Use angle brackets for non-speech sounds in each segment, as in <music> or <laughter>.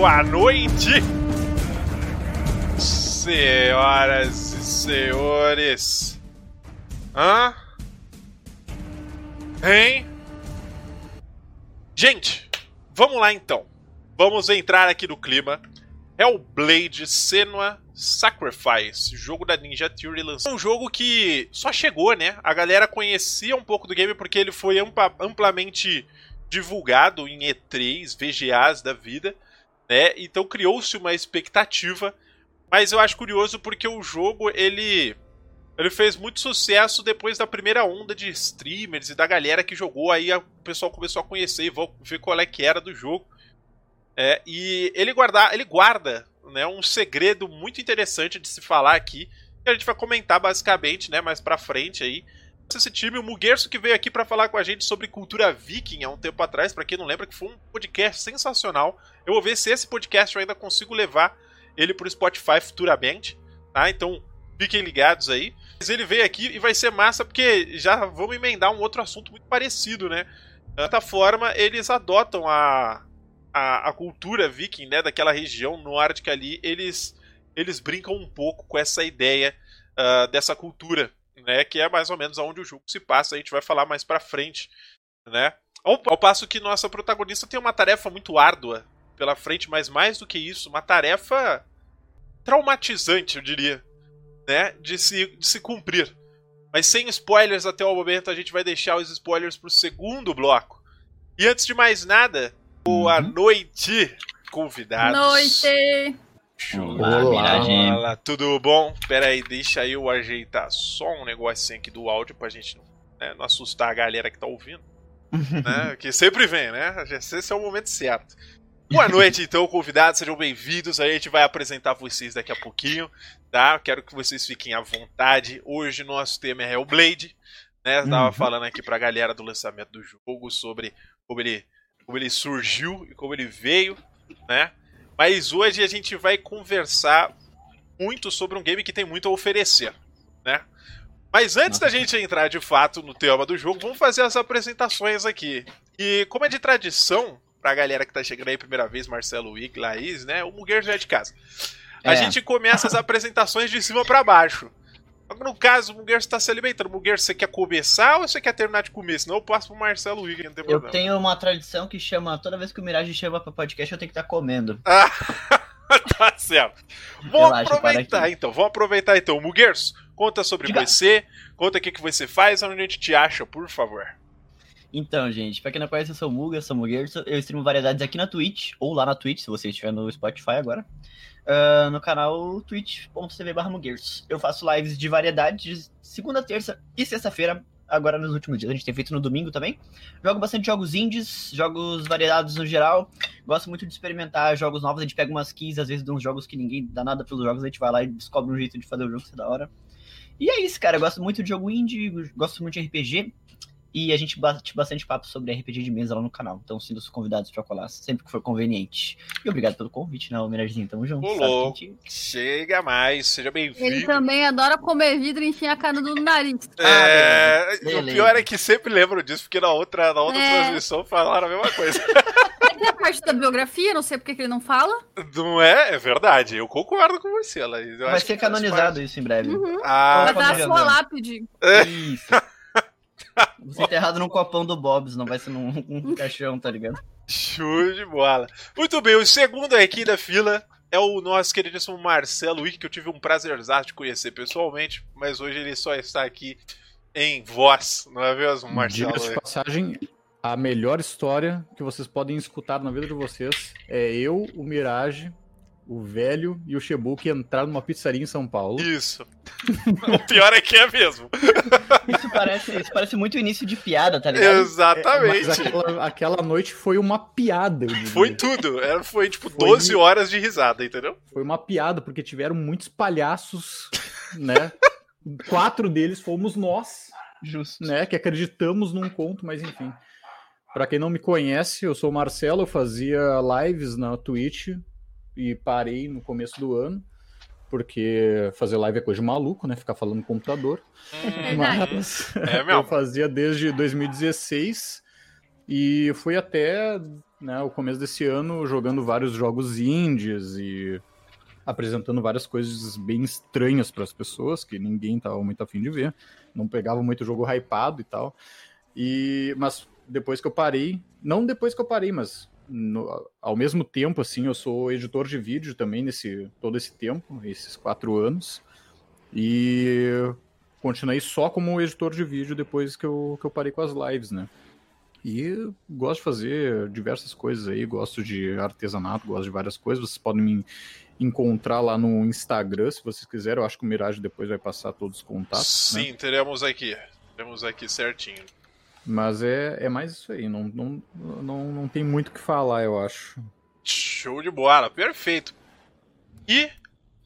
Boa noite, senhoras e senhores. Hã? Hein? Gente, vamos lá então. Vamos entrar aqui no clima. Hellblade Senua Sacrifice, jogo da Ninja Theory lançou. Um jogo que só chegou, né? A galera conhecia um pouco do game porque ele foi ampla, amplamente divulgado em E3, VGAs da vida, né? Então criou-se uma expectativa. Mas eu acho curioso porque o jogo ele ele fez muito sucesso depois da primeira onda de streamers e da galera que jogou. Aí o pessoal começou a conhecer e ver qual é que era do jogo. É, e ele, guarda, ele guarda né, um segredo muito interessante de se falar aqui, que a gente vai comentar basicamente né, mais pra frente aí. Esse time, o Muguerço que veio aqui para falar com a gente sobre cultura viking há um tempo atrás, para quem não lembra, que foi um podcast sensacional. Eu vou ver se esse podcast eu ainda consigo levar ele pro Spotify futuramente, tá? Então, fiquem ligados aí. Mas ele veio aqui e vai ser massa porque já vamos emendar um outro assunto muito parecido, né? De certa forma, eles adotam a, a, a cultura viking, né, daquela região nórdica ali, eles, eles brincam um pouco com essa ideia uh, dessa cultura, né, que é mais ou menos onde o jogo se passa, a gente vai falar mais pra frente, né. Ao, ao passo que nossa protagonista tem uma tarefa muito árdua pela frente, mas mais do que isso, uma tarefa traumatizante, eu diria, né, de se, de se cumprir. Mas sem spoilers até o momento, a gente vai deixar os spoilers pro segundo bloco. E antes de mais nada, Boa uhum. noite, convidados. Noite. Olá, Olá, tudo bom? Pera aí, deixa eu ajeitar só um negocinho aqui do áudio pra gente né, não assustar a galera que tá ouvindo. né? Que sempre vem, né? Esse é o momento certo. Boa noite, então, convidados, sejam bem-vindos. A gente vai apresentar vocês daqui a pouquinho, tá? Quero que vocês fiquem à vontade. Hoje nosso tema é Hellblade, né? Eu tava uhum. falando aqui pra galera do lançamento do jogo sobre como ele como ele surgiu e como ele veio, né? Mas hoje a gente vai conversar muito sobre um game que tem muito a oferecer, né? Mas antes da gente entrar de fato no tema do jogo, vamos fazer as apresentações aqui. E como é de tradição, pra galera que tá chegando aí primeira vez, Marcelo Wick, Laís, né? O Muguer já é de casa. A é. gente começa as apresentações de cima para baixo. No caso, o Muguer está se alimentando. Muguer, você quer começar ou você quer terminar de comer? Senão eu passo pro Marcelo Wigger, não tem problema. Eu tenho uma tradição que chama, toda vez que o Mirage chama pra podcast, eu tenho que estar tá comendo. Ah, <laughs> tá certo. Vamos aproveitar então, vamos aproveitar então. Muguers, conta sobre Diga. você, conta o que, que você faz, onde a gente te acha, por favor. Então, gente, pra quem não conhece, eu sou o Muga, eu sou o Muguers, eu streamo variedades aqui na Twitch, ou lá na Twitch, se você estiver no Spotify agora uh, no canal twitch.tv Mugueiros. Eu faço lives de variedade de segunda, terça e sexta-feira, agora nos últimos dias. A gente tem feito no domingo também. Jogo bastante jogos indies, jogos variados no geral. Gosto muito de experimentar jogos novos. A gente pega umas keys, às vezes, de uns jogos que ninguém dá nada pelos jogos. A gente vai lá e descobre um jeito de fazer o jogo ser da hora. E é isso, cara. Eu gosto muito de jogo indie, gosto muito de RPG. E a gente bate bastante papo sobre RPG de mesa lá no canal. Então, sinto os convidados pra colar sempre que for conveniente. E obrigado pelo convite, né, Miragezinho? Tamo junto. Olô, gente... Chega mais, seja bem-vindo. Ele também adora comer vidro e enfiar a cara no nariz. É, ah, o pior é que sempre lembro disso, porque na outra, na outra é... transmissão falaram a mesma coisa. <laughs> É a parte da biografia, não sei porque que ele não fala. Não é? É verdade, eu concordo com você, Laís. Eu Vai ser canonizado parte... isso em breve. Uhum. Ah, Vai dar a sua lápide. É. <laughs> Isso. Você enterrado num copão do Bob's, não vai ser num, num <laughs> caixão, tá ligado? Show de bola. Muito bem, o segundo aqui da fila é o nosso queridíssimo Marcelo Wick, que eu tive um prazer de conhecer pessoalmente, mas hoje ele só está aqui em voz, não é mesmo, Marcelo? Diga de passagem, a melhor história que vocês podem escutar na vida de vocês é eu, o Mirage, o velho e o Shebuki entraram numa pizzaria em São Paulo. Isso. <laughs> o pior é que é mesmo. <laughs> Isso parece, isso parece muito início de piada, tá ligado? Exatamente. É, aquela, aquela, noite foi uma piada. Foi tudo. Era, foi tipo foi, 12 horas de risada, entendeu? Foi uma piada, porque tiveram muitos palhaços, né? Quatro deles fomos nós. Justo. Né, que acreditamos num conto, mas enfim. Para quem não me conhece, eu sou o Marcelo, eu fazia lives na Twitch e parei no começo do ano, porque fazer live é coisa de maluco, né? Ficar falando no computador. É Mas é, eu fazia desde 2016 e fui até né, o começo desse ano jogando vários jogos indies e apresentando várias coisas bem estranhas para as pessoas, que ninguém estava muito afim de ver. Não pegava muito jogo hypado e tal. E, mas depois que eu parei, não depois que eu parei, mas no, ao mesmo tempo, assim, eu sou editor de vídeo também nesse todo esse tempo, esses quatro anos. E continuei só como editor de vídeo depois que eu, que eu parei com as lives, né? E gosto de fazer diversas coisas aí, gosto de artesanato, gosto de várias coisas. Vocês podem me encontrar lá no Instagram, se vocês quiserem. Eu acho que o Mirage depois vai passar todos os contatos. Né? Sim, né? teremos aqui. Teremos aqui certinho. Mas é, é mais isso aí, não, não, não, não tem muito o que falar, eu acho. Show de bola, perfeito. E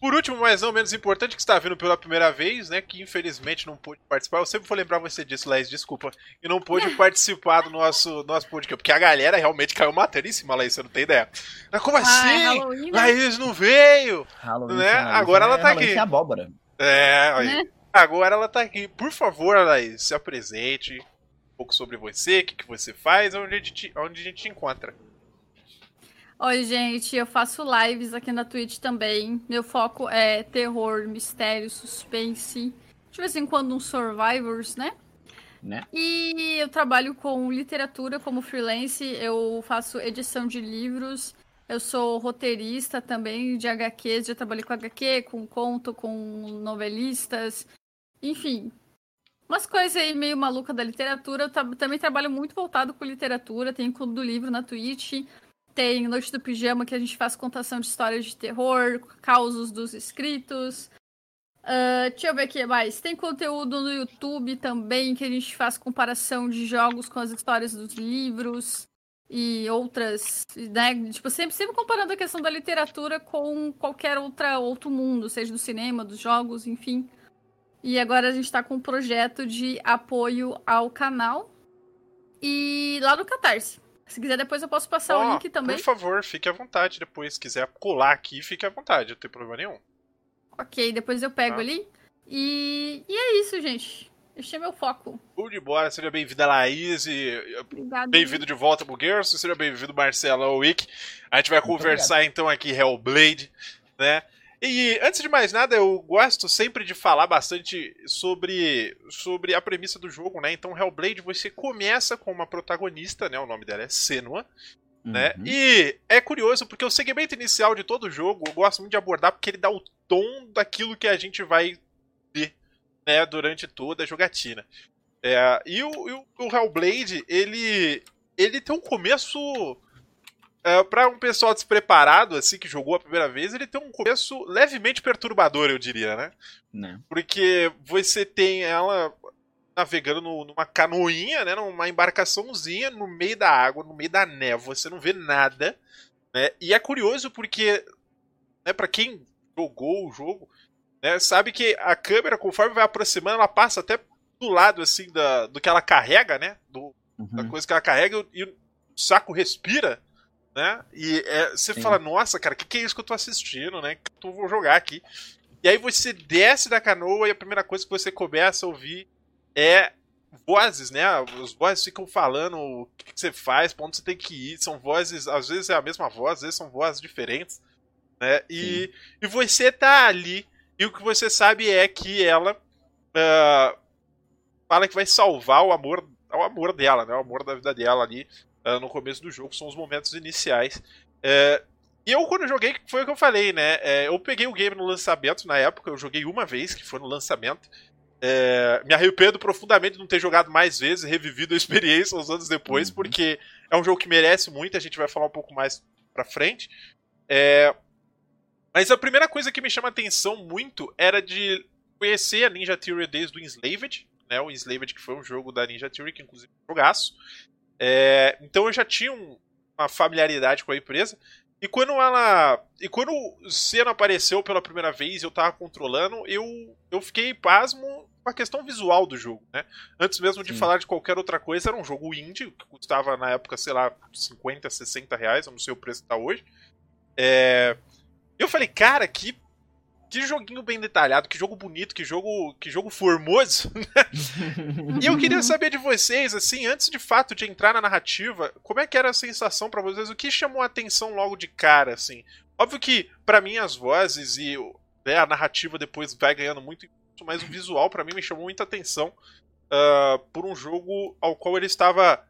por último, mas não menos importante, que está vindo pela primeira vez, né? Que infelizmente não pôde participar. Eu sempre vou lembrar você disso, Laís, desculpa. E não pôde <laughs> participar do nosso, nosso podcast. Porque a galera realmente caiu matando em cima, Laís, você não tem ideia. Mas como ah, assim? né? Laís não veio! Halloween, né? Agora ela tá aqui. É abóbora. É, aí. Né? Agora ela tá aqui. Por favor, Laís, se apresente. Um pouco sobre você, o que, que você faz, onde a gente, onde a gente te encontra. Oi, gente, eu faço lives aqui na Twitch também. Meu foco é terror, mistério, suspense. De vez em quando uns survivors, né? Né? E eu trabalho com literatura como freelance, eu faço edição de livros, eu sou roteirista também de HQs, já trabalhei com HQ, com conto, com novelistas, enfim. Umas coisas aí meio maluca da literatura. Eu também trabalho muito voltado com literatura, tenho clube do livro na Twitch. Tem Noite do Pijama, que a gente faz contação de histórias de terror, causos dos escritos. Uh, deixa eu ver aqui mais. Tem conteúdo no YouTube também, que a gente faz comparação de jogos com as histórias dos livros e outras, né? Tipo, sempre, sempre comparando a questão da literatura com qualquer outra, outro mundo, seja do cinema, dos jogos, enfim. E agora a gente está com um projeto de apoio ao canal. E lá no Catarse. Se quiser, depois eu posso passar oh, o link também. Por favor, fique à vontade depois. Se quiser colar aqui, fique à vontade, não tem problema nenhum. Ok, depois eu pego ah. ali. E... e é isso, gente. Este é meu foco. Tudo de bola, seja bem-vinda, Laís. Bem-vindo de volta pro Gerson. Seja bem-vindo, Marcelo Wick. A gente vai Muito conversar obrigado. então aqui Hellblade, né? E antes de mais nada, eu gosto sempre de falar bastante sobre, sobre a premissa do jogo, né? Então, Hellblade, você começa com uma protagonista, né? O nome dela é Senua. Né? Uhum. E é curioso porque o segmento inicial de todo o jogo eu gosto muito de abordar porque ele dá o tom daquilo que a gente vai ver né, durante toda a jogatina. É, e o, o, o Hellblade, ele, ele tem um começo Uh, é, para um pessoal despreparado, assim, que jogou a primeira vez, ele tem um começo levemente perturbador, eu diria, né? Não. Né. Porque você tem ela navegando no, numa canoinha, né? Numa embarcaçãozinha no meio da água, no meio da névoa, você não vê nada, né? E é curioso porque, né, para quem jogou o jogo, né, sabe que a câmera, conforme vai aproximando, ela passa até do lado, assim, da, do que ela carrega, né? Do, uhum. Da coisa que ela carrega e o saco respira, né? E é, você Sim. fala, nossa, cara, o que, que, é isso que eu tô assistindo, né? Que eu vou jogar aqui. E aí você desce da canoa e a primeira coisa que você começa a ouvir é vozes, né? Os vozes ficam falando o que, que você faz, pra onde você tem que ir. São vozes, às vezes é a mesma voz, às vezes são vozes diferentes, né? E, e você tá ali e o que você sabe é que ela uh, fala que vai salvar o amor, o amor dela, né? O amor da vida dela ali uh, no começo do jogo, são os momentos iniciais. Uh, e eu, quando joguei, foi o que eu falei, né? É, eu peguei o game no lançamento, na época, eu joguei uma vez, que foi no lançamento. É, me arrependo profundamente de não ter jogado mais vezes, revivido a <laughs> experiência uns anos depois, uhum. porque é um jogo que merece muito, a gente vai falar um pouco mais pra frente. É, mas a primeira coisa que me chama atenção muito era de conhecer a Ninja Theory desde o Enslaved, né? O Enslaved que foi um jogo da Ninja Theory, que inclusive é um jogaço. É, então eu já tinha um, uma familiaridade com a empresa. E quando ela. E quando o Senna apareceu pela primeira vez e eu tava controlando, eu, eu fiquei pasmo com a questão visual do jogo, né? Antes mesmo de Sim. falar de qualquer outra coisa, era um jogo indie, que custava na época, sei lá, 50, 60 reais, eu não sei o preço que tá hoje. É... Eu falei, cara, que que joguinho bem detalhado, que jogo bonito, que jogo, que jogo formoso. <laughs> Né? <laughs> e eu queria saber de vocês, assim, antes de fato de entrar na narrativa, como é que era a sensação para vocês? O que chamou a atenção logo de cara, assim? Óbvio que para mim as vozes e né, a narrativa depois vai ganhando muito, mas o visual para mim me chamou muita atenção uh, por um jogo ao qual ele estava,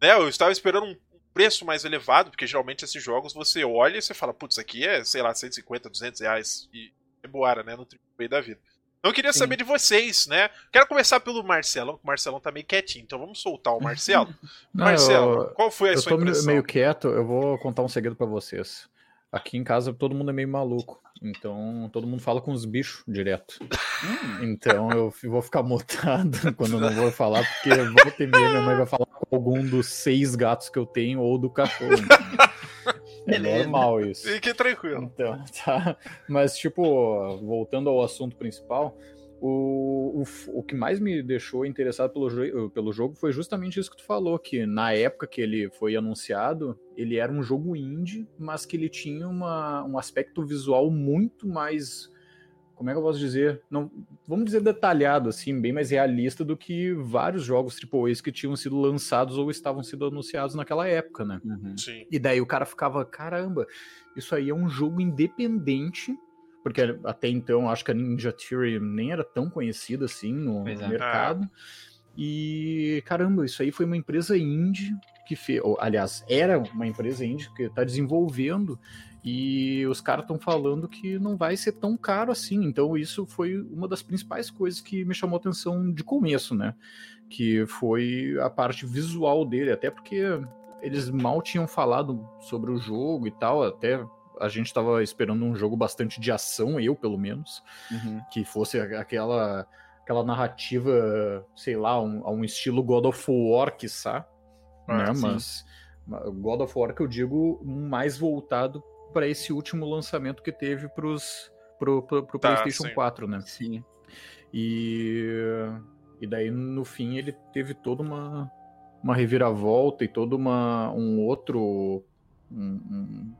né? Eu estava esperando um preço mais elevado, porque geralmente esses jogos você olha e você fala, putz, aqui é, sei lá, 150, 200 reais e boara, né, no AAA da vida. Então eu queria Sim. saber de vocês, né? Quero começar pelo Marcelão, que o Marcelão tá meio quietinho, então vamos soltar o <laughs> Marcelo. Não, Marcelo, eu, qual foi a eu sua impressão? Eu tô meio quieto, eu vou contar um segredo para vocês. Aqui em casa todo mundo é meio maluco. Então todo mundo fala com os bichos direto. <laughs> Então eu vou ficar mutado <laughs> quando não vou falar, porque volta e meia minha mãe vai falar com algum dos seis gatos que eu tenho ou do cachorro. É normal isso. Fique tranquilo. Então, <laughs> tá. Mas, tipo, voltando ao assunto principal, o, o, o que mais me deixou interessado pelo, pelo jogo foi justamente isso que tu falou, que na época que ele foi anunciado, ele era um jogo indie, mas que ele tinha uma, um aspecto visual muito mais como é que eu posso dizer? Não, vamos dizer detalhado, assim, bem mais realista do que vários jogos AAA que tinham sido lançados ou estavam sendo anunciados naquela época, né? Uhum. Sim. E daí o cara ficava, caramba, isso aí é um jogo independente porque até então acho que a Ninja Theory nem era tão conhecida assim no, é. mercado. E caramba, isso aí foi uma empresa indie que fez, aliás, era uma empresa indie que está desenvolvendo e os caras estão falando que não vai ser tão caro assim. Então isso foi uma das principais coisas que me chamou atenção de começo, né? Que foi a parte visual dele, até porque eles mal tinham falado sobre o jogo e tal, até a gente estava esperando um jogo bastante de ação, eu pelo menos, uhum. que fosse aquela aquela narrativa, sei lá, um, um estilo God of War, quiçá, ah, né? Mas God of War que eu digo mais voltado para esse último lançamento que teve pros, pro, pro, pro tá, PlayStation sim. 4, né? Sim. E, e daí no fim ele teve toda uma, uma reviravolta e todo uma, um outro. Um,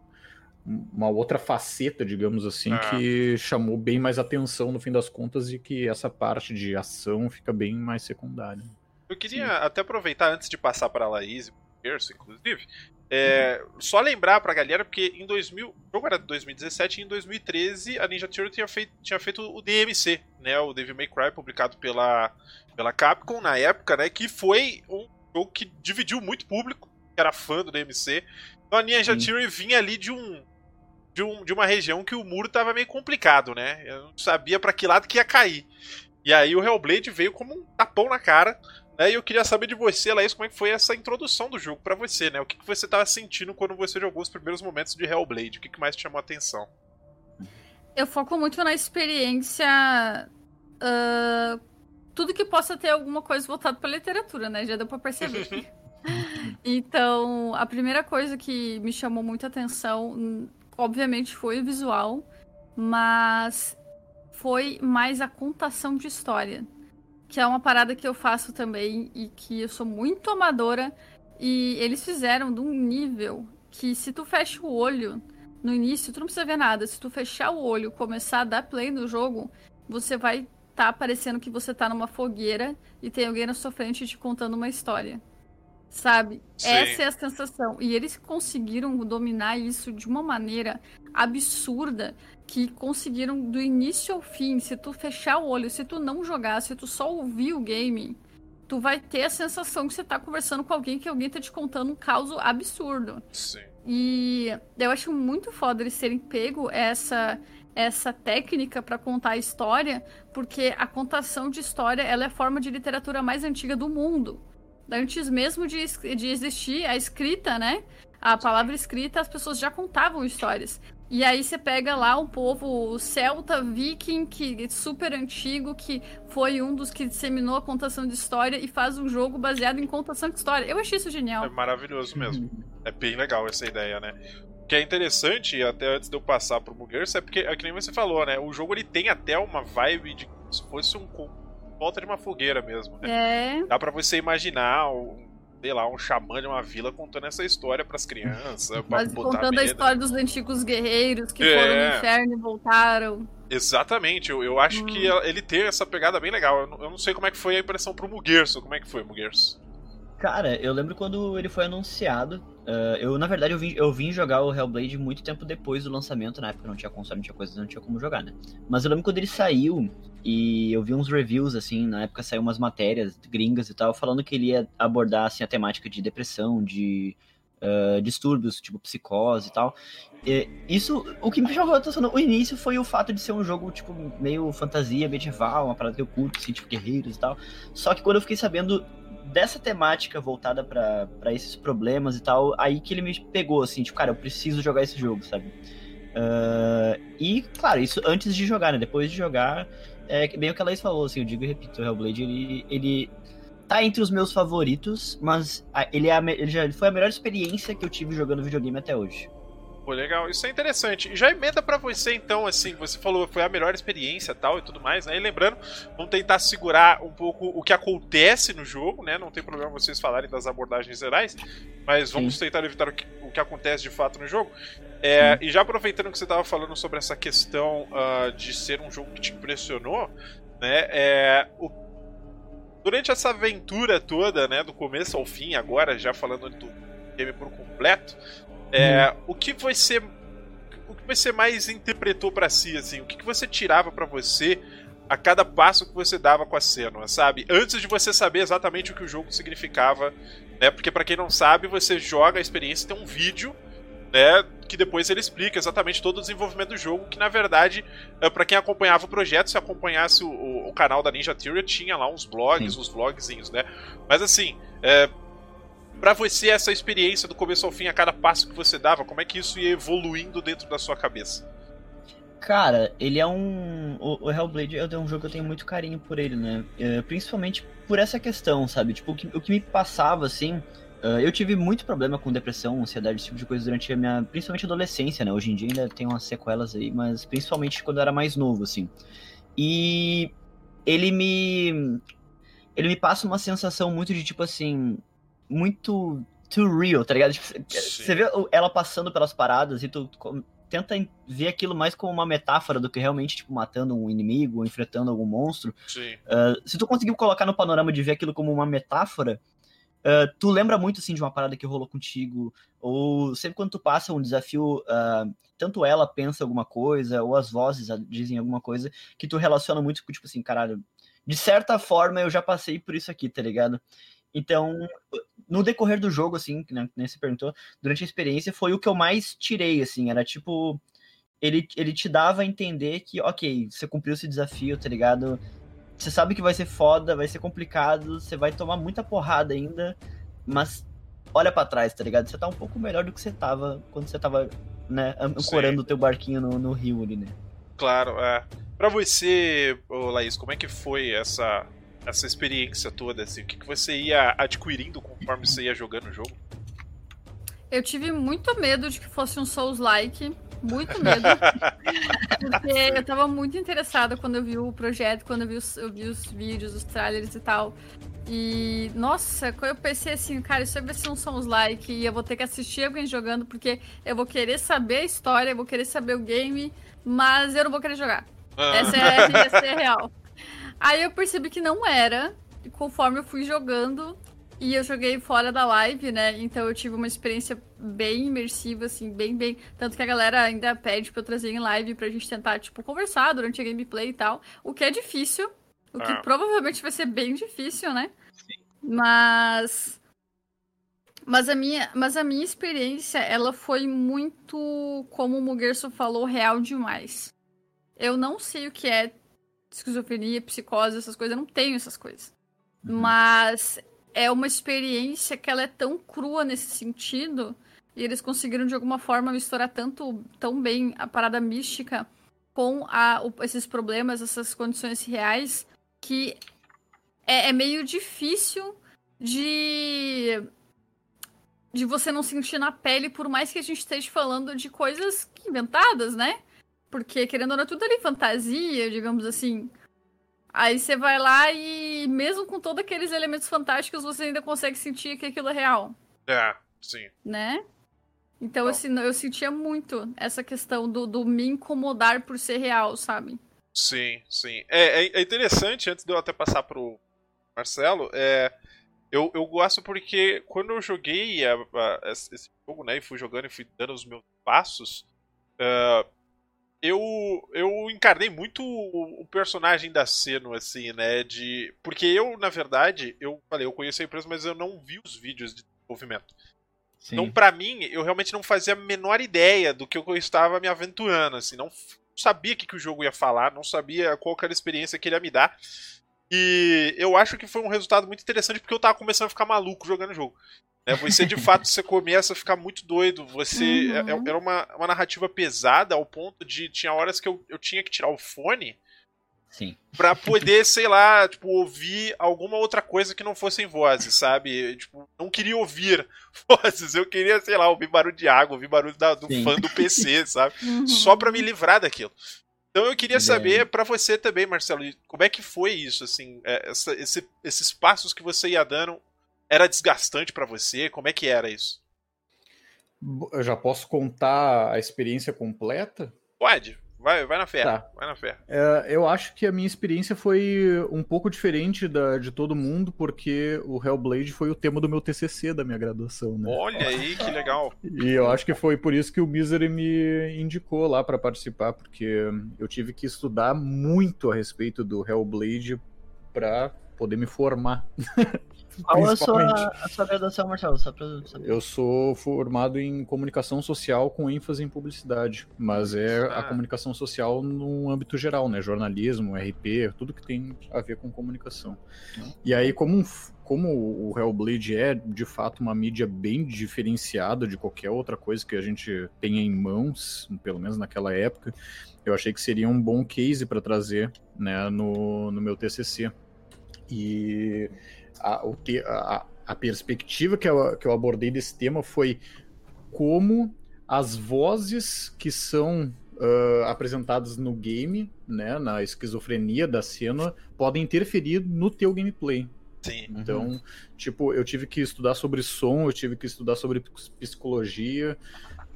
uma outra faceta, digamos assim, ah. que chamou bem mais atenção no fim das contas e que essa parte de ação fica bem mais secundária. Eu queria Sim. até aproveitar antes de passar para a Laís inclusive, é, só lembrar pra galera, porque em 2000, o jogo era de 2017 e em 2013 a Ninja Theory tinha feito, tinha feito o DMC, né, o Devil May Cry, publicado pela, pela Capcom na época, né, que foi um jogo que dividiu muito público, que era fã do DMC. Então a Ninja Sim. Theory vinha ali de um de, um, de uma região que o muro tava meio complicado, né? Eu não sabia para que lado que ia cair. E aí o Hellblade veio como um tapão na cara. Né? E eu queria saber de você, Laís, como é que foi essa introdução do jogo para você, né? O que, que você tava sentindo quando você jogou os primeiros momentos de Hellblade? O que, que mais te chamou a atenção? Eu foco muito na experiência. Uh, tudo que possa ter alguma coisa voltada pra literatura, né? Já deu pra perceber. <laughs> então, a primeira coisa que me chamou muita atenção obviamente foi o visual, mas foi mais a contação de história. Que é uma parada que eu faço também e que eu sou muito amadora. E eles fizeram de um nível que se tu fecha o olho no início, tu não precisa ver nada. Se tu fechar o olho começar a dar play no jogo, você vai estar tá parecendo que você tá numa fogueira e tem alguém na sua frente te contando uma história. Sabe? Sim. Essa é a sensação. E eles conseguiram dominar isso de uma maneira absurda que conseguiram do início ao fim. Se tu fechar o olho, se tu não jogar, se tu só ouvir o game, tu vai ter a sensação que você tá conversando com alguém que alguém tá te contando um caos absurdo. Sim. E eu acho muito foda eles terem pego essa essa técnica para contar a história, porque a contação de história ela é a forma de literatura mais antiga do mundo antes mesmo de, de existir a escrita, né? A palavra escrita, as pessoas já contavam histórias. E aí você pega lá um povo celta, viking, que super antigo, que foi um dos que disseminou a contação de história e faz um jogo baseado em contação de história. Eu achei isso genial. É maravilhoso mesmo. é bem legal essa ideia, né? O que é interessante, até antes de eu passar pro Muggers, é porque, é que nem você falou, né? O jogo ele tem até uma vibe de se fosse um volta de uma fogueira mesmo. Né? É. Dá para você imaginar um, sei lá, um xamã de uma vila contando essa história para as crianças. Mas contando a história dos antigos guerreiros que é. foram no inferno e voltaram. Exatamente, eu, eu acho hum. que ele tem essa pegada bem legal. Eu não, eu não, sei como é que foi a impressão pro Mugerso. Como é que foi, Mugerso? Cara, eu lembro quando ele foi anunciado. Uh, eu, na verdade, eu vim, eu vim jogar o Hellblade muito tempo depois do lançamento. Na época não tinha console, não tinha coisa, não tinha como jogar, né? Mas eu lembro quando ele saiu e eu vi uns reviews, assim, na época saiu umas matérias gringas e tal, falando que ele ia abordar, assim, a temática de depressão, de uh, distúrbios, tipo psicose e tal. E isso, o que me chamou a atenção no início foi o fato de ser um jogo, tipo, meio fantasia medieval, uma parada que eu curto, assim, tipo, guerreiros e tal. Só que quando eu fiquei sabendo dessa temática voltada para esses problemas e tal, aí que ele me pegou, assim, tipo, cara, eu preciso jogar esse jogo, sabe? Uh, e, claro, isso antes de jogar, né? Depois de jogar, é bem o que a Laís falou, assim, eu digo e repito, o Hellblade, ele, ele tá entre os meus favoritos, mas ele, é a, ele já foi a melhor experiência que eu tive jogando videogame até hoje. Pô, legal, isso é interessante. E já emenda para você então, assim, você falou que foi a melhor experiência tal e tudo mais, né? E lembrando, vamos tentar segurar um pouco o que acontece no jogo, né? Não tem problema vocês falarem das abordagens gerais, mas vamos Sim. tentar evitar o que, o que, acontece de fato no jogo. É, e já aproveitando que você estava falando sobre essa questão uh, de ser um jogo que te impressionou, né? É, o, durante essa aventura toda, né, do começo ao fim, agora já falando do game por completo, é, uhum. O que você. O que você mais interpretou para si, assim? O que, que você tirava para você a cada passo que você dava com a cena, sabe? Antes de você saber exatamente o que o jogo significava, né? Porque para quem não sabe, você joga a experiência tem um vídeo, né? Que depois ele explica exatamente todo o desenvolvimento do jogo, que na verdade, é, para quem acompanhava o projeto, se acompanhasse o, o, canal da Ninja Theory, tinha lá uns blogs, Sim. uns vlogzinhos, né? Mas assim, é, para você essa experiência do começo ao fim, a cada passo que você dava, como é que isso ia evoluindo dentro da sua cabeça? Cara, ele é um. O Hellblade é um jogo que eu tenho muito carinho por ele, né? É, principalmente por essa questão, sabe? Tipo, o que, me passava, assim. Uh, eu tive muito problema com depressão, ansiedade, esse tipo de coisa durante a minha. Principalmente adolescência, né? Hoje em dia ainda tem umas sequelas aí, mas principalmente quando eu era mais novo, assim. E. Ele me. Ele me passa uma sensação muito de tipo assim muito too real, tá ligado? Tipo, você vê ela passando pelas paradas e tu tenta ver aquilo mais como uma metáfora do que realmente, tipo, matando um inimigo ou enfrentando algum monstro. Uh, se tu conseguir colocar no panorama de ver aquilo como uma metáfora, uh, tu lembra muito, assim, de uma parada que rolou contigo, ou sempre quando tu passa um desafio, uh, tanto ela pensa alguma coisa, ou as vozes dizem alguma coisa, que tu relaciona muito com, tipo assim, caralho, de certa forma eu já passei por isso aqui, tá ligado? Então, no decorrer do jogo, assim, né, nem se perguntou, durante a experiência, foi o que eu mais tirei, assim, era tipo. Ele, ele te dava a entender que, ok, você cumpriu esse desafio, tá ligado? Você sabe que vai ser foda, vai ser complicado, você vai tomar muita porrada ainda, mas olha para trás, tá ligado? Você tá um pouco melhor do que você tava quando você tava, né, ancorando o teu barquinho no, no rio ali, né? Claro, é. Pra você, Laís, como é que foi essa essa experiência toda, assim? O que, que você ia adquirindo conforme você ia jogando o jogo? Eu tive muito medo de que fosse um Souls-like. Muito medo. <laughs> porque eu tava muito interessada quando eu vi o projeto, quando eu vi os, eu vi os vídeos, os trailers e tal. E, nossa, quando eu pensei assim, cara, isso vai ser um Souls-like e eu vou ter que assistir alguém jogando porque eu vou querer saber a história, eu vou querer saber o game, mas eu não vou querer jogar. Ah. Essa, é, essa é real. <laughs> Aí eu percebi que não era, conforme eu fui jogando. E eu joguei fora da live, né? Então eu tive uma experiência bem imersiva, assim, bem, bem. Tanto que a galera ainda pede pra eu trazer em live pra gente tentar, tipo, conversar durante a gameplay e tal. O que é difícil. O que ah. provavelmente vai ser bem difícil, né? Sim. Mas. Mas a, minha, mas a minha experiência, ela foi muito, como o Mugerso falou, real demais. Eu não sei o que é esquizofrenia, psicose, essas coisas. Eu não tenho essas coisas. Uhum. Mas é uma experiência que ela é tão crua nesse sentido. E eles conseguiram, de alguma forma, misturar tanto, tão bem a parada mística com a, o, esses problemas, essas condições reais, que é, é meio difícil de de você não sentir na pele, por mais que a gente esteja falando de coisas inventadas, né? Porque, querendo ou não, é tudo ali fantasia, digamos assim. Aí você vai lá e, mesmo com todos aqueles elementos fantásticos, você ainda consegue sentir que aquilo é real. É, sim. Né? Então, assim, eu sentia muito essa questão do, do me incomodar por ser real, sabe? Sim, sim. É, é, é interessante, antes de eu até passar pro Marcelo, é, eu, eu gosto porque quando eu joguei a, a, esse jogo, né, e fui jogando e fui dando os meus passos, uh, eu, eu encarnei muito o, o personagem da Seno, assim, né, de... Porque eu, na verdade, eu falei, eu conheço a empresa, mas eu não vi os vídeos de desenvolvimento. Sim. Então, para mim, eu realmente não fazia a menor ideia do que eu estava me aventurando, assim, não sabia o que, que o jogo ia falar, não sabia qual era a experiência que ele ia me dar. E eu acho que foi um resultado muito interessante porque eu tava começando a ficar maluco jogando o jogo. É, você de fato você começa a ficar muito doido. Você é, é, uhum. era uma, uma narrativa pesada ao ponto de tinha horas que eu, eu tinha que tirar o fone Sim. Pra poder, sei lá, tipo, ouvir alguma outra coisa que não fossem vozes, sabe? Tipo, não queria ouvir <laughs> vozes, eu queria, sei lá, ouvir barulho de água, ouvir barulho da, do Sim. fã do PC, <laughs> sabe? Uhum. Só pra me livrar daquilo. Então eu queria saber para você também, Marcelo, como é que foi isso, assim, é, essa, esse, esses passos que você ia dando, era desgastante para você? Como é que era isso? Eu já posso contar a experiência completa? Pode. Vai, vai na fé. Tá. Vai na fé. É, eu acho que a minha experiência foi um pouco diferente da de todo mundo, porque o Hellblade foi o tema do meu TCC da minha graduação, né? Olha aí, que legal. E eu acho que foi por isso que o Misery me indicou lá para participar, porque eu tive que estudar muito a respeito do Hellblade para poder me formar. <laughs> Qual a sua, a sua graduação, Marcelo? Só pra saber. Eu sou formado em comunicação social com ênfase em publicidade, mas é ah. a comunicação social no âmbito geral, né? Jornalismo, RP, tudo que tem a ver com comunicação. Hum. E aí, como, como o Hellblade é, de fato, uma mídia bem diferenciada de qualquer outra coisa que a gente tenha em mãos, pelo menos naquela época, eu achei que seria um bom case para trazer né, no, no meu TCC. E a, o te, a, a perspectiva que eu, que eu abordei desse tema foi como as vozes que são uh, apresentadas no game, né, na esquizofrenia da cena, podem interferir no teu gameplay. Sim. Então, uhum. tipo, eu tive que estudar sobre som, eu tive que estudar sobre psicologia,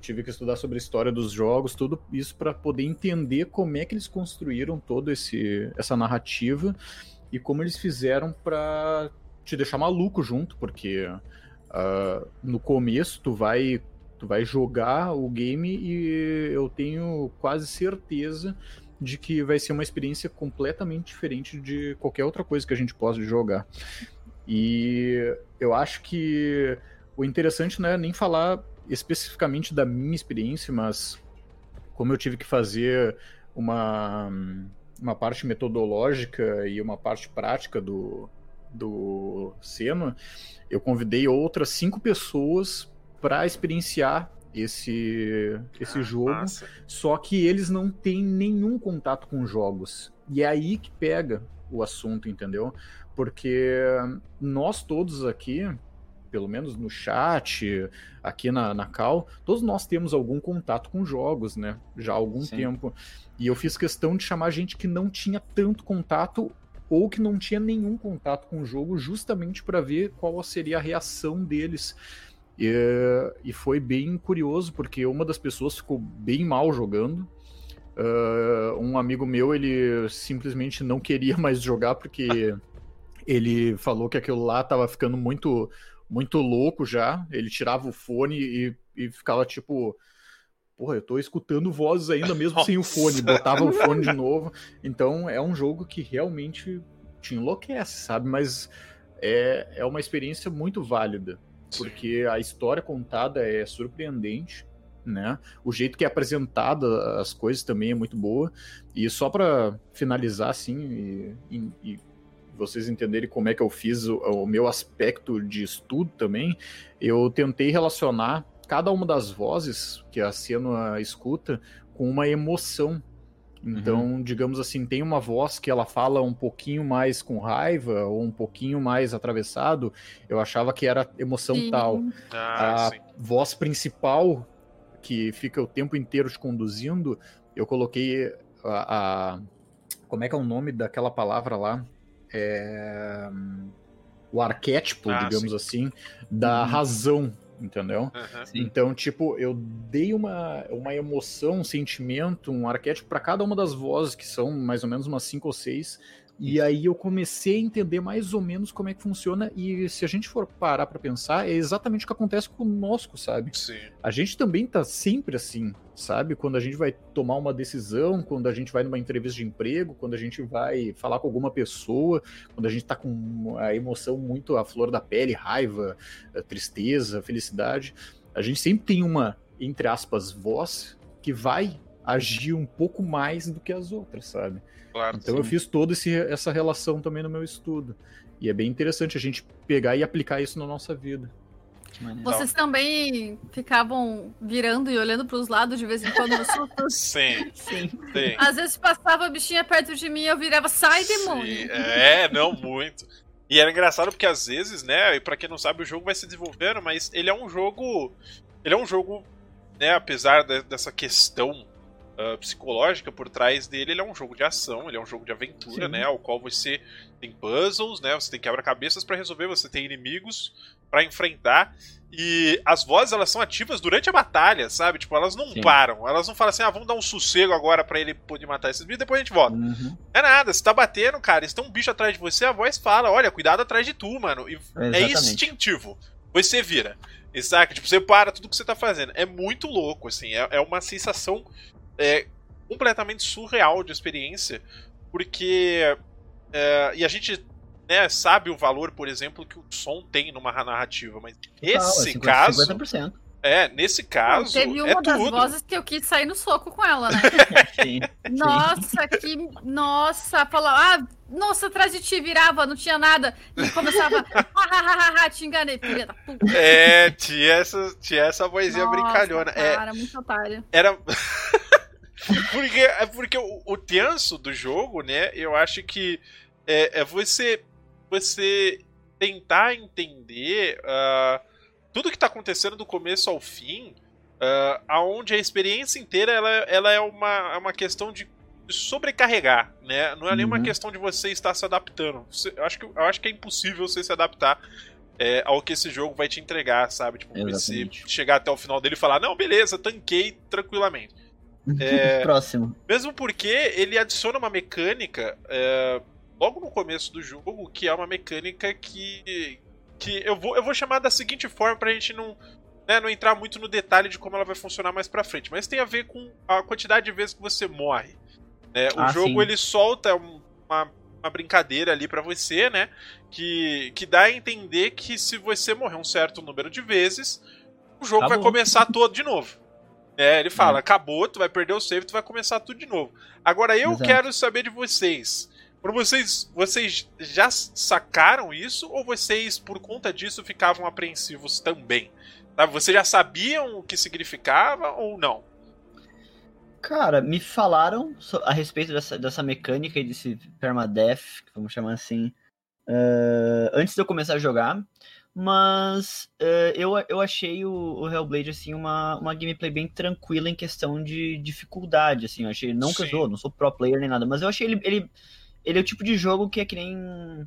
tive que estudar sobre a história dos jogos, tudo isso para poder entender como é que eles construíram toda essa narrativa e como eles fizeram para te deixar maluco junto, porque uh, no começo tu vai tu vai jogar o game e eu tenho quase certeza de que vai ser uma experiência completamente diferente de qualquer outra coisa que a gente possa jogar. E eu acho que o interessante não é nem falar especificamente da minha experiência, mas como eu tive que fazer uma, uma parte metodológica e uma parte prática do, do Senna, eu convidei outras cinco pessoas para experienciar esse, esse ah, jogo, massa. só que eles não têm nenhum contato com jogos. E é aí que pega o assunto, entendeu? Porque nós todos aqui, pelo menos no chat, aqui na, na Cal, todos nós temos algum contato com jogos, né? Já há algum Sim. tempo. E eu fiz questão de chamar gente que não tinha tanto contato ou que não tinha nenhum contato com o jogo, justamente para ver qual seria a reação deles. E, e, foi bem curioso, porque uma das pessoas ficou bem mal jogando. Uh, um amigo meu, ele simplesmente não queria <laughs> mais jogar, porque ele falou que aquilo lá tava ficando muito, muito louco já. Ele tirava o fone e, e ficava tipo porra, eu tô escutando vozes ainda mesmo <laughs> sem o fone, botava o fone de novo. Então é um jogo que realmente te enlouquece, sabe? Mas é, é uma experiência muito válida, porque a história contada é surpreendente. Né? O jeito que é apresentada as coisas também é muito boa. E só para finalizar, assim, e, e, vocês entenderem como é que eu fiz o, o meu aspecto de estudo também, eu tentei relacionar cada uma das vozes que a Senua escuta com uma emoção. Então, uhum. digamos assim, tem uma voz que ela fala um pouquinho mais com raiva ou um pouquinho mais atravessado, eu achava que era emoção sim. tal. Ah, a sim. voz principal, que fica o tempo inteiro te conduzindo, eu coloquei a, a como é que é o nome daquela palavra lá? É, o arquétipo, ah, digamos sim. assim, da uhum. razão entendeu? Uhum. Então, tipo, eu dei uma, uma emoção, um sentimento, um arquétipo para cada uma das vozes, que são mais ou menos umas cinco ou seis, e aí eu comecei a entender mais ou menos como é que funciona. E se a gente for parar para pensar, é exatamente o que acontece conosco, sabe? Sim. A gente também tá sempre assim, sabe? Quando a gente vai tomar uma decisão, quando a gente vai numa entrevista de emprego, quando a gente vai falar com alguma pessoa, quando a gente tá com a emoção muito à flor da pele, raiva, eh, tristeza, felicidade. A gente sempre tem uma, entre aspas, voz que vai agir um pouco mais do que as outras, sabe? Claro, então sim. eu fiz toda essa relação também no meu estudo. E é bem interessante a gente pegar e aplicar isso na nossa vida. Vocês também ficavam virando e olhando para os lados de vez em quando no <laughs> susto? Sim. Sim. Sim. Às vezes passava a bichinha perto de mim e eu virava, sai demônio! É, não muito. E era engraçado porque às vezes, né, e para quem não sabe, o jogo vai se desenvolvendo, mas ele é um jogo. Ele é um jogo, né, apesar de, dessa questão uh, psicológica por trás dele, ele é um jogo de ação, ele é um jogo de aventura, Sim. né? Ao qual você tem puzzles, né? Você tem quebra-cabeças para resolver, você tem inimigos para enfrentar. E as vozes, elas são ativas durante a batalha, sabe? Tipo, elas não Sim. param. Elas não falam assim, ah, vamos dar um sossego agora para ele poder matar esses bichos, depois a gente volta. Uhum. É nada, você tá batendo, cara, se tem um bicho atrás de você, a voz fala, olha, cuidado atrás de tu, mano. E é instintivo. Você vira. Saca? Tipo, você para tudo que você tá fazendo. É muito louco, assim. É, é uma sensação é completamente surreal de experiência, porque. É, e a gente né, sabe o valor, por exemplo, que o som tem numa narrativa, mas nesse 50, caso. 50%. É, nesse caso. Teve uma é das tudo. vozes que eu quis sair no soco com ela, né? <laughs> sim, nossa, que. Nossa, falou, ah, nossa, atrás de ti virava, não tinha nada. E começava, ha, te enganei, filha da puta. É, tinha essa, tinha essa vozinha nossa, brincalhona. É, cara, é, muito otário. Era. <laughs> porque, é porque o, o tenso do jogo, né? Eu acho que é, é você, você tentar entender uh, tudo que tá acontecendo do começo ao fim, uh, aonde a experiência inteira ela, ela é uma, é uma questão de sobrecarregar, né? Não é uhum. nenhuma questão de você estar se adaptando. Você, eu, acho que, eu acho que é impossível você se adaptar é, ao que esse jogo vai te entregar, sabe? Tipo, você chegar até o final dele e falar, não, beleza, tanquei tranquilamente. É, Próximo. Mesmo porque ele adiciona uma mecânica é, logo no começo do jogo, que é uma mecânica que. que eu vou, eu vou chamar da seguinte forma pra gente não, né, não entrar muito no detalhe de como ela vai funcionar mais pra frente. Mas tem a ver com a quantidade de vezes que você morre. Né? O ah, jogo sim. ele solta uma, uma brincadeira ali para você, né? Que, que dá a entender que se você morrer um certo número de vezes, o jogo Acabou. vai começar todo de novo. É, ele fala, é. acabou, tu vai perder o save, tu vai começar tudo de novo. Agora eu Exato. quero saber de vocês. Para vocês, vocês já sacaram isso ou vocês por conta disso ficavam apreensivos também? Sabe, vocês já sabiam o que significava ou não? Cara, me falaram a respeito dessa, dessa mecânica e desse permadeath, vamos chamar assim, uh, antes de eu começar a jogar. Mas uh, eu, eu achei o, o, Hellblade, assim, uma, uma gameplay bem tranquila em questão de dificuldade, assim. Eu achei, não que eu sou, não sou pro player nem nada, mas eu achei ele, ele, ele é o tipo de jogo que é que nem...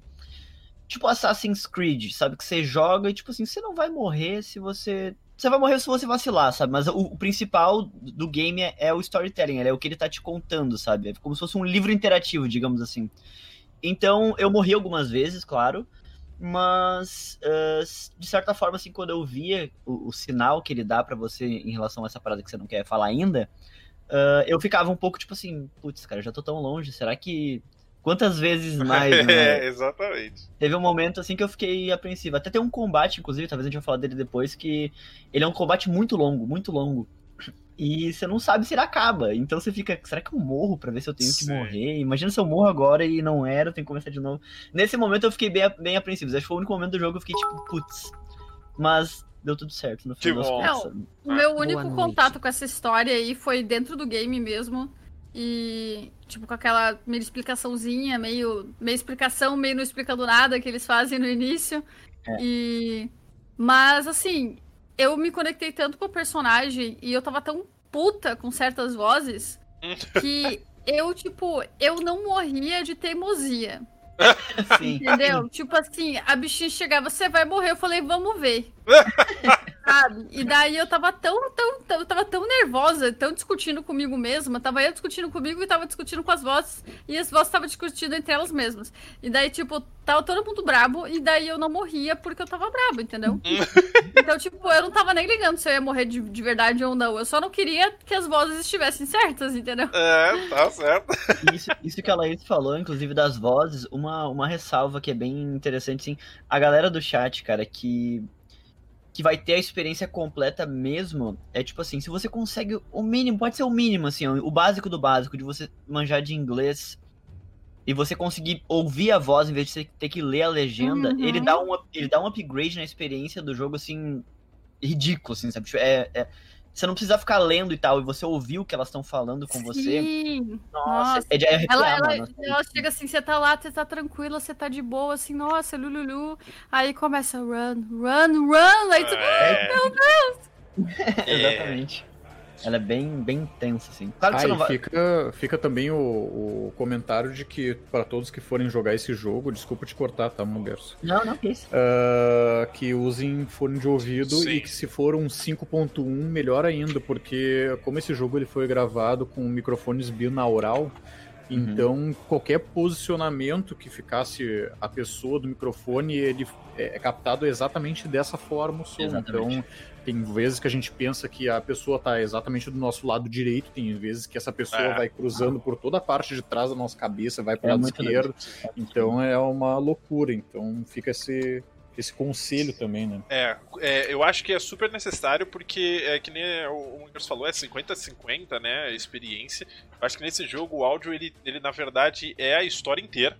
Tipo Assassin's Creed, sabe? Que você joga e, tipo assim, você não vai morrer se você... Você vai morrer se você vacilar, sabe? Mas o, o principal do game é, é, o storytelling, é o que ele tá te contando, sabe? É como se fosse um livro interativo, digamos assim. Então, eu morri algumas vezes, claro, mas uh, de certa forma, assim, quando eu via o, o sinal que ele dá para você em relação a essa parada que você não quer falar ainda, uh, eu ficava um pouco tipo assim, putz, cara, já tô tão longe, será que. Quantas vezes <laughs> mais? Né? é, exatamente. Teve um momento assim que eu fiquei apreensivo. Até tem um combate, inclusive, talvez a gente vai falar dele depois, que ele é um combate muito longo, muito longo. E você não sabe se ele acaba. Então você fica, será que eu morro para ver se eu tenho Sim. que morrer? Imagina se eu morro agora e não era, eu tenho que começar de novo. Nesse momento eu fiquei bem, bem apreensivo. Acho que foi o único momento do jogo que eu fiquei tipo, putz. Mas deu tudo certo no final das contas. Não, o meu único contato com essa história aí foi dentro do game mesmo. E, tipo, com aquela meio explicaçãozinha, meio, meio explicação, meio não explicando nada que eles fazem no início. É. E. Mas, assim, eu me conectei tanto com o personagem e eu tava tão puta com certas vozes <laughs> que eu, tipo, eu não morria de teimosia. Sim. Entendeu? Tipo assim, a bichinha chegava, você vai morrer. Eu falei, vamos ver. <laughs> Sabe? E daí eu tava tão, tão, tão, eu tava tão nervosa, tão discutindo comigo mesma. Tava eu discutindo comigo e tava discutindo com as vozes. E as vozes estavam discutindo entre elas mesmas. E daí, tipo, tava todo mundo brabo. E daí eu não morria porque eu tava brabo, entendeu? <laughs> então, tipo, eu não tava nem ligando se eu ia morrer de, de verdade ou não. Eu só não queria que as vozes estivessem certas, entendeu? É, tá certo. Isso, isso que a Laís falou, inclusive, das vozes, uma, uma ressalva que é bem interessante, assim. A galera do chat, cara, que que vai ter a experiência completa mesmo, é tipo assim, se você consegue o mínimo, pode ser o mínimo, assim, o básico do básico, de você manjar de inglês e você conseguir ouvir a voz em vez de você ter que ler a legenda, uhum. ele, dá um, ele dá um upgrade na experiência do jogo, assim, ridículo, assim, sabe? Tipo, é, é você não precisa ficar lendo e tal, e você ouvir o que elas estão falando com Sim. você. Nossa, nossa. é de arrepiar, ela, ela, mano. ela chega assim, você tá lá, você tá tranquila, você tá de boa, assim, nossa, lululu. Aí começa run, run, run. Aí tu, é. meu Deus! <laughs> Exatamente. Ela é bem, bem intensa, assim. Claro que ah, você não vai... fica, fica também o, o comentário de que, para todos que forem jogar esse jogo, desculpa te cortar, tá, Mugerso? Não, não, que isso. Uh, que usem fone de ouvido Sim. e que se for um 5.1, melhor ainda, porque como esse jogo ele foi gravado com microfones binaural, Uhum. Então, qualquer posicionamento que ficasse a pessoa do microfone, ele é, é captado exatamente dessa forma o som. Exatamente. Então, tem vezes que a gente pensa que a pessoa está exatamente do nosso lado direito, tem vezes que essa pessoa é. vai cruzando por toda a parte de trás da nossa cabeça, vai para o é lado esquerdo. Então, é uma loucura. Então, fica esse esse conselho também, né? É, é, eu acho que é super necessário porque, é que nem o Windows falou, é 50-50, né, a experiência. Eu acho que nesse jogo o áudio, ele, ele na verdade é a história inteira.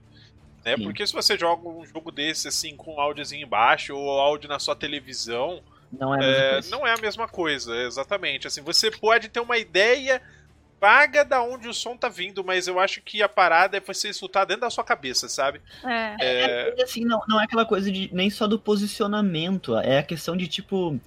Né? Porque se você joga um jogo desse assim com um áudiozinho embaixo ou áudio na sua televisão, não é, é não é a mesma coisa, exatamente. Assim, você pode ter uma ideia vaga da onde o som tá vindo, mas eu acho que a parada é você escutar dentro da sua cabeça, sabe? É. é... é assim, não, não é aquela coisa de nem só do posicionamento, é a questão de tipo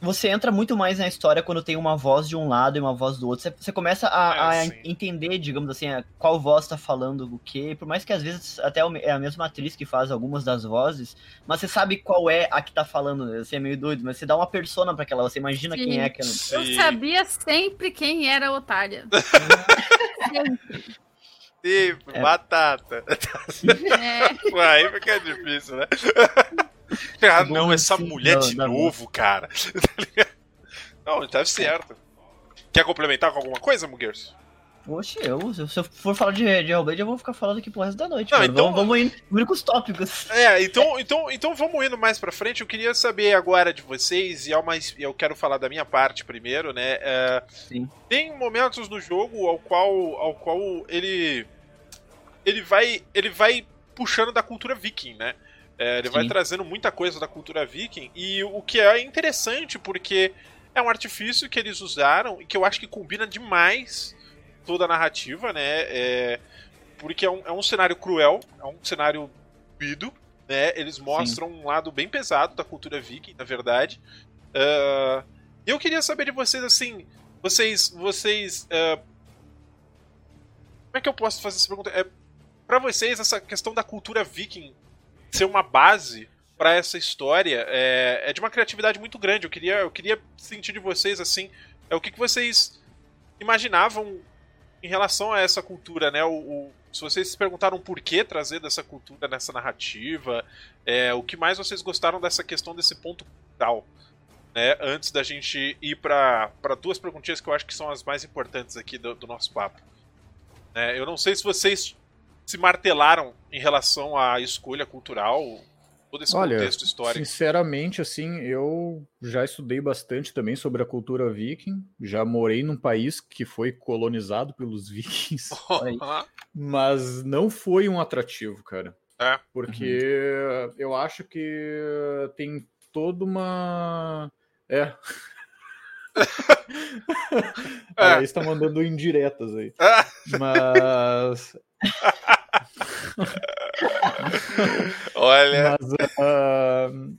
você entra muito mais na história quando tem uma voz de um lado e uma voz do outro. Você, você começa a, é, a entender, digamos assim, qual voz está falando o quê. Por mais que às vezes até é a mesma atriz que faz algumas das vozes, mas você sabe qual é a que tá falando. Você é meio doido, mas você dá uma persona para aquela, você imagina Sim. quem é aquela. Eu sabia sempre quem era a otária. <laughs> sempre. Tipo, é. batata. É. <laughs> Aí fica difícil, né? <laughs> <laughs> Ah, não, essa mulher de novo, cara. <laughs> não, tá certo. Quer complementar com alguma coisa, Muggers? Oxe, eu, se eu for falar de, de Hellblade, eu vou ficar falando aqui pro resto da noite. Não, então, vamos, vamos indo com os tópicos. É, então, então, então vamos indo mais pra frente. Eu queria saber agora de vocês, e é uma, eu quero falar da minha parte primeiro, né? É, Sim. Tem momentos no jogo ao qual, ao qual ele. Ele vai. Ele vai puxando da cultura viking, né? É, ele Sim. vai trazendo muita coisa da cultura viking, e o que é interessante, porque é um artifício que eles usaram e que eu acho que combina demais toda a narrativa, né? É, porque é um, é um cenário cruel, é um cenário doído, né? Eles mostram Sim. um lado bem pesado da cultura viking, na verdade. Uh, eu queria saber de vocês, assim, vocês, vocês, uh, como é que eu posso fazer essa pergunta? É, para vocês essa questão da cultura viking ser uma base para essa história é, é, de uma criatividade muito grande. Eu queria, eu queria sentir de vocês assim, é o que, que vocês imaginavam em relação a essa cultura, né? O, o, se vocês se perguntaram por que trazer dessa cultura nessa narrativa, é, o que mais vocês gostaram dessa questão desse ponto cultural, né? Antes da gente ir para duas perguntinhas que eu acho que são as mais importantes aqui do, do nosso papo. É, eu não sei se vocês se martelaram em relação à escolha cultural, todo esse Olha, contexto histórico? Sinceramente, assim, eu já estudei bastante também sobre a cultura viking, já morei num país que foi colonizado pelos <laughs> vikings, mas não foi um atrativo, cara. É. Porque uhum. eu acho que tem toda uma. É. <laughs> é. Está mandando indiretas aí. Mas <laughs> <laughs> Olha. Mas, uh,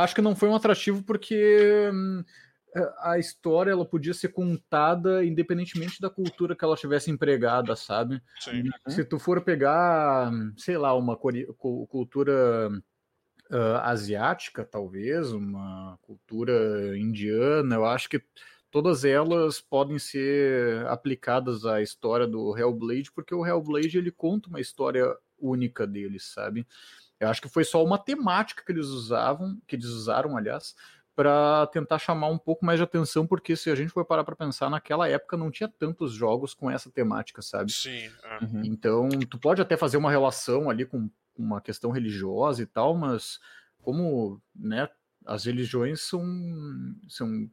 acho que não foi um atrativo porque uh, a história ela podia ser contada independentemente da cultura que ela tivesse empregada, sabe? Sim. Se tu for pegar, sei lá, uma cultura uh, asiática, talvez, uma cultura indiana. Eu acho que todas elas podem ser aplicadas à história do Hellblade, porque o Hellblade ele conta uma história única deles, sabe? Eu acho que foi só uma temática que eles usavam, que eles usaram, aliás, para tentar chamar um pouco mais de atenção, porque se a gente for parar para pensar, naquela época não tinha tantos jogos com essa temática, sabe? Sim. É. Uhum. Então, tu pode até fazer uma relação ali com uma questão religiosa e tal, mas como, né, as religiões são são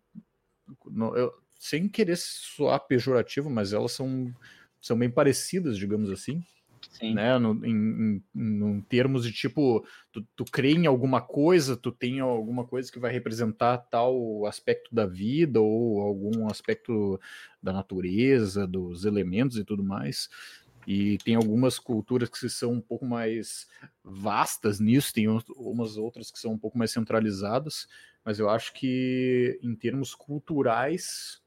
eu, sem querer soar pejorativo, mas elas são são bem parecidas, digamos assim. Sim. né? No, em, em, em, termos de tipo, tu, tu crê em alguma coisa, tu tem alguma coisa que vai representar tal aspecto da vida ou algum aspecto da natureza, dos elementos e tudo mais. E tem algumas culturas que são um pouco mais vastas nisso, tem umas outras que são um pouco mais centralizadas, mas eu acho que em termos culturais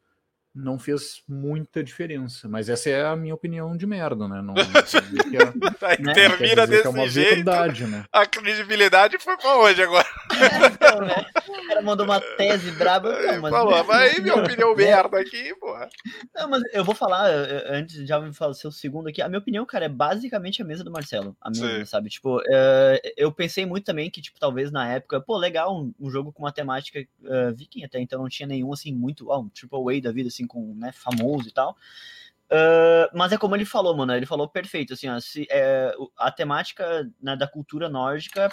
não fez muita diferença. Mas essa é a minha opinião de merda, né? Não, não é, <laughs> né? termina desse é uma jeito. Verdade, né? A credibilidade foi pra onde agora? <laughs> É, né? O cara mandou uma tese braba. Então, mas... Falou, mas aí minha opinião merda aqui, porra. Não, mas eu vou falar, antes já me falar seu segundo aqui. A minha opinião, cara, é basicamente a mesma do Marcelo. A minha, sabe? Tipo, uh, eu pensei muito também que, tipo, talvez na época, pô, legal, um, um jogo com uma temática uh, viking até então não tinha nenhum, assim, muito, ó, um triple A da vida, assim, com, né, famoso e tal. Uh, mas é como ele falou, mano. Ele falou perfeito, assim, ó, se, é, a temática né, da cultura nórdica,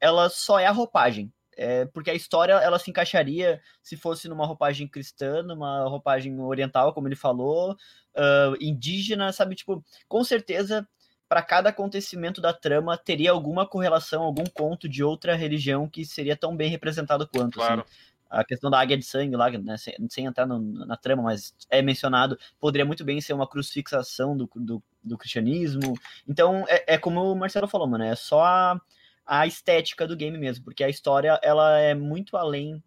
ela só é a roupagem. É, porque a história ela se encaixaria se fosse numa roupagem cristã, numa roupagem oriental, como ele falou, uh, indígena, sabe? Tipo, com certeza, para cada acontecimento da trama teria alguma correlação, algum conto de outra religião que seria tão bem representado quanto. Assim. Claro. Assim a questão da águia de sangue lá, né, sem, sem entrar no, na trama, mas é mencionado, poderia muito bem ser uma crucifixação do, do, do cristianismo. Então, é, é, como o Marcelo falou, mano, é só a, estética do game mesmo, porque a história, ela é muito além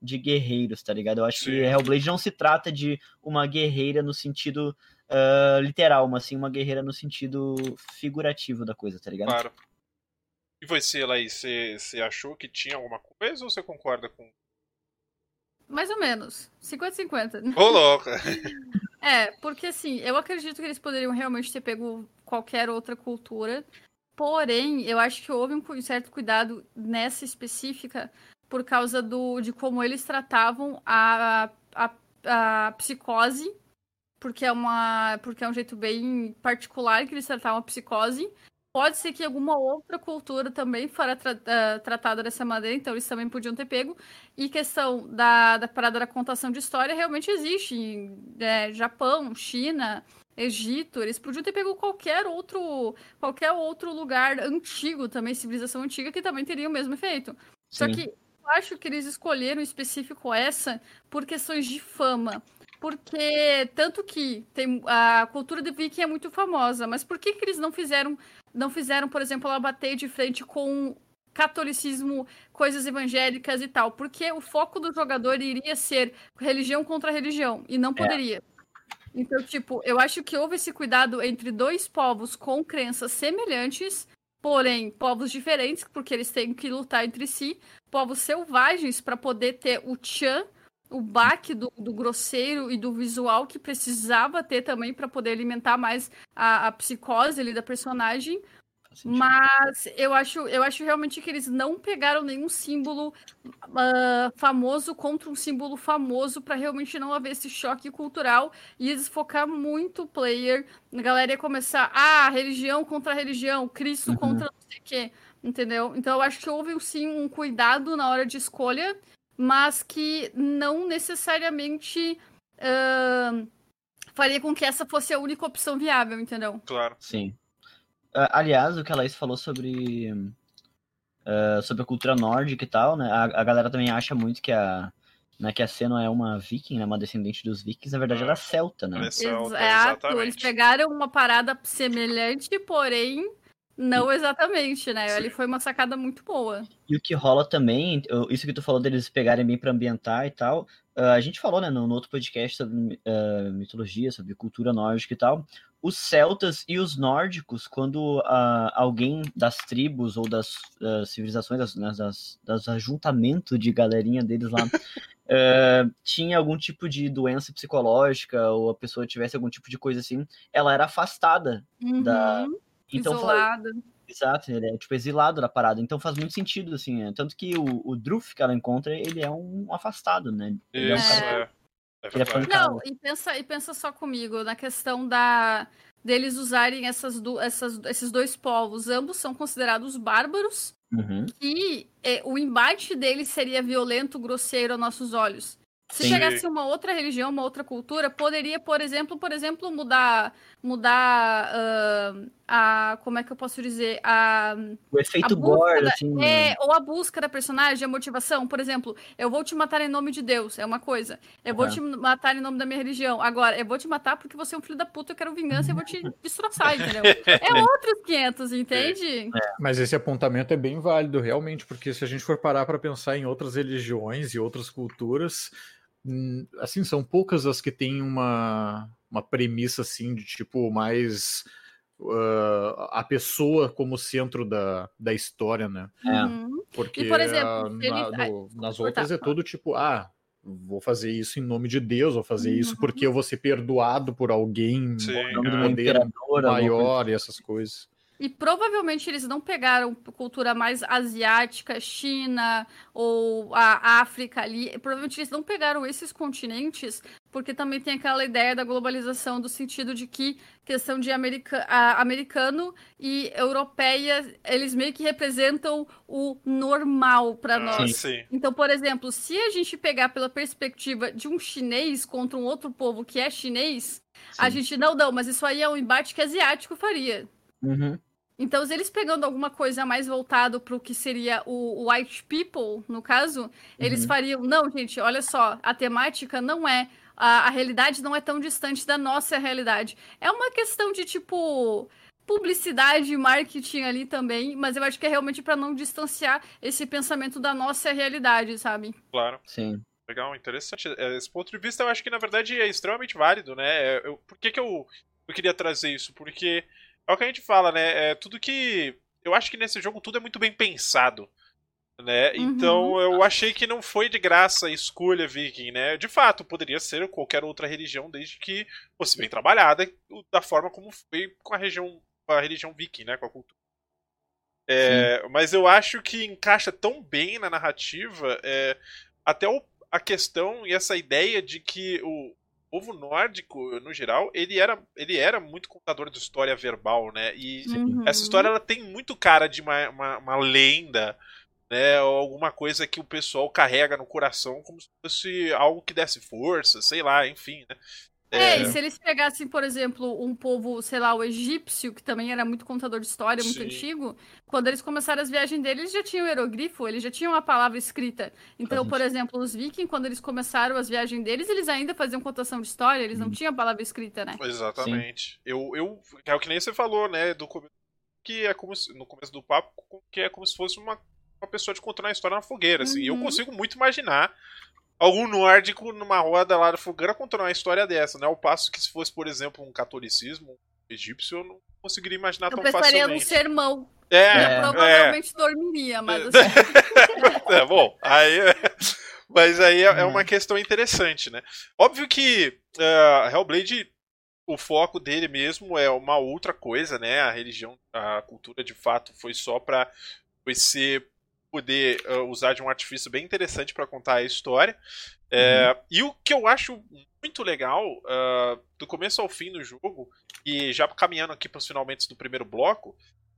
de guerreiros, tá ligado? Eu acho Sim. que Hellblade não se trata de uma guerreira no sentido uh, literal, mas sim uma guerreira no sentido figurativo da coisa, tá ligado? Claro. E você, Laís, você, você achou que tinha alguma coisa ou você concorda com mais ou menos. 50-50. Ô, louca! <laughs> é, porque assim, eu acredito que eles poderiam realmente ter pego qualquer outra cultura. Porém, eu acho que houve um certo cuidado nessa específica por causa do, de como eles tratavam a, a, a psicose, porque é, uma, porque é um jeito bem particular que eles tratavam a psicose. Pode ser que alguma outra cultura também fora tra uh, tratada dessa maneira, então eles também podiam ter pego. E questão da, da parada da contação de história realmente existe. Em, é, Japão, China, Egito, eles podiam ter pego qualquer outro, qualquer outro lugar antigo também, civilização antiga, que também teria o mesmo efeito. Sim. Só que eu acho que eles escolheram em específico essa por questões de fama. Porque, tanto que tem, a cultura de viking é muito famosa, mas por que, que eles não fizeram, não fizeram, por exemplo, ela bater de frente com catolicismo, coisas evangélicas e tal? Porque o foco do jogador iria ser religião contra religião, e não é. poderia. É. Então, tipo, eu acho que houve esse cuidado entre dois povos com crenças semelhantes, porém povos diferentes, porque eles têm que lutar entre si, povos selvagens para poder ter o Chan o baque do, do, grosseiro e do visual que precisava ter também para poder alimentar mais a, a psicose ali da personagem. Mas eu acho, eu acho realmente que eles não pegaram nenhum símbolo uh, famoso contra um símbolo famoso para realmente não haver esse choque cultural e eles focar muito o player. A galera ia começar, ah, religião contra religião, Cristo uhum. contra não sei o quê, entendeu? Então eu acho que houve sim um cuidado na hora de escolha mas que não necessariamente uh, faria com que essa fosse a única opção viável, entendeu? Claro. Sim. Uh, aliás, o que a Laís falou sobre, uh, sobre a cultura nórdica e tal, né? A, a, galera também acha muito que a, né, que a Senna é uma viking, né, uma descendente dos vikings, na verdade ela é celta, né? Ela é celta, Exato, eles pegaram uma parada semelhante, porém Não exatamente, né? Sim. Ali foi uma sacada muito boa. E o que rola também, isso que tu falou deles pegarem bem para ambientar e tal, a gente falou, né, no, outro podcast sobre uh, mitologia, sobre cultura nórdica e tal. Os celtas e os nórdicos, quando uh, alguém das tribos ou das uh, civilizações, das, né, das, das ajuntamentos de galerinha deles lá, <laughs> tinha algum tipo de doença psicológica ou a pessoa tivesse algum tipo de coisa assim, ela era afastada uhum. da então, Isolada. Exato, ele é tipo exilado da parada. Então faz muito sentido, assim. É. Tanto que o, o Druf que ela encontra, ele é um afastado, né? Ele Isso, é, um é. é, é Não, e pensa, e pensa só comigo, na questão da deles usarem essas, do, essas, esses dois povos. Ambos são considerados bárbaros. Uhum. E é, o embate deles seria violento, grosseiro aos nossos olhos. Se Sim. chegasse uma outra religião, uma outra cultura, poderia, por exemplo, por exemplo, mudar mudar uh, a como é que eu posso dizer a o efeito gore assim é, né? ou a busca da personagem a motivação por exemplo eu vou te matar em nome de Deus é uma coisa eu vou é. te matar em nome da minha religião agora eu vou te matar porque você é um filho da puta eu quero vingança eu vou te destroçar entendeu é <laughs> outros 500 entende é. mas esse apontamento é bem válido realmente porque se a gente for parar para pensar em outras religiões e outras culturas hum, assim são poucas as que têm uma uma premissa assim de tipo mais uh, a pessoa como centro da, da história, né? É. Uhum. Porque e, por exemplo, uh, na, no, nas outras é todo tipo, ah, vou fazer isso em nome de Deus, vou fazer uhum. isso porque eu vou ser perdoado por alguém, Sim, em nome é. poder maior e essas coisas. E provavelmente eles não pegaram cultura mais asiática, China ou a África ali. Provavelmente eles não pegaram esses continentes, porque também tem aquela ideia da globalização, do sentido de que questão de america americano e europeia, eles meio que representam o normal para nós. Sim. Então, por exemplo, se a gente pegar pela perspectiva de um chinês contra um outro povo que é chinês, Sim. a gente não, não, mas isso aí é um embate que asiático faria. Uhum. Então, eles pegando alguma coisa mais voltado para o que seria o, white people, no caso, eles uhum. fariam. Não, gente, olha só, a temática não é. A, a realidade não é tão distante da nossa realidade. É uma questão de tipo publicidade e marketing ali também, mas eu acho que é realmente para não distanciar esse pensamento da nossa realidade, sabe? Claro. Sim. Legal, interessante. É, esse ponto de vista eu acho que na verdade é extremamente válido, né? É, eu, por que, que eu, eu queria trazer isso? Porque é o que a gente fala, né? É tudo que. Eu acho que nesse jogo tudo é muito bem pensado. Né? Uhum. Então eu achei que não foi de graça a escolha viking, né? De fato, poderia ser qualquer outra religião, desde que fosse bem trabalhada, da forma como foi com a região, com a religião viking, né? Com a cultura. É, mas eu acho que encaixa tão bem na narrativa é, até o, a questão e essa ideia de que o, povo nórdico, no geral, ele era, ele era muito contador de história verbal, né? E uhum. essa história ela tem muito cara de uma, uma, uma, lenda, né? Ou alguma coisa que o pessoal carrega no coração como se fosse algo que desse força, sei lá, enfim, né? É, é, e se eles pegassem, por exemplo, um povo, sei lá, o egípcio, que também era muito contador de história, muito Sim. antigo, quando eles começaram as viagens deles, eles já tinham hieroglifo, eles já tinham a palavra escrita. Então, por exemplo, os vikings, quando eles começaram as viagens deles, eles ainda faziam contação de história, eles não hum. tinham a palavra escrita, né? Exatamente. Eu, eu, é o que nem você falou, né, do que é como se, no começo do papo, que é como se fosse uma, uma pessoa de contar uma história na fogueira, assim. Uhum. Eu consigo muito imaginar algum nórdico numa roda lá da fogueira contando uma história dessa, né? Ao passo que se fosse, por exemplo, um catolicismo um egípcio, eu não conseguiria imaginar eu tão facilmente. Eu pensaria no sermão. É, eu provavelmente é. dormiria, mas assim... <laughs> é, bom, aí... Mas aí é, é, uma uhum. questão interessante, né? Óbvio que uh, Hellblade, o foco dele mesmo é uma outra coisa, né? A religião, a cultura de fato foi só para ser poder uh, usar de um artifício bem interessante para contar a história. É, uhum. E o que eu acho muito legal, uh, do começo ao fim do jogo, e já caminhando aqui para os finalmente do primeiro bloco,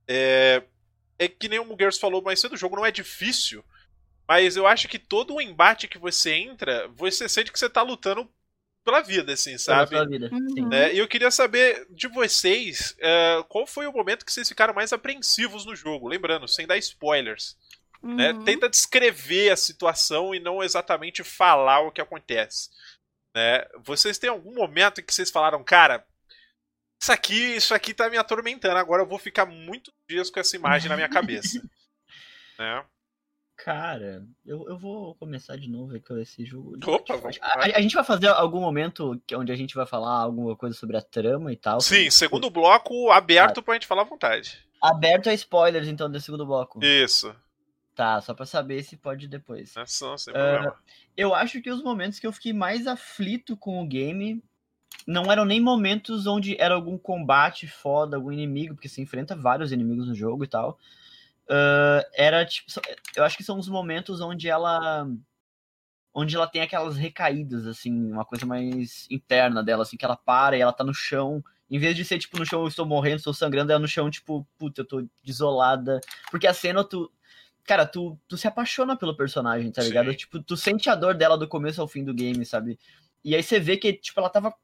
é, é que nem o Mugueiros falou mais cedo, o jogo não é difícil, mas eu acho que todo o embate que você entra, você sente que você está lutando pela vida, assim, sabe? Pela vida, uhum. né? E eu queria saber de vocês uh, qual foi o momento que vocês ficaram mais apreensivos no jogo. Lembrando, sem dar spoilers. Né? Uhum. Tenta descrever a situação e não exatamente falar o que acontece. Né? Vocês têm algum momento em que vocês falaram, cara, Isso aqui, isso aqui tá me atormentando. Agora eu vou ficar muitos dias com essa imagem na minha cabeça. <laughs> né? Cara, eu, eu vou começar de novo com esse jogo. Opa, vamos a, a, gente vai fazer algum momento onde a gente vai falar alguma coisa sobre a trama e tal. Sim, segundo bloco aberto ah. pra gente falar à vontade. Aberto a spoilers, então, desse segundo bloco. Isso. Tá, só pra saber se pode depois. É só, sem uh. Eu acho que os momentos que eu fiquei mais aflito com o game não eram nem momentos onde era algum combate foda, algum inimigo, porque você enfrenta vários inimigos no jogo e tal. Uh, era tipo. Eu acho que são os momentos onde ela. Onde ela tem aquelas recaídas, assim, uma coisa mais interna dela, assim, que ela para e ela tá no chão. Em vez de ser, tipo, no chão eu estou morrendo, estou sangrando, ela no chão, tipo, puta, eu tô desolada. Porque a cena, tu. Cara, tu, tu se apaixona pelo personagem, tá ligado? Sim. Tipo, tu sente a dor dela do começo ao fim do game, sabe? E aí você vê que, tipo, ela tava.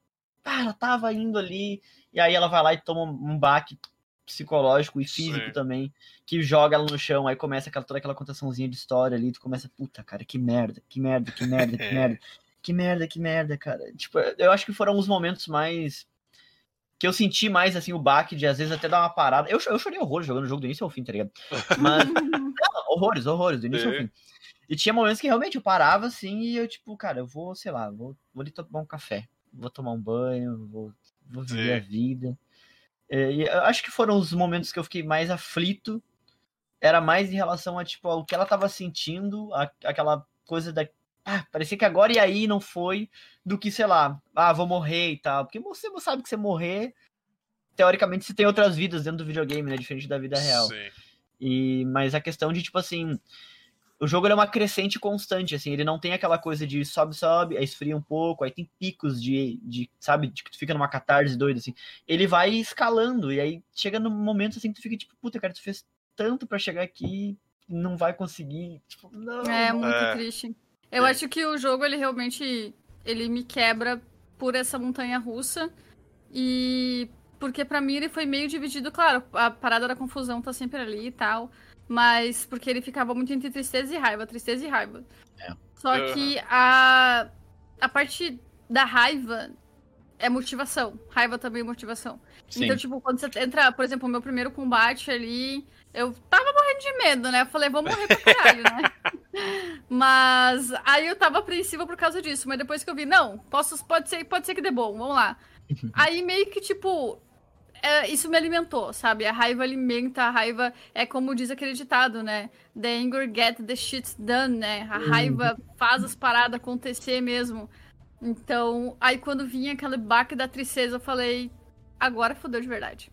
Ah, ela tava indo ali. E aí ela vai lá e toma um baque psicológico e físico Sim. também, que joga ela no chão, aí começa aquela, toda aquela contaçãozinha de história ali, tu começa, puta, cara, que merda, que merda, que merda, que <laughs> merda, que merda, que merda, cara. Tipo, eu acho que foram os momentos mais. Que eu senti mais, assim, o baque de às vezes até dar uma parada. Eu, eu chorei horrores jogando o jogo do início ao fim, tá ligado? Mas. <laughs> não, horrores, horrores, do início Sim. ao fim. E tinha momentos que realmente eu parava assim e eu, tipo, cara, eu vou, sei lá, vou, vou ali tomar um café, vou tomar um banho, vou, vou viver Sim. a vida. É, e eu acho que foram os momentos que eu fiquei mais aflito. Era mais em relação a, tipo, ao que ela tava sentindo, a, aquela coisa da. Ah, parecia que agora e aí não foi, do que, sei lá, ah, vou morrer e tal. Porque você sabe que você morrer, teoricamente você tem outras vidas dentro do videogame, né? Diferente da vida real. Sim. E, mas a questão de, tipo assim, o jogo é uma crescente constante, assim, ele não tem aquela coisa de sobe, sobe, aí esfria um pouco, aí tem picos de, de sabe, de que tu fica numa catarse doida, assim. Ele vai escalando, e aí chega num momento, assim, que tu fica tipo, puta, cara, tu fez tanto para chegar aqui, não vai conseguir, tipo, não. É, muito é. triste. Eu é. acho que o jogo, ele realmente, ele me quebra por essa montanha russa, e porque para mim ele foi meio dividido, claro, a parada da confusão tá sempre ali e tal, mas porque ele ficava muito entre tristeza e raiva, tristeza e raiva. É. Só uhum. que a, a parte da raiva é motivação. Raiva também é motivação. Sim. Então, tipo, quando você entra, por exemplo, o meu primeiro combate ali, eu tava morrendo de medo, né? Eu falei, vou morrer pra caralho, né? <laughs> Mas aí eu tava apreensiva por causa disso. Mas depois que eu vi, não, posso, pode, ser, pode ser que dê bom, vamos lá. <laughs> aí meio que, tipo, é, isso me alimentou, sabe? A raiva alimenta, a raiva é como diz aquele ditado, né? The anger get the shit done, né? A raiva faz as paradas acontecer mesmo. Então, aí quando vinha aquele baque da tristeza, eu falei, agora fodeu de verdade.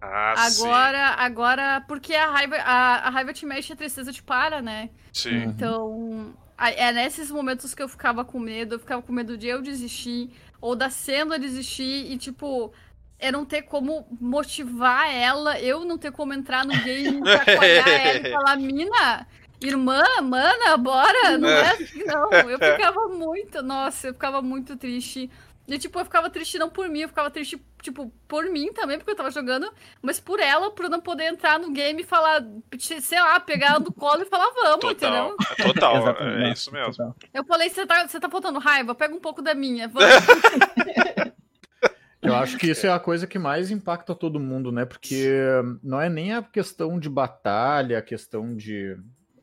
Ah, agora, sim. agora, porque a raiva, a, a raiva te mexe, a tristeza te para, né? Sim. Então, é nesses momentos que eu ficava com medo, eu ficava com medo de eu desistir, ou da cena desistir, e tipo, é não ter como motivar ela, eu não ter como entrar no game e apoiar ela e <laughs> falar, mina, irmã, mana, bora, não é assim, não. Eu <laughs> ficava muito, nossa, eu ficava muito triste. E, tipo, eu ficava triste não por mim, eu ficava triste, tipo, por mim também, porque eu tava jogando, mas por ela, por não poder entrar no game e falar, sei lá, pegar ela do colo e falar, vamos, total, entendeu? Total, <laughs> é isso mesmo. Eu falei, você tá, você tá faltando raiva? Pega um pouco da minha, vamos. <laughs> Eu acho que isso é a coisa que mais impacta todo mundo, né? Porque não é nem a questão de batalha, a questão de.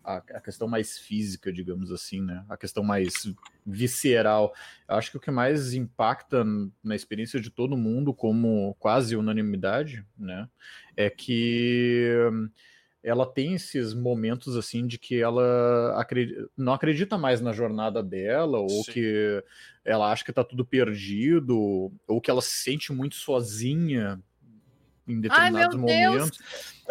A, a, questão mais física, digamos assim, né? A questão mais visceral. Eu acho que o que mais impacta na experiência de todo mundo, como quase unanimidade, né? É que ela tem esses momentos assim de que ela acredita, não acredita mais na jornada dela, ou Sim. que ela acha que tá tudo perdido, ou que ela se sente muito sozinha em determinados Ai, momentos.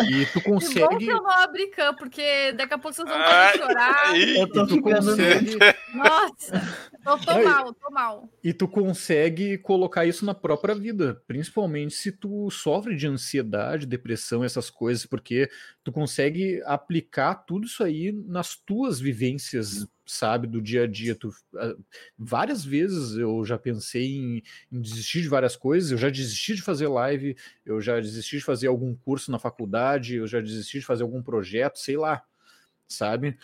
E tu <laughs> consegue. Que bom que eu não abri campo, porque daqui a pouco vocês vão querer chorar. <laughs> <laughs> E tu consegue. Nossa, tô, tô mal, tô mal. E tu consegue colocar isso na própria vida, principalmente se tu sofre de ansiedade, depressão, essas coisas, porque tu consegue aplicar tudo isso aí nas tuas vivências sabe, do dia a dia. Tu, ah, várias vezes eu já pensei em, em, desistir de várias coisas, eu já desisti de fazer live, eu já desisti de fazer algum curso na faculdade, eu já desisti de fazer algum projeto, sei lá, sabe?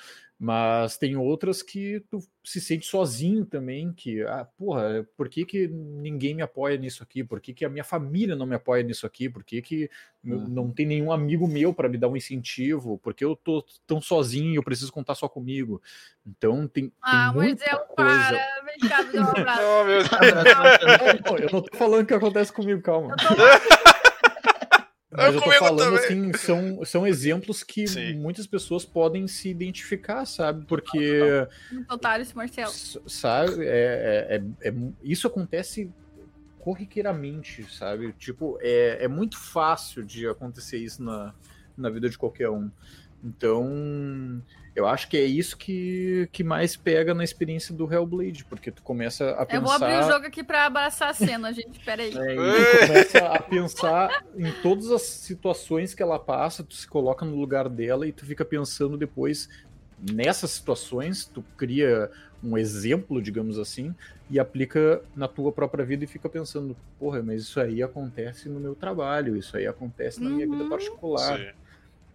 Mas tem outras que tu se sente sozinho também, que, ah, porra, por que, que ninguém me apoia nisso aqui? Por que, que a minha família não me apoia nisso aqui? Por que, que uhum. não tem nenhum amigo meu para me dar um incentivo? Porque eu tô tão sozinho e eu preciso contar só comigo. Então tem, ah, tem muita é coisa. Para, vem cá, me dá um <laughs> abraço. Oh, meu Deus. eu não tô falando que acontece comigo, calma. Eu tô... Mas eu, eu tô falando também. assim, são, são exemplos que <laughs> Sim. muitas pessoas podem se identificar, sabe? Porque. Total, esse Marcelo. Sabe? É, é, é, isso acontece corriqueiramente, sabe? Tipo, é, é muito fácil de acontecer isso na, na vida de qualquer um. Então, eu acho que é isso que, que mais pega na experiência do Hellblade, porque tu começa a pensar... Eu vou abrir o jogo aqui pra abraçar a cena, gente, peraí. É, e tu começa a pensar em todas as situações que ela passa, tu se coloca no lugar dela e tu fica pensando depois nessas situações, tu cria um exemplo, digamos assim, e aplica na tua própria vida e fica pensando, porra, mas isso aí acontece no meu trabalho, isso aí acontece na minha vida uhum. particular. Sim.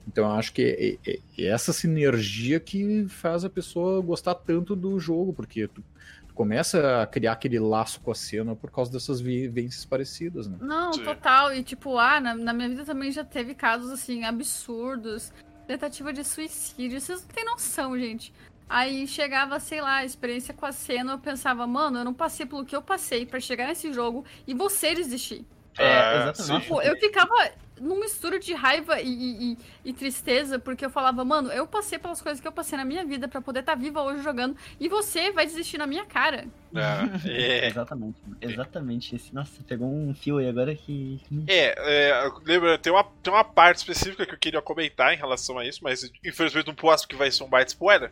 Então eu acho que é, é, é, essa sinergia que faz a pessoa gostar tanto do jogo, porque tu, tu, começa a criar aquele laço com a cena por causa dessas vivências parecidas, né? Não, Sim. total. E tipo, ah, na, na, minha vida também já teve casos assim, absurdos. Tentativa de suicídio. Vocês não têm noção, gente. Aí chegava, sei lá, a experiência com a cena, eu pensava, mano, eu não passei pelo que eu passei para chegar nesse jogo e você desistir. É, exatamente. Tipo, eu ficava num mistura de raiva e, e, e, tristeza, porque eu falava, mano, eu passei pelas coisas que eu passei na minha vida para poder estar tá viva hoje jogando, e você vai desistir na minha cara. É, <laughs> é. exatamente, exatamente. Esse, nossa, pegou um fio aí agora que. É, é lembra, tem uma, tem uma parte específica que eu queria comentar em relação a isso, mas infelizmente não posso, porque vai ser um baita spoiler.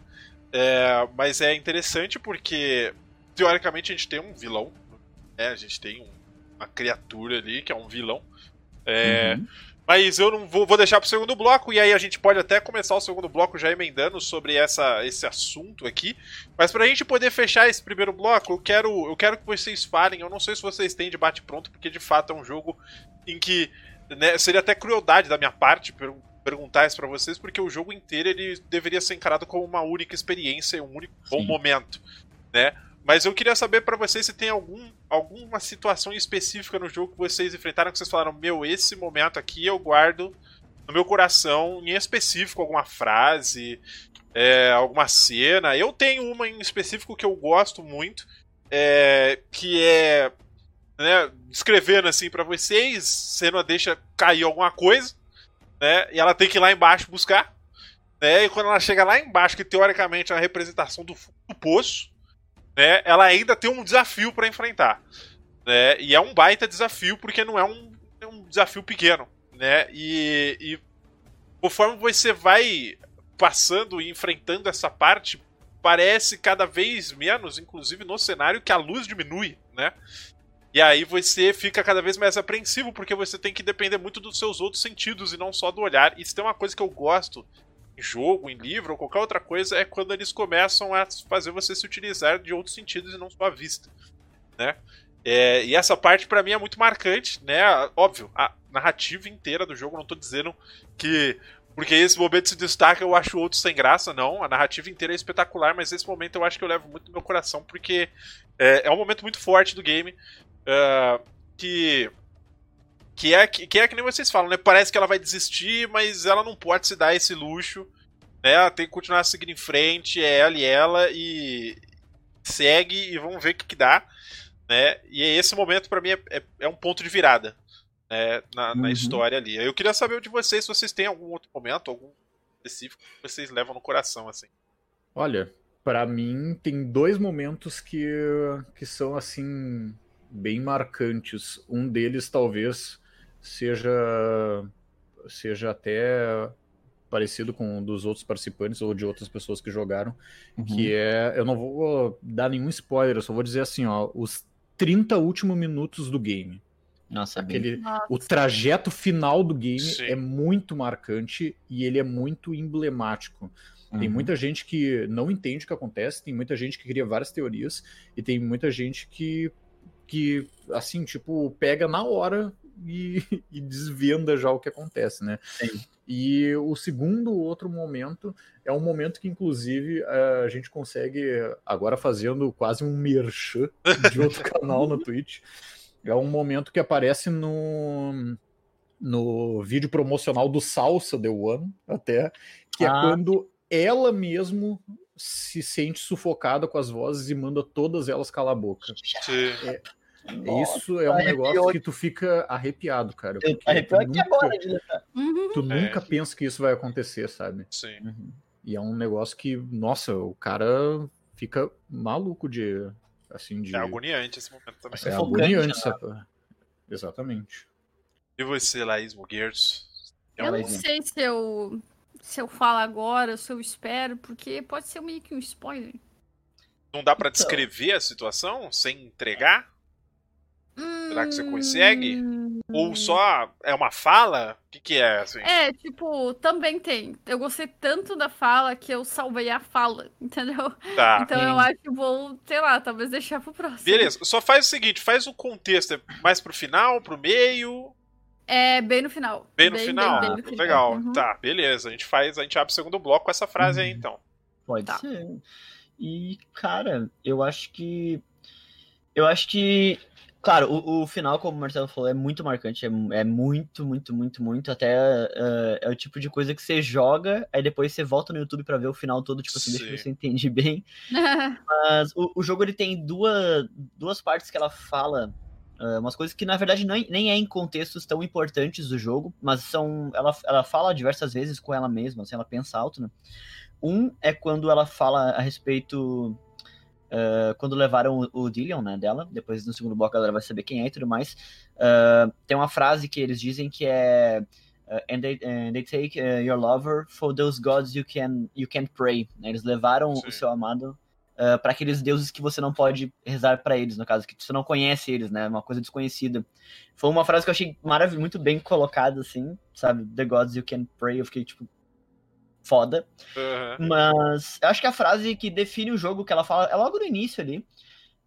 É, mas é interessante porque, teoricamente, a gente tem um vilão, né? A gente tem um, uma criatura ali que é um vilão. É, uhum. Mas eu não vou, vou deixar pro segundo bloco, e aí a gente pode até começar o segundo bloco já emendando sobre essa, esse assunto aqui. Mas pra gente poder fechar esse primeiro bloco, eu quero, eu quero que vocês falem. Eu não sei se vocês têm debate pronto, porque de fato é um jogo em que né, seria até crueldade da minha parte per perguntar isso pra vocês, porque o jogo inteiro ele deveria ser encarado como uma única experiência, um único Sim. bom momento. Né? Mas eu queria saber para vocês se tem algum, alguma situação específica no jogo que vocês enfrentaram que vocês falaram: Meu, esse momento aqui eu guardo no meu coração, em específico, alguma frase, é, alguma cena. Eu tenho uma em específico que eu gosto muito, é, que é. Né, escrevendo assim para vocês, cena deixa cair alguma coisa, né? E ela tem que ir lá embaixo buscar. Né, e quando ela chega lá embaixo, que teoricamente é a representação do, do poço, né, ela ainda tem um desafio para enfrentar. Né, e é um baita desafio, porque não é um, é um desafio pequeno. Né, e, e conforme você vai passando e enfrentando essa parte, parece cada vez menos, inclusive no cenário, que a luz diminui, né? E aí você fica cada vez mais apreensivo, porque você tem que depender muito dos seus outros sentidos e não só do olhar. Isso tem uma coisa que eu gosto em jogo, em livro ou qualquer outra coisa, é quando eles começam a fazer você se utilizar de outros sentidos e não só a vista, né? É, e essa parte para mim é muito marcante, né? Óbvio, a narrativa inteira do jogo, não tô dizendo que porque esse momento se destaca, eu acho outro sem graça, não. A narrativa inteira é espetacular, mas esse momento eu acho que eu levo muito no meu coração, porque é, é um momento muito forte do game. Uh, que que é, que é que nem vocês falam, né? Parece que ela vai desistir, mas ela não pode se dar esse luxo. Né? Ela tem que continuar seguindo em frente, é ela e ela, e segue e vamos ver o que, que dá. Né? E esse momento, para mim, é, é, é, um ponto de virada né? na, uhum. na história ali. Eu queria saber de vocês se vocês têm algum outro momento, algum específico que vocês levam no coração, assim. Olha, para mim tem dois momentos que, que são assim bem marcantes. Um deles talvez seja seja até parecido com um dos outros participantes ou de outras pessoas que jogaram, uhum. que é, eu não vou dar nenhum spoiler, eu só vou dizer assim, ó, os 30 últimos minutos do game. Nossa, Aquele, Nossa. o trajeto final do game Sim. é muito marcante e ele é muito emblemático. Uhum. Tem muita gente que não entende o que acontece, tem muita gente que cria várias teorias e tem muita gente que que assim, tipo, pega na hora e, <laughs> e desvenda já o que acontece, né? Sim. E o segundo outro momento é um momento que, inclusive, a gente consegue, agora fazendo quase um merchan de outro <laughs> canal no Twitch, é um momento que aparece no, no vídeo promocional do Salsa The One, até, que é ah. é quando ela mesmo se sente sufocada com as vozes e manda todas elas calar a boca. Sim. É, nossa, Isso é um negócio que tu fica arrepiado, cara. Arrepiou aqui nunca, agora uhum. Tu é. nunca pensa que isso vai acontecer, sabe? Sim. Uhum. E é um negócio que, nossa, o cara fica maluco de. Assim, de... É agoniante esse momento também. É agoniante, sabe? Exatamente. E você, Laís Mugueiros? Eu não sei se eu, se eu falo agora, se eu espero, porque pode ser meio que um spoiler. Não dá para então. descrever a situação sem entregar? Será que você consegue? Hum... Ou só é uma fala? O que, que é, assim? É, tipo, também tem. Eu gostei tanto da fala que eu salvei a fala, <laughs> entendeu? Tá. Então eu acho que vou, sei lá, talvez deixar pro próximo. Beleza, só faz o seguinte, faz o contexto é mais pro final, pro meio... É, bem no final. Bem no bem, final? Bem, bem no final. Legal. Uhum. Tá, beleza. A gente faz, a gente abre o segundo bloco com essa frase uhum. aí, então. Pode tá. ser. E, cara, eu acho que. Eu acho que Claro, o, o, final, como o Marcelo falou, é muito marcante. É, é muito, muito, muito, muito. Até uh, é o tipo de coisa que você joga, aí depois você volta no YouTube para ver o final todo, tipo assim, Sim. deixa você entender bem. <laughs> Mas o, o, jogo ele tem duas, duas partes que ela fala. Uh, umas coisas que na verdade nem, nem é em contextos tão importantes do jogo, mas são. Ela, ela fala diversas vezes com ela mesma, assim, ela pensa alto, né? Um é quando ela fala a respeito Uh, quando levaram o, o Dillion, né, dela, depois no segundo bloco a galera vai saber quem é e tudo mais, uh, tem uma frase que eles dizem que é uh, and, they, and they take your lover for those gods you can you can't pray. Né? Eles levaram Sim. o seu amado para aqueles deuses que você não pode rezar para eles, no caso, que você não conhece eles, né, uma coisa desconhecida. Foi uma frase que eu achei muito bem colocada, assim, sabe, the gods you can pray, eu fiquei, tipo, foda. Uhum. Mas eu acho que a frase que define o jogo que ela fala é logo no início ali.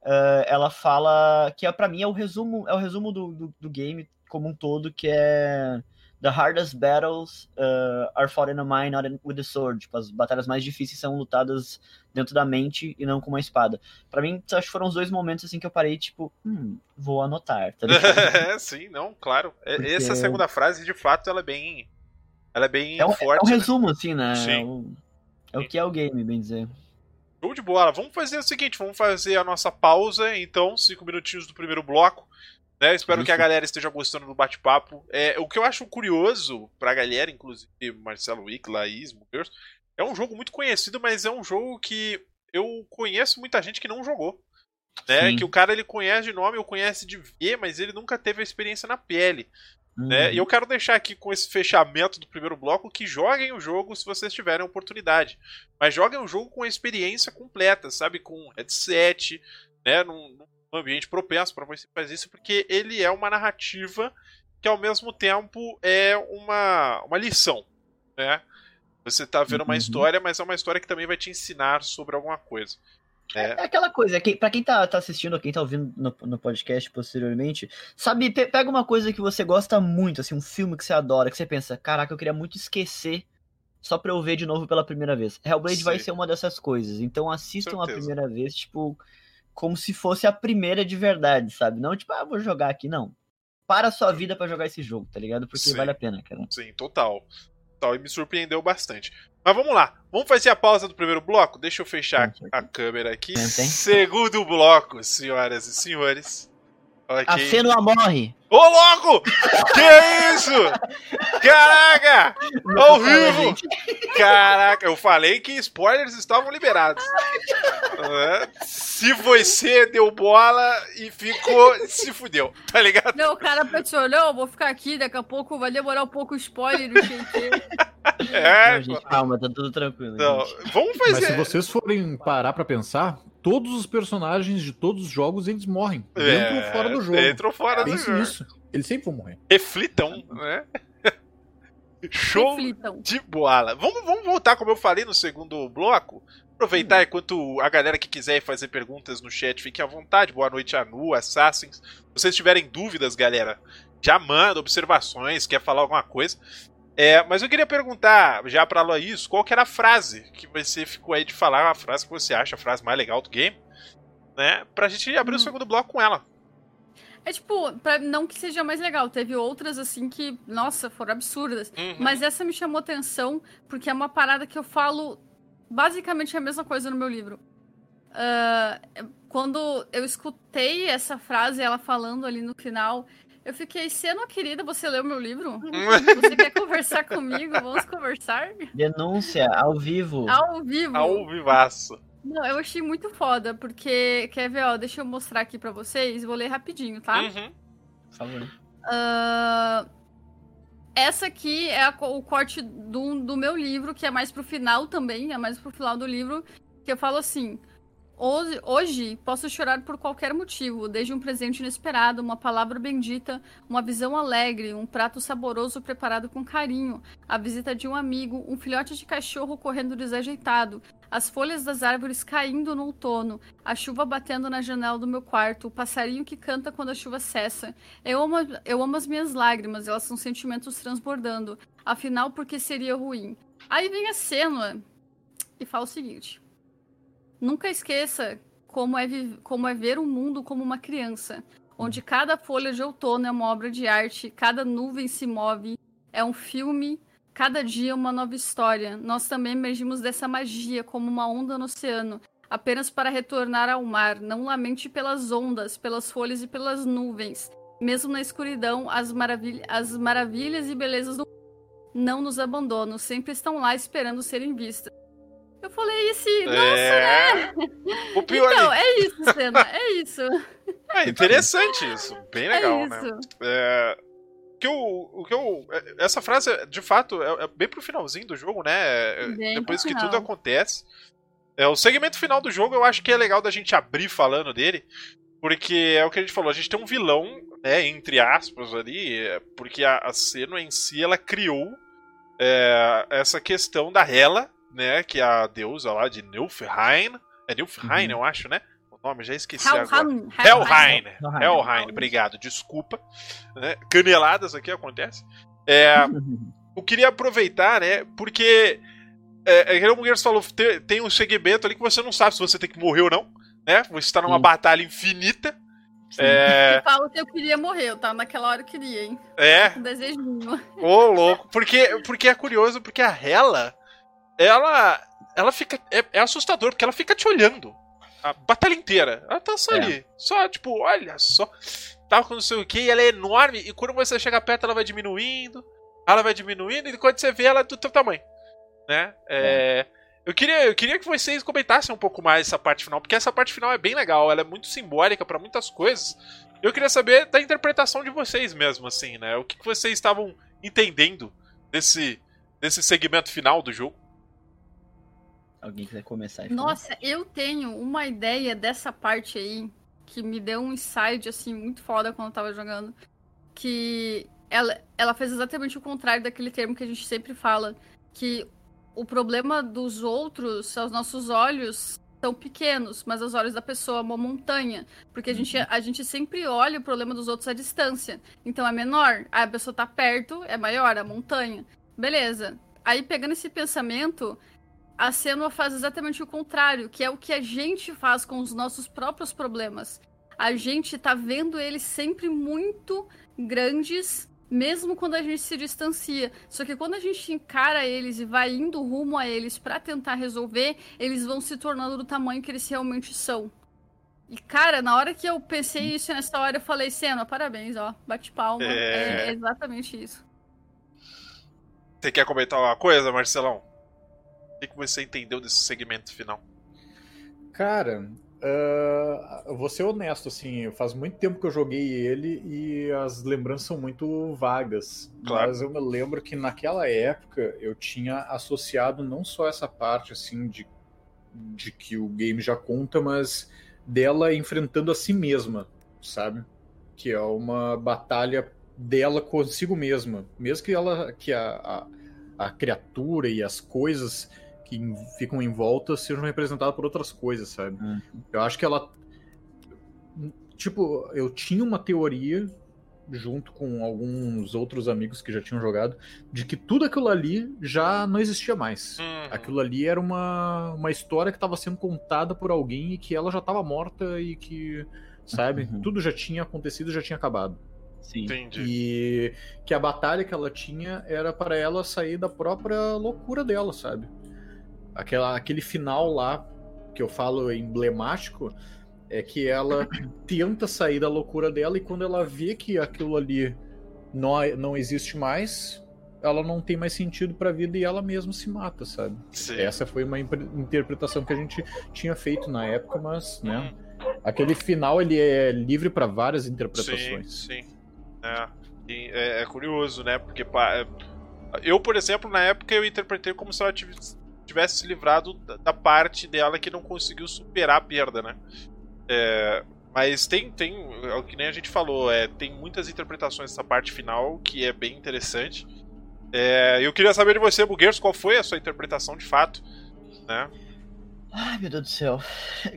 Uh, ela fala que é, para mim é o resumo é o resumo do, do, do, game como um todo que é the hardest battles uh, are fought in a mind not with the sword tipo as batalhas mais difíceis são lutadas dentro da mente e não com uma espada para mim acho que foram os dois momentos assim que eu parei tipo hum, vou anotar tá <laughs> é sim não claro Porque... essa segunda frase de fato ela é bem ela é bem é um, forte. É um né? resumo, assim, né? Sim. É o, é o que é o game, bem dizer. Show de bola. Vamos fazer o seguinte, vamos fazer a nossa pausa, então, cinco minutinhos do primeiro bloco. Né? Espero Isso. que a galera esteja gostando do bate-papo. É, o que eu acho curioso pra galera, inclusive Marcelo Wick, Laís, Movers, é um jogo muito conhecido, mas é um jogo que eu conheço muita gente que não jogou. Né? Que o cara ele conhece de nome, ou conhece de ver, mas ele nunca teve a experiência na pele. Né? Uhum. E eu quero deixar aqui com esse fechamento do primeiro bloco que joguem o jogo se vocês tiverem oportunidade. Mas joguem o jogo com a experiência completa, sabe? Com headset, né? Num, num ambiente propenso para você fazer isso, porque ele é uma narrativa que ao mesmo tempo é uma, uma lição, né? Você está vendo uma uhum. história, mas é uma história que também vai te ensinar sobre alguma coisa. É. é, aquela coisa, é que, pra quem tá, tá assistindo, quem tá ouvindo no, no podcast posteriormente, sabe, pe pega uma coisa que você gosta muito, assim, um filme que você adora, que você pensa, caraca, eu queria muito esquecer só pra eu ver de novo pela primeira vez. Hellblade Sim. vai ser uma dessas coisas, então assistam a primeira vez, tipo, como se fosse a primeira de verdade, sabe? Não tipo, ah, vou jogar aqui, não. Para a sua vida para jogar esse jogo, tá ligado? Porque Sim. vale a pena, cara. Sim, total. Total, e me surpreendeu bastante. Mas vamos lá. Vamos fazer a pausa do primeiro bloco? Deixa eu fechar a câmera aqui. Segundo bloco, senhoras e senhores. Okay. A Fênua morre. Ô, louco! que isso? Caraca! Ao vivo! Caraca, eu falei que spoilers estavam liberados. Se você deu bola e ficou. Se fudeu, tá ligado? Não, o cara pensou, não, vou ficar aqui, daqui a pouco vai demorar um pouco o spoiler do É, não, gente, calma, tá tudo tranquilo. Não, vamos fazer. Mas se vocês forem parar pra pensar, todos os personagens de todos os jogos eles morrem. Dentro é, ou fora do jogo. Dentro ou fora Pense do jogo. Isso. Eles sempre vão morrer. Reflitam, né? Show Reflitam. de boala. Vamos, vamos voltar, como eu falei no segundo bloco. Aproveitar enquanto a galera que quiser fazer perguntas no chat, fique à vontade. Boa noite, Anu, Assassins. Se vocês tiverem dúvidas, galera, já manda observações, quer falar alguma coisa. É, mas eu queria perguntar já pra Laís qual que era a frase que você ficou aí de falar, a frase que você acha a frase mais legal do game, né? Pra gente abrir hum. o segundo bloco com ela. É tipo, pra, não que seja mais legal, teve outras assim que, nossa, foram absurdas. Uhum. Mas essa me chamou atenção porque é uma parada que eu falo basicamente a mesma coisa no meu livro. Uh, quando eu escutei essa frase, ela falando ali no final, eu fiquei, Sena querida, você leu meu livro? Você quer conversar comigo? Vamos conversar? Denúncia, ao vivo. Ao vivo. Ao vivaço. Não, eu achei muito foda, porque, quer ver, ó, deixa eu mostrar aqui pra vocês, vou ler rapidinho, tá? Uhum. Por favor. Uh, essa aqui é a, o corte do, do meu livro, que é mais pro final também, é mais pro final do livro, que eu falo assim... Hoje, hoje, posso chorar por qualquer motivo, desde um presente inesperado, uma palavra bendita, uma visão alegre, um prato saboroso preparado com carinho, a visita de um amigo, um filhote de cachorro correndo desajeitado, as folhas das árvores caindo no outono, a chuva batendo na janela do meu quarto, o passarinho que canta quando a chuva cessa. Eu amo, eu amo as minhas lágrimas, elas são sentimentos transbordando. Afinal, por que seria ruim? Aí vem a cena e fala o seguinte. Nunca esqueça como é, como é ver o mundo como uma criança, onde cada folha de outono é uma obra de arte, cada nuvem se move, é um filme, cada dia uma nova história. Nós também emergimos dessa magia como uma onda no oceano, apenas para retornar ao mar. Não lamente pelas ondas, pelas folhas e pelas nuvens. Mesmo na escuridão, as, as maravilhas e belezas do não nos abandonam, sempre estão lá esperando serem vistas. Eu falei esse, nossa, é... né? O pior então, é isso, Senna, é isso. É interessante isso, bem é legal, é isso. né? É, que eu, o que eu, é, essa frase, de fato, é, é bem pro finalzinho do jogo, né? É, bem Depois que tudo acontece. É, o segmento final do jogo eu acho que é legal da gente abrir falando dele, porque é o que a gente falou, a gente tem um vilão, né, entre aspas ali, porque a, a Senna em si, ela criou é, essa questão da Hela, né? Que é a deusa lá de Nilfheim. É Nilfheim, uhum. eu acho, né? O nome, já esqueci Helheim. agora. Helheim. Helheim. Helheim, obrigado, desculpa. Né? Caneladas aqui acontece. É, <laughs> eu queria aproveitar, né? Porque. É, é, o Mugueiros falou, tem, tem um segmento ali que você não sabe se você tem que morrer ou não. Né? Você está numa Sim. batalha infinita. É... Eu falo que eu queria morrer, eu tava naquela hora eu queria, hein? É. Um desejinho. Ô, louco. Porque, porque é curioso, porque a Hela, ela ela fica é, é, assustador porque ela fica te olhando a batalha inteira. Ela tá só é. ali, só tipo, olha só, tá com não sei o que, e ela é enorme e quando você chega perto ela vai diminuindo, ela vai diminuindo e quando você vê ela é do teu tamanho, né? É, é. Eu queria, eu queria que vocês comentassem um pouco mais essa parte final, porque essa parte final é bem legal, ela é muito simbólica para muitas coisas. Eu queria saber da interpretação de vocês mesmo, assim, né? O que, que vocês estavam entendendo desse, desse segmento final do jogo? Alguém quiser começar? Nossa, eu tenho uma ideia dessa parte aí que me deu um insight assim muito foda quando eu tava jogando, que ela, ela fez exatamente o contrário daquele termo que a gente sempre fala, que o problema dos outros, aos nossos olhos, são pequenos, mas aos olhos da pessoa é uma montanha. Porque a gente, uhum. a gente sempre olha o problema dos outros à distância. Então é menor, a pessoa tá perto, é maior, a montanha. Beleza. Aí pegando esse pensamento, a Senua faz exatamente o contrário, que é o que a gente faz com os nossos próprios problemas. A gente tá vendo eles sempre muito grandes, mesmo quando a gente se distancia. Só que quando a gente encara eles e vai indo rumo a eles para tentar resolver, eles vão se tornando do tamanho que eles realmente são. E, cara, na hora que eu pensei isso nessa hora, eu falei, Senna, parabéns, ó, bate palma. É... é exatamente isso. Você quer comentar uma coisa, Marcelão? O que você entendeu desse segmento final? Cara, uh, vou ser honesto, assim, faz muito tempo que eu joguei ele e as lembranças são muito vagas. Claro. Mas eu me lembro que naquela época eu tinha associado não só essa parte, assim, de, de que o game já conta, mas dela enfrentando a si mesma, sabe? Que é uma batalha dela consigo mesma. Mesmo que ela, que a, a, a criatura e as coisas que ficam em volta sejam representadas por outras coisas, sabe? Uhum. Eu acho que ela. Tipo, eu tinha uma teoria junto com alguns outros amigos que já tinham jogado, de que tudo aquilo ali já não existia mais. Uhum. Aquilo ali era uma, uma história que estava sendo contada por alguém e que ela já estava morta e que, sabe, uhum. tudo já tinha acontecido, já tinha acabado. Sim. Entendi. E que a batalha que ela tinha era para ela sair da própria loucura dela, sabe? Aquela, aquele final lá que eu falo emblemático é que ela <coughs> tenta sair da loucura dela e quando ela vê que aquilo ali não, não existe mais, ela não tem mais sentido para a vida e ela mesma se mata, sabe? Sim. Essa foi uma interpretação que a gente tinha feito na época, mas, né? Hum. Aquele final ele é livre para várias interpretações. Sim, sim. É, é, é, curioso, né? Porque é, eu, por exemplo, na época eu interpretei como se ela tivesse se livrado da parte dela que não conseguiu superar a perda, né? É, mas tem, tem, é o que nem a gente falou, é, tem muitas interpretações dessa parte final que é bem interessante. É, eu queria saber de você, Bugueiros, qual foi a sua interpretação de fato, né? Ai, meu Deus do céu.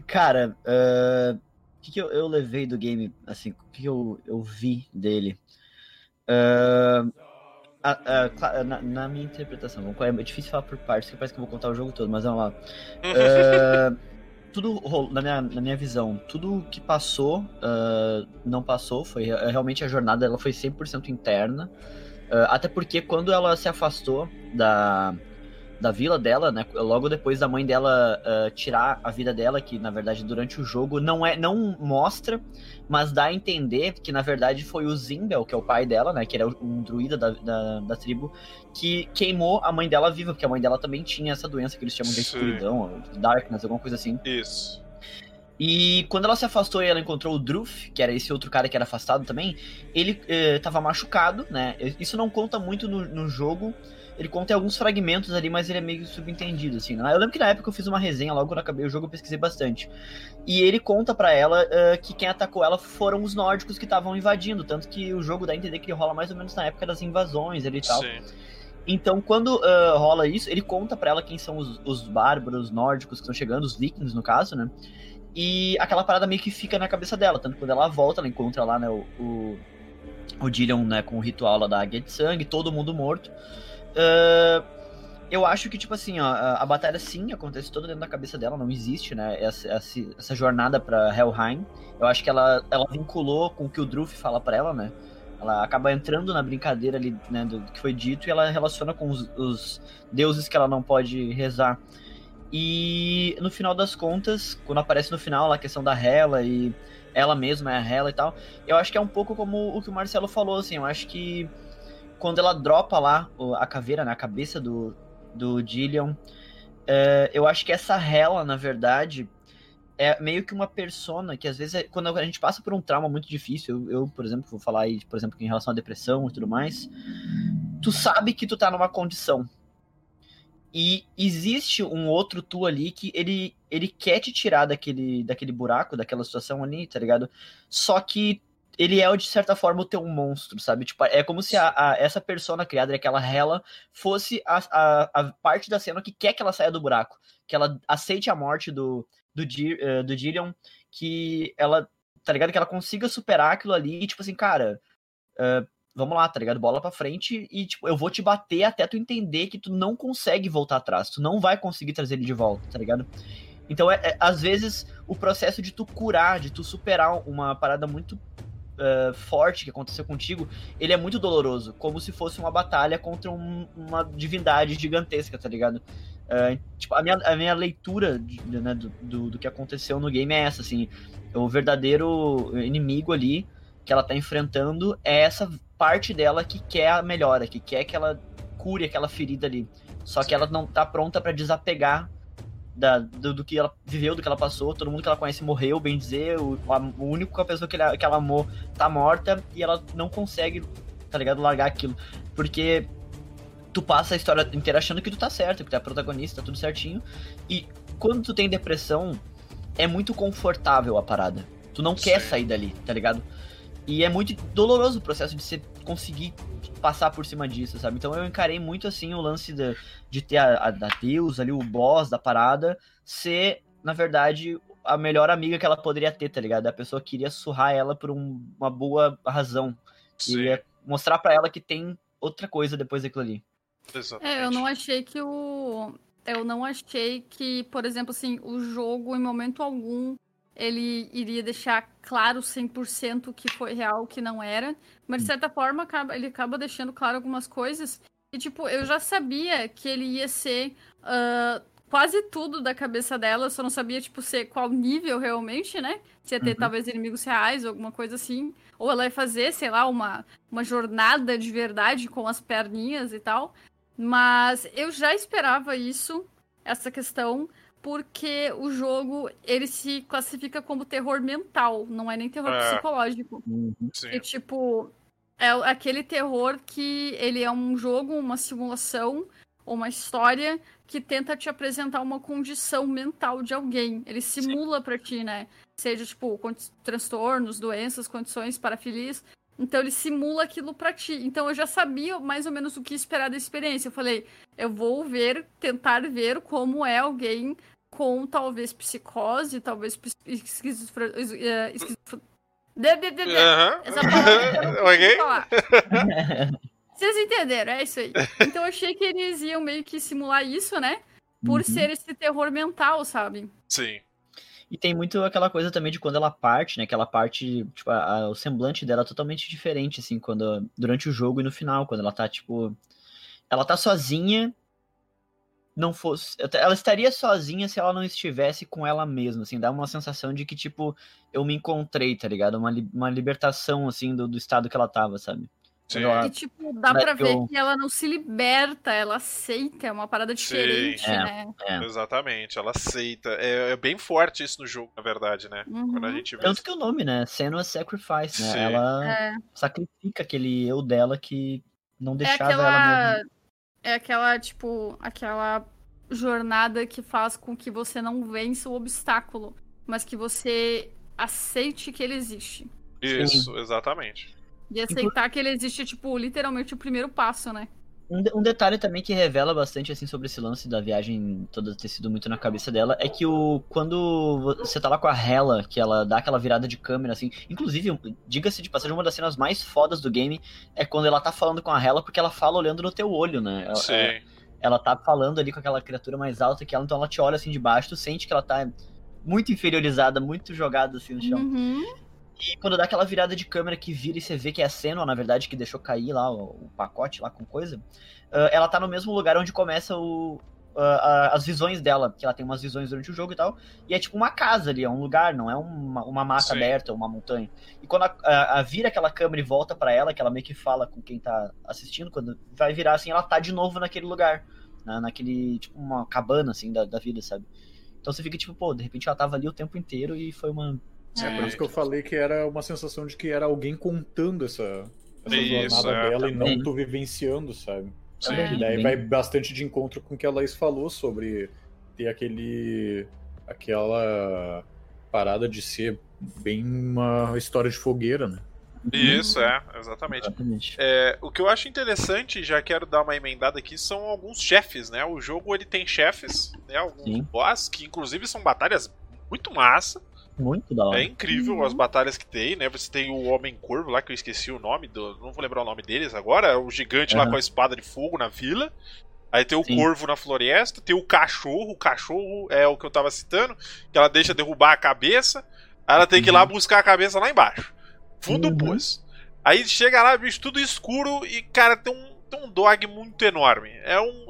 Cara, uh, o que, que eu, eu, levei do game, assim, o que, que eu, eu vi dele? Uh, na, na, minha interpretação, é difícil falar por partes, que parece que eu vou contar o jogo todo, mas vamos lá. Uh, <laughs> tudo na minha, na minha visão, tudo que passou uh, não passou, foi realmente a jornada ela foi 100% interna. Uh, até porque quando ela se afastou da, da vila dela, né? Logo depois da mãe dela uh, tirar a vida dela, que na verdade durante o jogo não é, não mostra, mas dá a entender que na verdade foi o Zimbel, que é o pai dela, né? Que era um druida da, da, da tribo, que queimou a mãe dela viva, porque a mãe dela também tinha essa doença que eles chamam de escuridão, darkness, alguma coisa assim. Isso. E quando ela se afastou e ela encontrou o Druff, que era esse outro cara que era afastado também, ele eh, tava machucado, né? Isso não conta muito no, no jogo, ele conta alguns fragmentos ali, mas ele é meio subentendido, assim. Né? Eu lembro que na época eu fiz uma resenha, logo quando acabei o jogo eu pesquisei bastante. E ele conta para ela uh, que quem atacou ela foram os nórdicos que estavam invadindo, tanto que o jogo dá a entender que ele rola mais ou menos na época das invasões ali e tal. Sim. Então, quando uh, rola isso, ele conta para ela quem são os, os bárbaros nórdicos que estão chegando, os vikings no caso, né? E aquela parada meio que fica na cabeça dela, tanto quando ela volta, ela encontra lá, né, o, o, o Dillion, né, com o ritual lá da águia de sangue, todo mundo morto. Uh, eu acho que, tipo assim, ó, a, batalha sim acontece toda dentro da cabeça dela, não existe, né? Essa, essa, essa, jornada pra Helheim. Eu acho que ela, ela vinculou com o que o Druff fala pra ela, né? Ela acaba entrando na brincadeira ali, né, do, do que foi dito, e ela relaciona com os, os, deuses que ela não pode rezar. E no final das contas, quando aparece no final a questão da Hela e ela mesma é a Hela e tal, eu acho que é um pouco como o que o Marcelo falou, assim, eu acho que quando ela dropa lá a caveira na né, cabeça do, do Dillion, é, eu acho que essa Hela, na verdade, é meio que uma persona que às vezes, é, quando a gente passa por um trauma muito difícil, eu, eu, por exemplo, vou falar aí, por exemplo, em relação à depressão e tudo mais, tu sabe que tu tá numa condição. E existe um outro tu ali que ele, ele quer te tirar daquele, daquele buraco, daquela situação ali, tá ligado? Só que ele é, de certa forma, o teu monstro, sabe? Tipo, é como se a, a, essa persona criada, aquela Hela, fosse a, a, a, parte da cena que quer que ela saia do buraco. Que ela aceite a morte do, do, uh, do Dillion, que ela, tá ligado? Que ela consiga superar aquilo ali, e, tipo assim, cara, uh, vamos lá, tá ligado? Bola pra frente e, tipo, eu vou te bater até tu entender que tu não consegue voltar atrás, tu não vai conseguir trazer ele de volta, tá ligado? Então, é, é às vezes, o processo de tu curar, de tu superar uma parada muito uh, forte que aconteceu contigo, ele é muito doloroso, como se fosse uma batalha contra um, uma divindade gigantesca, tá ligado? Uh, tipo, a minha, a minha leitura de, né, do, do, do, que aconteceu no game é essa, assim, o verdadeiro inimigo ali que ela tá enfrentando é essa parte dela que quer a melhora, que quer que ela cure aquela ferida ali. Só que ela não tá pronta para desapegar da, do, do, que ela viveu, do que ela passou, todo mundo que ela conhece morreu, bem dizer, o, a, o único pessoa que ela, que ela amou tá morta e ela não consegue, tá ligado, largar aquilo. Porque tu passa a história inteira achando que tu tá certo, que tu é a protagonista, tá tudo certinho. E quando tu tem depressão, é muito confortável a parada. Tu não Sim. quer sair dali, tá ligado? E é muito doloroso o processo de você conseguir passar por cima disso, sabe? Então eu encarei muito assim o lance de, de ter a, a, a Deus ali, o boss da parada, ser, na verdade, a melhor amiga que ela poderia ter, tá ligado? A pessoa queria surrar ela por um, uma boa razão. Sim. E é mostrar para ela que tem outra coisa depois daquilo ali. Exatamente. É, eu não achei que o. Eu não achei que, por exemplo, assim, o jogo, em momento algum, ele iria deixar claro 100% que foi real, que não era. Mas, de certa forma, ele acaba deixando claro algumas coisas. E, tipo, eu já sabia que ele ia ser uh, quase tudo da cabeça dela, só não sabia, tipo, ser qual nível realmente, né? Se ia ter, uhum. talvez, inimigos reais ou alguma coisa assim. Ou ela ia fazer, sei lá, uma, uma jornada de verdade com as perninhas e tal. Mas eu já esperava isso, essa questão, porque o jogo, ele se classifica como terror mental, não é nem terror é. psicológico. Uhum. E, tipo, é aquele terror que ele é um jogo, uma simulação, uma história que tenta te apresentar uma condição mental de alguém. Ele simula para ti, né? Seja, tipo, transtornos, doenças, condições parafilias. Então ele simula aquilo para ti. Então eu já sabia mais ou menos o que esperar da experiência. Eu falei, eu vou ver, tentar ver como é alguém com talvez psicose, talvez esquizofrenia. Eh, Essa palavra <laughs> <laughs> Vocês entenderam, é isso aí. Então eu achei que eles iam meio que simular isso, né? Por uhum. ser esse terror mental, sabe? Sim. E tem muito aquela coisa também de quando ela parte, né? Aquela parte, tipo, a, a, o semblante dela é totalmente diferente, assim, quando durante o jogo e no final, quando ela tá, tipo. Ela tá sozinha. Não fosse. Ela estaria sozinha se ela não estivesse com ela mesma, assim, dá uma sensação de que, tipo, eu me encontrei, tá ligado? Uma, uma libertação, assim, do, do estado que ela tava, sabe? Ela... E, tipo, dá pra ver eu... que ela não se liberta, ela aceita, é uma parada diferente, Sim. né? É, é. Exatamente, ela aceita. É, é, bem forte isso no jogo, na verdade, né? Uhum. Quando a gente vê... Tanto que o nome, né? Senua Sacrifice, né? Sim. Ela é. sacrifica aquele eu dela que não é deixava aquela... ela morrer. É aquela, tipo, aquela jornada que faz com que você não vença o obstáculo, mas que você aceite que ele existe. Isso, Sim. exatamente. E aceitar que ele existe, tipo, literalmente o primeiro passo, né? Um, um, detalhe também que revela bastante, assim, sobre esse lance da viagem toda ter sido muito na cabeça dela, é que o quando você tá lá com a Hela, que ela dá aquela virada de câmera, assim, inclusive, diga-se de passagem, uma das cenas mais fodas do game é quando ela tá falando com a Hela, porque ela fala olhando no teu olho, né? Ela, Sim. Ela, ela tá falando ali com aquela criatura mais alta que ela, então ela te olha assim de baixo, tu sente que ela tá muito inferiorizada, muito jogada assim no chão. Uhum. E quando dá aquela virada de câmera que vira e você vê que é a Senua, na verdade, que deixou cair lá o, o pacote lá com coisa, uh, ela tá no mesmo lugar onde começa o, uh, as visões dela, que ela tem umas visões durante o jogo e tal, e é tipo uma casa ali, é um lugar, não é uma, uma mata Sim. aberta, uma montanha. E quando a, a, a, vira aquela câmera e volta para ela, que ela meio que fala com quem tá assistindo, quando vai virar assim, ela tá de novo naquele lugar, né, naquele, tipo, uma cabana, assim, da, da vida, sabe? Então você fica tipo, pô, de repente ela tava ali o tempo inteiro e foi uma é por isso que eu falei que era uma sensação de que era alguém contando essa, essa isso, jornada é, dela e não tu vivenciando, sabe? Sim. E daí vai bastante de encontro com o que a Laís falou sobre ter aquele. aquela parada de ser bem uma história de fogueira, né? Isso, é, exatamente. exatamente. É, o que eu acho interessante, já quero dar uma emendada aqui, são alguns chefes, né? O jogo ele tem chefes, né? Alguns Sim. boss, que inclusive são batalhas muito massa. Muito da hora. É incrível uhum. as batalhas que tem, né? Você tem o Homem Corvo lá, que eu esqueci o nome, do, não vou lembrar o nome deles agora. O gigante uhum. lá com a espada de fogo na vila. Aí tem o Sim. corvo na floresta, tem o cachorro. O cachorro é o que eu tava citando, que ela deixa derrubar a cabeça. Aí ela tem uhum. que ir lá uhum. buscar a cabeça lá embaixo. Fundo do uhum. poço. Aí chega lá, bicho, tudo escuro e, cara, tem um, tem um dog muito enorme. É um.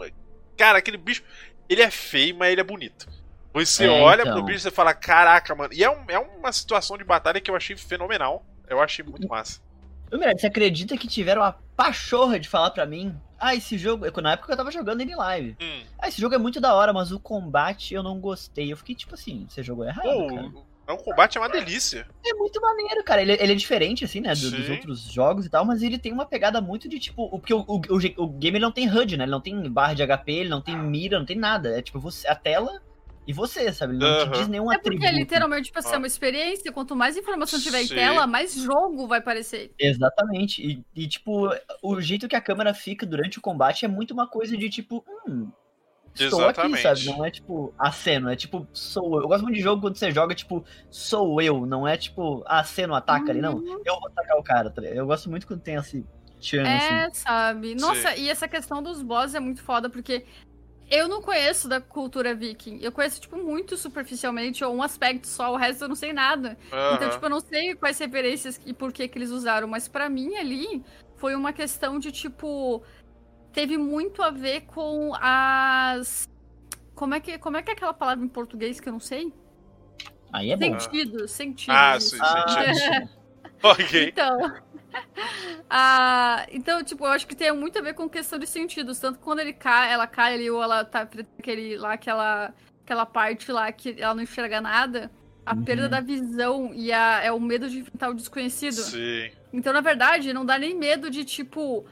Cara, aquele bicho. Ele é feio, mas ele é bonito. Você é, olha então. pro bicho e fala, caraca, mano. E é, um, é uma situação de batalha que eu achei fenomenal. Eu achei muito massa. Você acredita que tiveram a pachorra de falar pra mim? Ah, esse jogo. Na época eu tava jogando ele live. Hum. Ah, esse jogo é muito da hora, mas o combate eu não gostei. Eu fiquei tipo assim, você jogou errado. Pô, cara. É um combate é uma delícia. É muito maneiro, cara. Ele, ele é diferente, assim, né? Do, dos outros jogos e tal, mas ele tem uma pegada muito de tipo. Porque o, o, o, o game não tem HUD, né? Ele não tem barra de HP, ele não tem mira, não tem nada. É tipo, você, a tela e você, sabe? Ele não uhum. te diz nenhum é atributo. É porque literalmente, tipo assim, é uma experiência. Quanto mais informação tiver Sim. em tela, mais jogo vai parecer. Exatamente. E, e, tipo, o jeito que a câmera fica durante o combate é muito uma coisa de tipo, hum, estou Exatamente. aqui, sabe? Não é tipo aceno, é tipo sou eu. Eu gosto muito de jogo quando você joga, tipo, sou eu, não é tipo aceno ataca uhum. ali, não. Uhum. Eu vou atacar o cara. Tá eu gosto muito quando tem esse É, assim. sabe? Nossa, Sim. e essa questão dos bosses é muito foda, porque eu não conheço da cultura viking. Eu conheço, tipo, muito superficialmente, ou um aspecto só, o resto eu não sei nada. Uhum. Então, tipo, eu não sei quais referências e por que que eles usaram, mas para mim ali foi uma questão de, tipo, teve muito a ver com as. Como é que, como é, que é aquela palavra em português que eu não sei? Aí é bom. Sentido, sentido. Ah, sim, sentido. <laughs> ok. Então. <laughs> ah, então, tipo, eu acho que tem muito a ver com questão de sentidos. Tanto quando ele cai, ela cai ali, ou ela tá aquele lá, aquela, aquela parte lá que ela não enxerga nada. A uhum. perda da visão e a, é o medo de enfrentar o desconhecido. Sim. Então, na verdade, não dá nem medo de, tipo,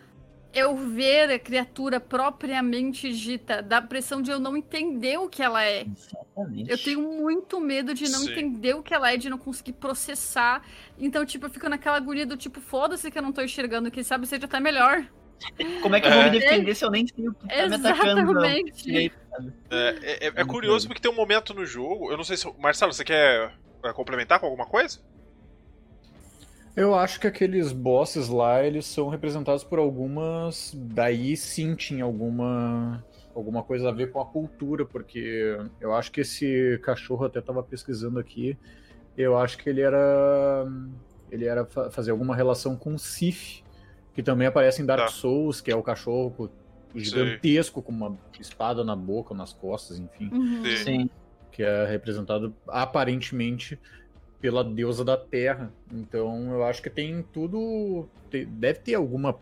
eu ver a criatura propriamente dita, da pressão de eu não entender o que ela é. Exatamente. Eu tenho muito medo de não Sim. entender o que ela é, de não conseguir processar. Então, tipo, eu fico naquela agonia do tipo, foda-se que eu não tô enxergando, quem sabe seja até melhor. Como é que eu vou me é. defender é. se eu nem sei o que tá me atacando? É, é, é, é curioso porque tem um momento no jogo, eu não sei se. Marcelo, você quer é, complementar com alguma coisa? Eu acho que aqueles bosses lá, eles são representados por algumas. Daí sim tinha alguma. Alguma coisa a ver com a cultura, porque eu acho que esse cachorro até estava pesquisando aqui. Eu acho que ele era. Ele era fazer alguma relação com o Sif, que também aparece em Dark tá. Souls, que é o cachorro gigantesco Sim. com uma espada na boca, nas costas, enfim. Uhum. Sim. Que é representado aparentemente pela deusa da terra. Então eu acho que tem tudo. Deve ter alguma.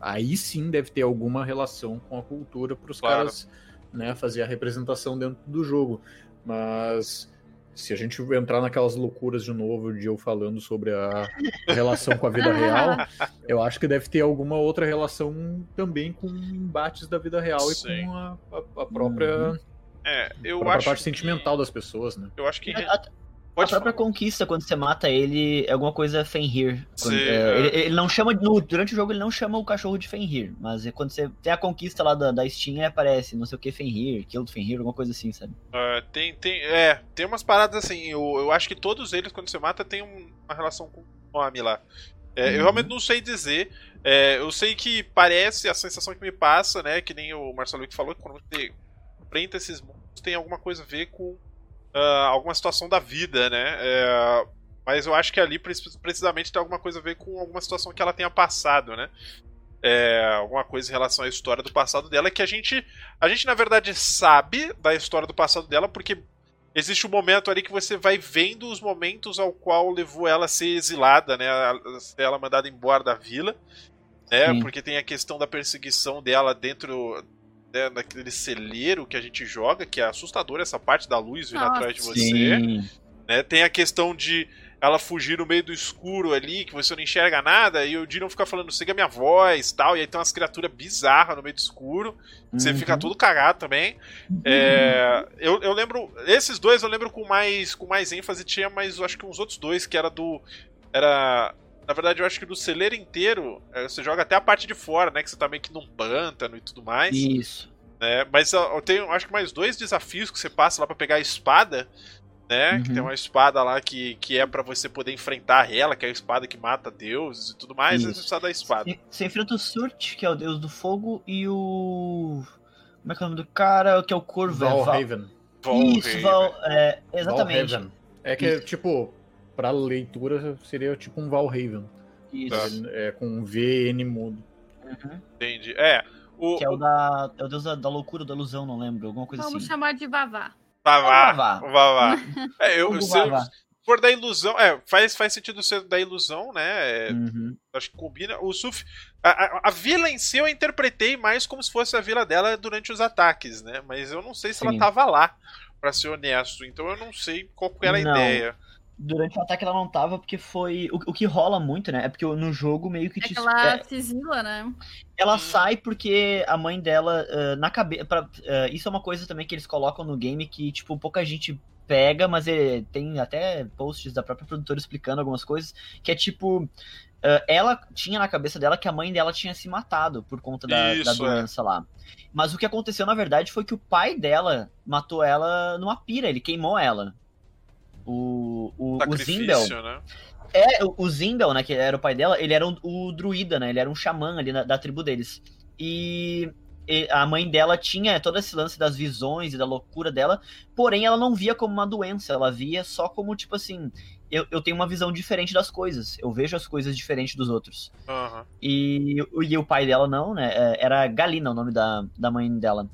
Aí sim deve ter alguma relação com a cultura para os claro. caras né, fazer a representação dentro do jogo. Mas se a gente entrar naquelas loucuras de novo de eu falando sobre a relação com a vida real, <laughs> eu acho que deve ter alguma outra relação também com embates da vida real Sim. e com a, a, a própria. É, eu a acho parte que... sentimental das pessoas, né? Eu acho que. Pode a própria falar. conquista, quando você mata ele, é alguma coisa Fenrir. Quando, é, é, ele, ele, não chama. No, durante o jogo ele não chama o cachorro de Fenrir. Mas é quando você tem a conquista lá da, da Steam, aparece não sei o que Fenrir, Kill do Fenrir, alguma coisa assim, sabe? Uh, tem, tem, é, tem umas paradas assim. Eu, eu acho que todos eles, quando você mata, tem uma relação com o nome lá. É, uhum. Eu realmente não sei dizer. É, eu sei que parece, a sensação que me passa, né? Que nem o Marcelo que falou, que quando você enfrenta esses monstros, tem alguma coisa a ver com uh, alguma situação da vida, né? É, mas eu acho que ali precisamente tem alguma coisa a ver com alguma situação que ela tenha passado, né? É, alguma coisa em relação à história do passado dela que a gente, a gente na verdade sabe da história do passado dela porque existe um momento ali que você vai vendo os momentos ao qual levou ela a ser exilada, né? Ela mandada embora da vila, né? Sim. Porque tem a questão da perseguição dela dentro né, naquele celeiro que a gente joga, que é assustador essa parte da luz vindo atrás de você. Né? Tem a questão de ela fugir no meio do escuro ali, que você não enxerga nada, e o Dino fica falando, siga minha voz tal, e aí tem umas criaturas bizarras no meio do escuro, uhum. você fica tudo cagado também. Uhum. É, eu, eu lembro, esses dois eu lembro com mais, com mais ênfase, tinha mais, eu acho que uns outros dois, que era do. Era na verdade, eu acho que do celeiro inteiro, é, você joga até a parte de fora, né? Que você tá meio que num pântano e tudo mais. Isso. Né? Mas eu tenho, acho que mais dois desafios que você passa lá para pegar a espada, né? Uhum. Que tem uma espada lá que, que é para você poder enfrentar ela, que é a espada que mata deuses e tudo mais, Isso. e você precisa da espada. Você enfrenta o Surt, que é o deus do fogo, e o. Como é que é o nome do cara? Que é o Corvo. Valhaven. Isso, Val... É, exatamente. Valhaven. É que, Isso. tipo, para leitura seria tipo um Valhaven. Isso. É, com um VN mudo. Uhum. Entendi. É. O, que é o, da, é o deus da, da, loucura, da ilusão, não lembro. Alguma coisa Vamos assim. Vamos chamar de Vavá. Vavá. Vavá. Vavá. <laughs> é, eu, se for da ilusão, é, faz, faz sentido ser da ilusão, né? É, uhum. Acho que combina. O Suf. A, a, a, vila em si eu interpretei mais como se fosse a vila dela durante os ataques, né? Mas eu não sei se Sim. ela tava lá, para ser honesto. Então eu não sei qual era a não. ideia durante o ataque ela não tava, porque foi. O, o que rola muito, né? É porque no jogo meio que é te. Ela é, se exila, né? Ela hum. sai porque a mãe dela, uh, na cabeça. Uh, isso é uma coisa também que eles colocam no game que, tipo, pouca gente pega, mas é, tem até posts da própria produtora explicando algumas coisas, que é tipo, uh, ela tinha na cabeça dela que a mãe dela tinha se matado por conta da, Isso, da é. doença é. lá. Mas o que aconteceu, na verdade, foi que o pai dela matou ela numa pira, ele queimou ela. O, o, o Zimbel. Né? É, o, o Zimbel, né, que era o pai dela, ele era um, o druida, né? Ele era um xamã ali na, da tribo deles. E a mãe dela tinha todo esse lance das visões e da loucura dela, porém ela não via como uma doença, ela via só como, tipo assim, eu, eu tenho uma visão diferente das coisas, eu vejo as coisas diferente dos outros. Uhum. E, e o pai dela não, né? É, era Galina o nome da, da mãe dela.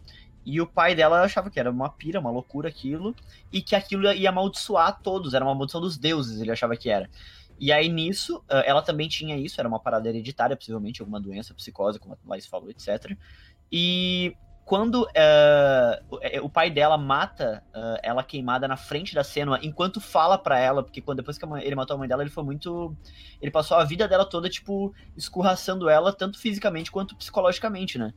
E o pai dela achava que era uma pira, uma loucura aquilo, e que aquilo ia amaldiçoar todos, era uma maldição dos deuses, ele achava que era. E aí nisso, ela também tinha isso, era uma parada hereditária, possivelmente alguma doença, psicose, como a Laís falou, etc. E quando uh, o pai dela mata uh, ela queimada na frente da cena, enquanto fala para ela, porque quando depois que mãe, ele matou a mãe dela, ele foi muito. Ele passou a vida dela toda, tipo, escorraçando ela, tanto fisicamente quanto psicologicamente, né?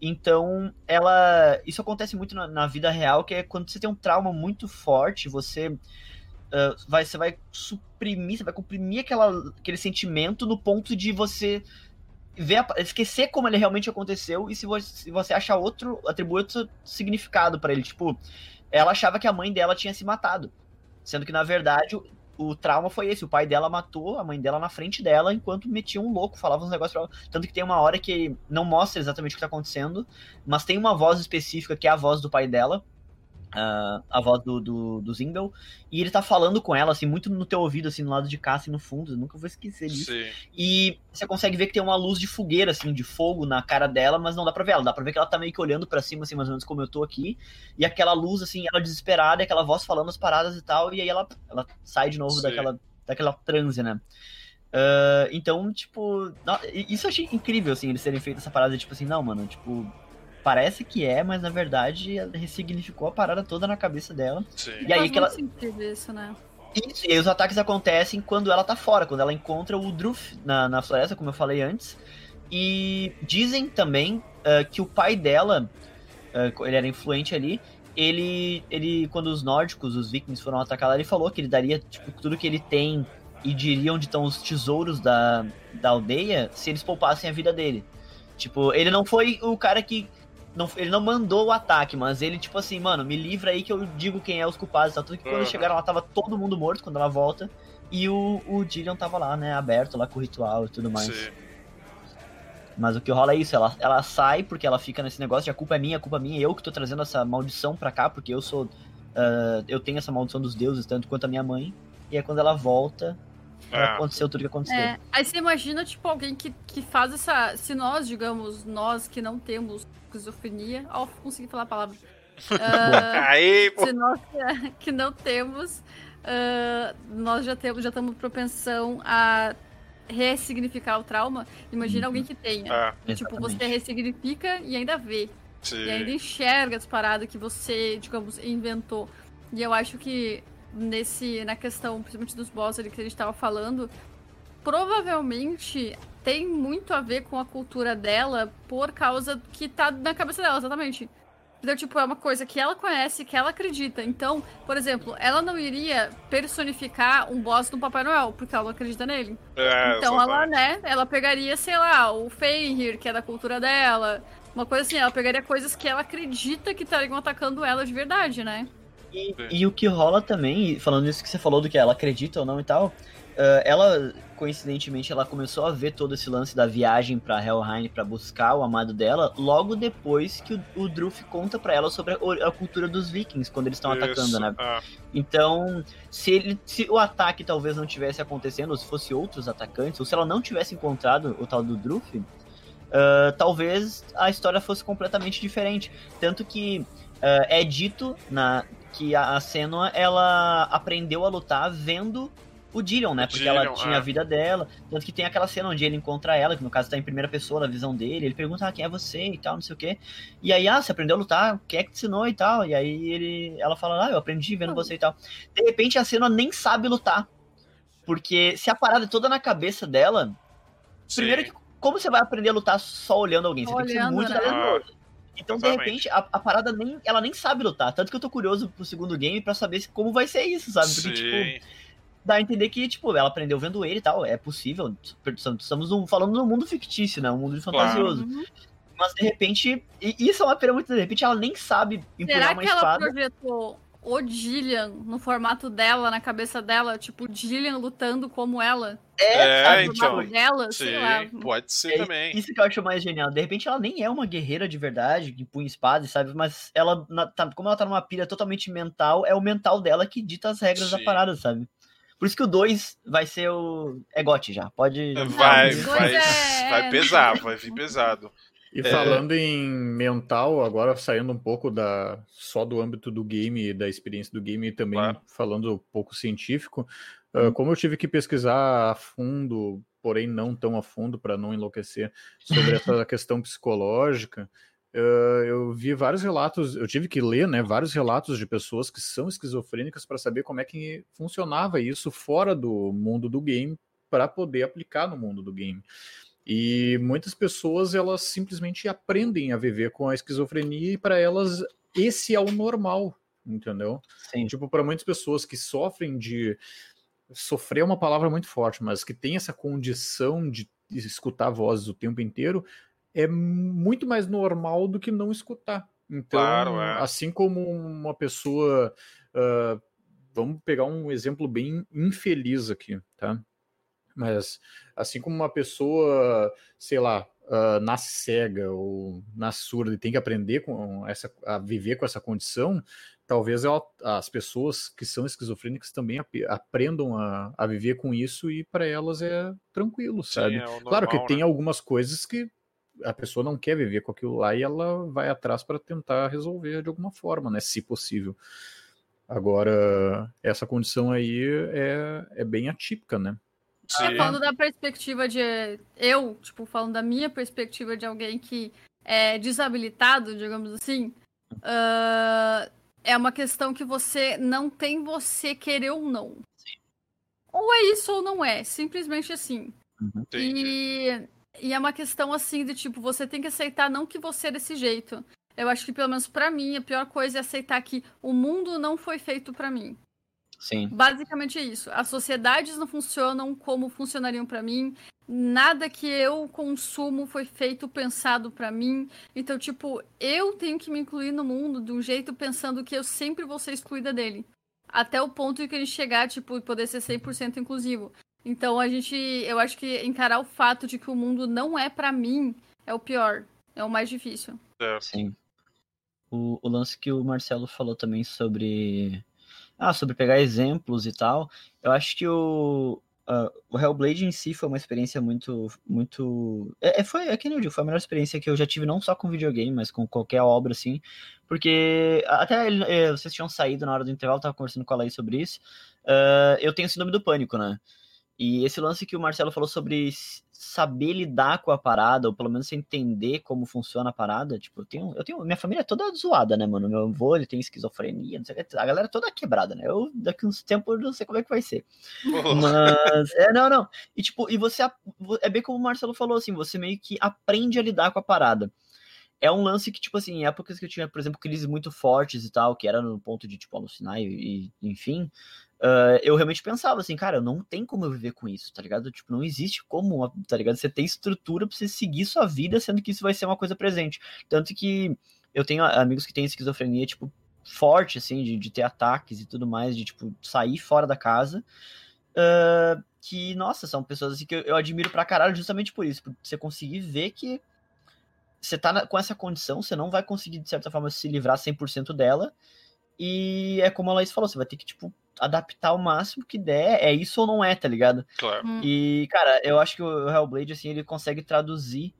Então, ela. Isso acontece muito na, na vida real, que é quando você tem um trauma muito forte, você. Uh, vai, você vai suprimir, você vai comprimir aquela, aquele sentimento no ponto de você ver, esquecer como ele realmente aconteceu e se você, se você achar outro, atribuir outro significado para ele. Tipo, ela achava que a mãe dela tinha se matado. Sendo que, na verdade, o, trauma foi esse. O pai dela matou a mãe dela na frente dela enquanto metia um louco, falava uns negócios pra ela. Tanto que tem uma hora que não mostra exatamente o que tá acontecendo, mas tem uma voz específica que é a voz do pai dela, Uh, a voz do, do, do e ele tá falando com ela, assim, muito no teu ouvido, assim, no lado de cá, assim, no fundo, eu nunca vou esquecer disso. Sim. E você consegue ver que tem uma luz de fogueira, assim, de fogo na cara dela, mas não dá pra ver ela, dá pra ver que ela tá meio que olhando para cima, assim, mais ou menos como eu tô aqui, e aquela luz, assim, ela desesperada, aquela voz falando as paradas e tal, e aí ela, ela sai de novo daquela, daquela transe, né. Uh, então, tipo, isso eu achei incrível, assim, eles terem feito essa parada, tipo assim, não, mano, tipo, parece que é, mas na verdade ela ressignificou a parada toda na cabeça dela. Sim. E aí que ela. Isso, né? Isso, e aí os ataques acontecem quando ela tá fora, quando ela encontra o Druf na, na floresta, como eu falei antes. E dizem também uh, que o pai dela, uh, ele era influente ali, ele, ele, quando os nórdicos, os vikings foram atacar lá, ele falou que ele daria tipo, tudo que ele tem e diria onde estão os tesouros da, da aldeia se eles poupassem a vida dele. Tipo, ele não foi o cara que não, ele não mandou o ataque, mas ele, tipo assim, mano, me livra aí que eu digo quem é os culpados. Tá? Tudo que quando uhum. chegaram lá tava todo mundo morto quando ela volta. E o, o Dillion tava lá, né, aberto lá com o ritual e tudo mais. Sim. Mas o que rola é isso, ela, ela sai porque ela fica nesse negócio de a culpa é minha, a culpa é minha, eu que tô trazendo essa maldição pra cá, porque eu sou. Uh, eu tenho essa maldição dos deuses, tanto quanto a minha mãe. E aí quando ela volta, é. aconteceu tudo que aconteceu. É, aí você imagina, tipo, alguém que, que faz essa. Se nós, digamos, nós que não temos esquizofrenia. Ó, oh, consegui falar a palavra. Uh, <laughs> Aí, se nós que <laughs> não temos, uh, nós já temos, já estamos propensão a ressignificar o trauma. Imagina uhum. alguém que tenha. Ah, tipo, você ressignifica e ainda vê. Sim. E ainda enxerga as paradas que você, digamos, inventou. E eu acho que nesse, na questão, principalmente dos boss ali que a gente estava falando, provavelmente tem muito a ver com a cultura dela por causa que tá na cabeça dela, exatamente. Então, tipo, é uma coisa que ela conhece, que ela acredita. Então, por exemplo, ela não iria personificar um boss do Papai Noel, porque ela não acredita nele. É, então ela, né, ela pegaria, sei lá, o Fenrir, que é da cultura dela. Uma coisa assim, ela pegaria coisas que ela acredita que estariam atacando ela de verdade, né? E, e, o que rola também, falando isso que você falou do que ela acredita ou não e tal, Uh, ela, coincidentemente, ela começou a ver todo esse lance da viagem para Helheim para buscar o amado dela, logo depois que o, o Druf conta para ela sobre a, a, cultura dos vikings, quando eles estão atacando, né? Ah. Então, se, ele, se o ataque talvez não tivesse acontecendo, ou se fosse outros atacantes, ou se ela não tivesse encontrado o tal do Druf, uh, talvez a história fosse completamente diferente. Tanto que uh, é dito na, que a, a Senua, ela aprendeu a lutar vendo o Dillion, né? Porque ela tinha a é. vida dela. Tanto que tem aquela cena onde ele encontra ela, que no caso tá em primeira pessoa, na visão dele. Ele pergunta ah, quem é você e tal, não sei o quê. E aí, ah, você aprendeu a lutar? Quem é que te ensinou e tal? E aí ele, ela fala, ah, eu aprendi vendo você e tal. De repente a cena nem sabe lutar. Porque se a parada é toda na cabeça dela, Sim. primeiro que como você vai aprender a lutar só olhando alguém? Você olhando, tem que ser muito né? talentoso. Então, Exatamente. de repente, a, a, parada nem, ela nem sabe lutar. Tanto que eu tô curioso pro segundo game para saber como vai ser isso, sabe? Porque, Sim. tipo, dá a entender que, tipo, ela aprendeu vendo ele e tal. É possível. Estamos falando num mundo fictício, né? Um mundo fantasioso. Claro. Mas de repente, e isso é uma pena muito, de repente ela nem sabe empunhar Será uma que espada. ela projetou o Gillian no formato dela, na cabeça dela, tipo, Gillian lutando como ela? É, é então. Dela, sim, pode ser é também. Isso que eu acho mais genial. De repente ela nem é uma guerreira de verdade, que punha espada, sabe? Mas ela, tá, como ela tá numa pilha totalmente mental, é o mental dela que dita as regras sim. da parada, sabe? Por isso que o 2 vai ser o. É gote já. Pode. Vai, vai, é... vai <laughs> pesar, vai vir pesado. E é... falando em mental, agora saindo um pouco da só do âmbito do game, da experiência do game, e também claro. falando um pouco científico, uh, como eu tive que pesquisar a fundo, porém não tão a fundo para não enlouquecer, sobre essa <laughs> questão psicológica, uh, eu vi vários relatos, eu tive que ler, né, vários relatos de pessoas que são esquizofrênicas para saber como é que funcionava isso fora do mundo do game para poder aplicar no mundo do game. E muitas pessoas elas simplesmente aprendem a viver com a esquizofrenia e para elas esse é o normal, entendeu? Sim. Tipo, para muitas pessoas que sofrem de sofrer é uma palavra muito forte, mas que tem essa condição de escutar vozes o tempo inteiro, é muito mais normal do que não escutar. Então, claro, é. assim como uma pessoa, uh, vamos pegar um exemplo bem infeliz aqui, tá? Mas assim como uma pessoa, sei lá, uh, nasce cega ou nasce surda e tem que aprender com essa, a viver com essa condição, talvez ela, as pessoas que são esquizofrênicas também ap aprendam a, a, viver com isso e para elas é tranquilo, sabe? Sim, é normal, claro que né? tem algumas coisas que a pessoa não quer viver com aquilo lá e ela vai atrás para tentar resolver de alguma forma, né? Se possível. Agora, essa condição aí é, é bem atípica, né? É, falando da perspectiva de. Eu, tipo, falando da minha perspectiva de alguém que é desabilitado, digamos assim. Uh, é uma questão que você não tem você querer ou não. Sim. Ou é isso ou não é. Simplesmente assim. Uhum. E, e é uma questão assim de tipo, você tem que aceitar não que você é desse jeito. Eu acho que, pelo menos para mim, a pior coisa é aceitar que o mundo não foi feito para mim. Sim. Basicamente é isso. As sociedades não funcionam como funcionariam para mim. Nada que eu consumo foi feito pensado para mim. Então, tipo, eu tenho que me incluir no mundo de um jeito pensando que eu sempre vou ser excluída dele. Até o ponto em que a gente chegar, tipo, poder ser 100% inclusivo. Então, a gente, eu acho que encarar o fato de que o mundo não é para mim é o pior. É o mais difícil. É. Sim. O, o lance que o Marcelo falou também sobre ah, sobre pegar exemplos e tal. Eu acho que o, uh, o Hellblade em si foi uma experiência muito. muito é, é, foi, é que eu digo, foi a melhor experiência que eu já tive, não só com videogame, mas com qualquer obra, assim. Porque até ele, eh, vocês tinham saído na hora do intervalo, tava conversando com a Laís sobre isso. Uh, eu tenho síndrome do pânico, né? E esse lance que o Marcelo falou sobre saber lidar com a parada, ou pelo menos entender como funciona a parada, tipo, eu tenho, eu tenho, minha família é toda zoada, né, mano? Meu avô, ele tem esquizofrenia, não sei o que, a galera é toda quebrada, né? Eu, daqui uns tempos, não sei como é que vai ser. Oh. Mas, é, não, não. E, tipo, e você, é bem como o Marcelo falou, assim, você meio que aprende a lidar com a parada é um lance que, tipo assim, em épocas que eu tinha, por exemplo, crises muito fortes e tal, que era no ponto de, tipo, alucinar e, e enfim, Uh, eu realmente pensava assim, cara, não tem como eu viver com isso, tá ligado? Tipo, não existe como, tá ligado? Você tem estrutura pra você seguir sua vida, sendo que isso vai ser uma coisa presente. Tanto que eu tenho amigos que têm esquizofrenia, tipo, forte, assim, de, de ter ataques e tudo mais, de, tipo, sair fora da casa. Uh, que, nossa, são pessoas assim que eu, eu, admiro pra caralho justamente por isso, por você conseguir ver que você tá na, com essa condição, você não vai conseguir, de certa forma, se livrar 100% dela. E é como a Laís falou, você vai ter que, tipo, adaptar o máximo que der, é isso ou não é, tá ligado? Claro. Hum. E, cara, eu acho que o Hellblade, assim, ele consegue traduzir,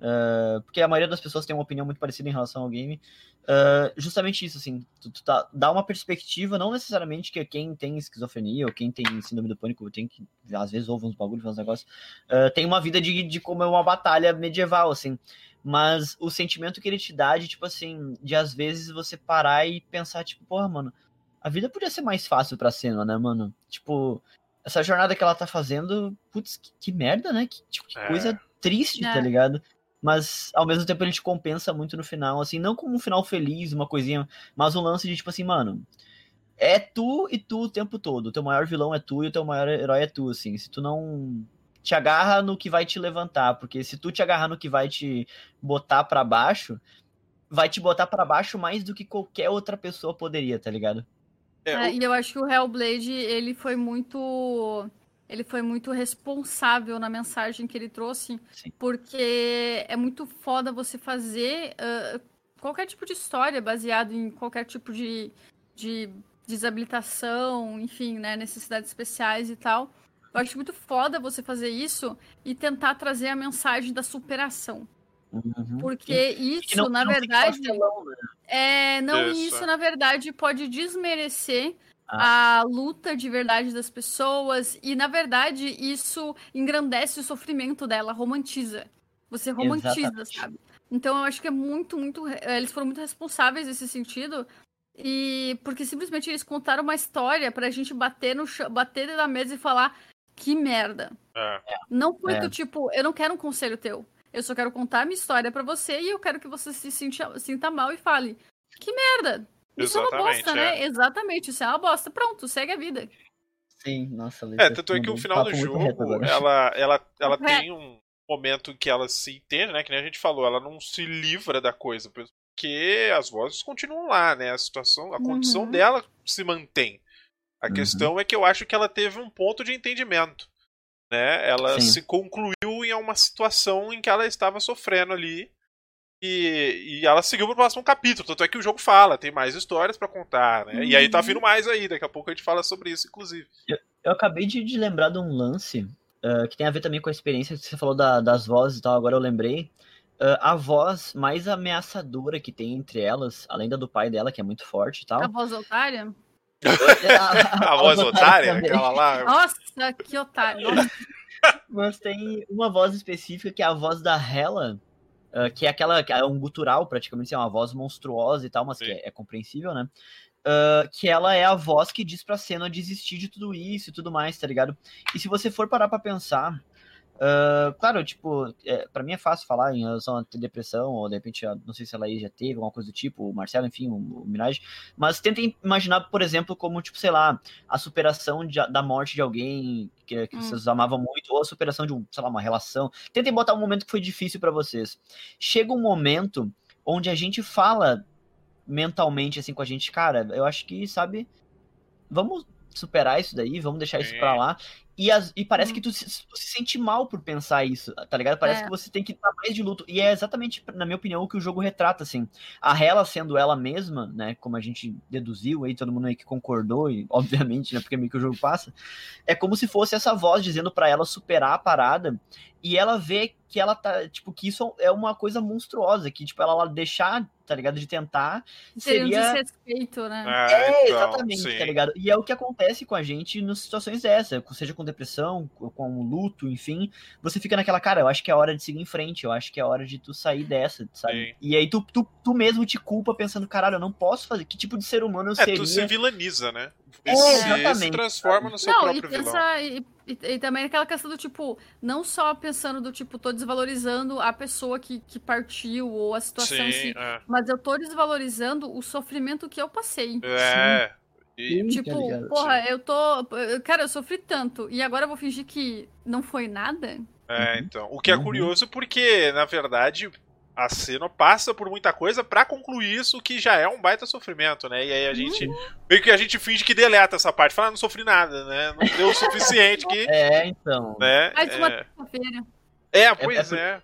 uh, porque a maioria das pessoas tem uma opinião muito parecida em relação ao game, uh, justamente isso, assim, tu, tu tá, dá uma perspectiva, não necessariamente que quem tem esquizofrenia ou quem tem síndrome do pânico, tem que, às vezes, ouve uns bagulhos, uns negócios, uh, tem uma vida de, de como é uma batalha medieval, assim, mas o sentimento que ele te dá de, tipo assim, de às vezes você parar e pensar, tipo, porra, mano, a vida podia ser mais fácil pra cena, né, mano? Tipo, essa jornada que ela tá fazendo, putz, que, que merda, né? Que, tipo, que é. coisa triste, tá é. tá ligado? mas ao mesmo tempo ele te compensa muito no final, assim, não como um final feliz, uma coisinha, mas um lance de tipo assim, mano, é tu e tu o tempo todo. O teu maior vilão é tu e o teu maior herói é tu, assim. Se tu não te agarra no que vai te levantar, porque se tu te agarrar no que vai te botar para baixo, vai te botar para baixo mais do que qualquer outra pessoa poderia, tá ligado? É, é, e eu acho que o Hellblade, ele foi muito ele foi muito responsável na mensagem que ele trouxe, Sim. porque é muito foda você fazer uh, qualquer tipo de história baseado em qualquer tipo de, de desabilitação, enfim, né, necessidades especiais e tal. Eu acho muito foda você fazer isso e tentar trazer a mensagem da superação. Uhum. Porque isso, não, na não verdade. Pastelão, né? É, não, isso. isso, na verdade, pode desmerecer ah. a luta de verdade das pessoas. E, na verdade, isso engrandece o sofrimento dela, romantiza. Você romantiza, Exatamente. sabe? Então eu acho que é muito, muito. Eles foram muito responsáveis nesse sentido. E porque simplesmente eles contaram uma história pra gente bater no bater na mesa e falar que merda. É. Não foi é. do tipo, eu não quero um conselho teu. Eu só quero contar a minha história para você e eu quero que você se sinta, sinta mal e fale: Que merda! Isso Exatamente, é uma bosta, né? é. né? Exatamente, isso é uma bosta. Pronto, segue a vida. Sim, nossa. É, tanto é que o final do jogo, ela, ela, ela é. tem um momento que ela se entende, né? Que nem a gente falou, ela não se livra da coisa, porque as vozes continuam lá, né? A situação, a condição uhum. dela se mantém. A uhum. questão é que eu acho que ela teve um ponto de entendimento. Né? Ela Sim. se concluiu em uma situação em que ela estava sofrendo ali e, e ela seguiu pro próximo capítulo. Tanto é que o jogo fala, tem mais histórias para contar, né? Uhum. E aí tá uhum. vindo mais aí, daqui a pouco a gente fala sobre isso, inclusive. Eu, eu acabei de, de, lembrar de um lance uh, que tem a ver também com a experiência que você falou da, das vozes e tal, agora eu lembrei. Uh, a voz mais ameaçadora que tem entre elas, além da do pai dela, que é muito forte e tal. A voz otária? A, a, voz otária? Aquela lá. Nossa, que otário. Mas tem uma voz específica que é a voz da Hela, Uh, que é aquela que é um gutural, praticamente, é uma voz monstruosa e tal, mas Sim. que é, é, compreensível, né? Uh, que ela é a voz que diz pra cena desistir de tudo isso e tudo mais, tá ligado? E se você for parar pra pensar, Uh, claro, tipo, é, para mim é fácil falar em relação a ter depressão, ou de repente, não sei se ela aí já teve, alguma coisa do tipo, o Marcelo, enfim, o, o Mirage, mas tentem imaginar, por exemplo, como, tipo, sei lá, a superação de, da morte de alguém que, que hum. vocês amavam muito, ou a superação de, um, sei lá, uma relação. Tentem botar um momento que foi difícil para vocês. Chega um momento onde a gente fala mentalmente, assim, com a gente, cara, eu acho que, sabe, vamos superar isso daí, vamos deixar isso para lá. E, as, e parece hum. que tu se, tu se, sente mal por pensar isso, tá ligado? Parece é. que você tem que estar mais de luto. E é exatamente, na minha opinião, o que o jogo retrata, assim. A Hela sendo ela mesma, né? Como a gente deduziu aí, todo mundo aí que concordou, e obviamente, né? Porque é meio que o jogo passa. É como se fosse essa voz dizendo para ela superar a parada. E ela vê que ela tá, tipo, que isso é uma coisa monstruosa, que, tipo, ela, ela deixar tá ligado? De tentar. Seria, seria um desrespeito, né? É, é então, exatamente, sim. tá ligado? E é o que acontece com a gente nas situações dessa, seja com depressão, com luto, enfim. Você fica naquela, cara, eu acho que é hora de seguir em frente, eu acho que é hora de tu sair dessa, sabe? Sim. E aí tu, tu, tu mesmo te culpa pensando, caralho, eu não posso fazer. Que tipo de ser humano eu é, seria? É, tu se vilaniza, né? É, exatamente. se transforma no seu não, próprio e pensa, vilão. E, e, e, também aquela questão do tipo, não só pensando do tipo, tô desvalorizando a pessoa que, que partiu ou a situação Sim, si, é. mas eu tô desvalorizando o sofrimento que eu passei. É. E... Tipo, porra, eu tô. Cara, eu sofri tanto e agora eu vou fingir que não foi nada? É, então. O que é uhum. curioso porque, na verdade, a cena passa por muita coisa para concluir isso que já é um baita sofrimento, né? E aí a gente uhum. meio que a gente finge que deleta essa parte, fala, ah, não sofri nada, né? Não deu o suficiente que É, então. Né? Mais uma é... feira É, pois é. é.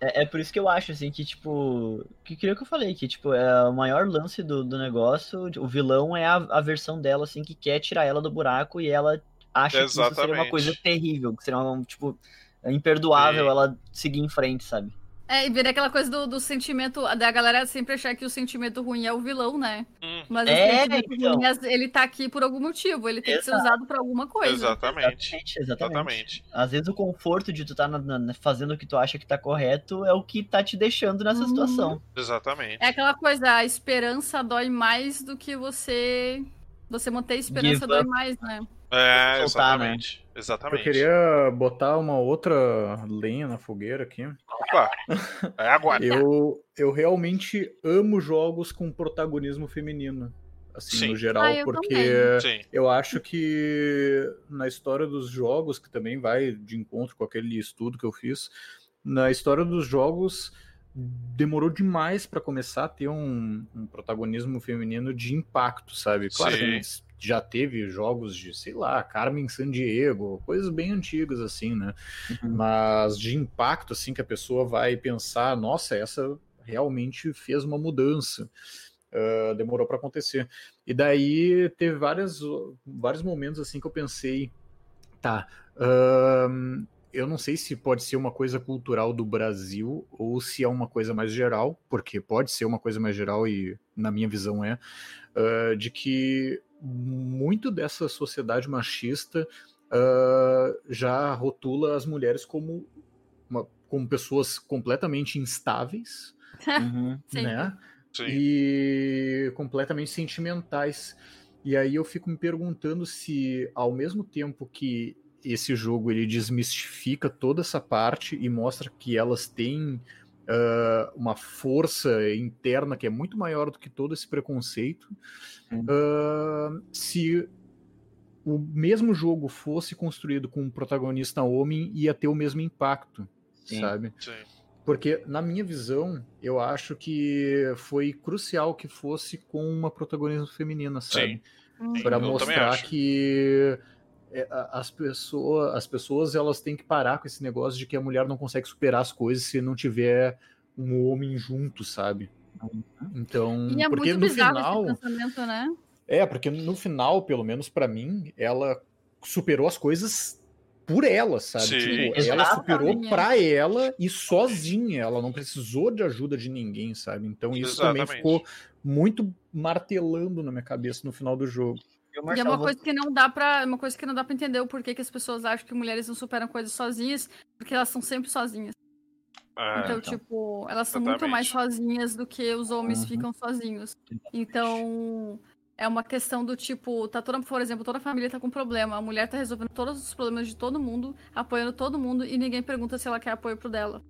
É, é, por isso que eu acho, assim, que, tipo. Que queria que eu falei, que, tipo, é o maior lance do, do negócio. O vilão é a, a versão dela, assim, que quer tirar ela do buraco e ela acha Exatamente. que isso seria uma coisa terrível, que seria, um, tipo, imperdoável Sim. ela seguir em frente, sabe? É, e vira aquela coisa do, do sentimento, da galera sempre achar que o sentimento ruim é o vilão, né? Hum. Mas é, o sentimento então. ruim, ele tá aqui por algum motivo, ele tem Exato. que ser usado pra alguma coisa. Exatamente. Exatamente, exatamente. Às vezes o conforto de tu estar tá fazendo o que tu acha que tá correto é o que tá te deixando nessa uhum. situação. Exatamente. É aquela coisa, a esperança dói mais do que você. Você manter a esperança Give dói up. mais, né? É, soltar, exatamente. Né? Exatamente. Eu queria botar uma outra lenha na fogueira aqui. Opa! É agora. eu, eu realmente amo jogos com protagonismo feminino. Assim, Sim. no geral, ah, eu porque eu acho que na história dos jogos, que também vai de encontro com aquele estudo que eu fiz, na história dos jogos demorou demais para começar a ter um, um, protagonismo feminino de impacto, sabe? Claro Sim. que já teve jogos de, sei lá, Carmen Sandiego, coisas bem antigas assim, né? Uhum. Mas de impacto assim que a pessoa vai pensar, nossa, essa realmente fez uma mudança. Uh, demorou para acontecer. E daí teve várias, vários momentos assim que eu pensei, tá, uh, eu não sei se pode ser uma coisa cultural do Brasil ou se é uma coisa mais geral, porque pode ser uma coisa mais geral e na minha visão é, uh, de que muito dessa sociedade machista uh, já rotula as mulheres como, uma, como pessoas completamente instáveis, <laughs> uhum, né? Sim. E completamente sentimentais. E aí eu fico me perguntando se, ao mesmo tempo que esse jogo ele desmistifica toda essa parte e mostra que elas têm uh, uma força interna que é muito maior do que todo esse preconceito. Uh, se o mesmo jogo fosse construído com um protagonista homem, ia ter o mesmo impacto, Sim. sabe? Sim. Porque, na minha visão, eu acho que foi crucial que fosse com uma protagonista feminina, sabe? Para mostrar que as pessoas, as pessoas elas têm que parar com esse negócio de que a mulher não consegue superar as coisas se não tiver um homem junto, sabe? Então, e é porque muito no final, pensamento, né? É, porque no final, pelo menos para mim, ela superou as coisas por ela, sabe? Sim. Tipo, ela superou para ela e sozinha, ela não precisou de ajuda de ninguém, sabe? Então isso Exatamente. também ficou muito martelando na minha cabeça no final do jogo. E é uma coisa que não dá para, uma coisa que não dá para entender o porquê que as pessoas acham que mulheres não superam coisas sozinhas, porque elas são sempre sozinhas. É, então, então, tipo, elas são exatamente. muito mais sozinhas do que os homens uhum. ficam sozinhos. Então, é uma questão do tipo, tá toda, por exemplo, toda a família tá com problema, a mulher tá resolvendo todos os problemas de todo mundo, apoiando todo mundo e ninguém pergunta se ela quer apoio pro dela.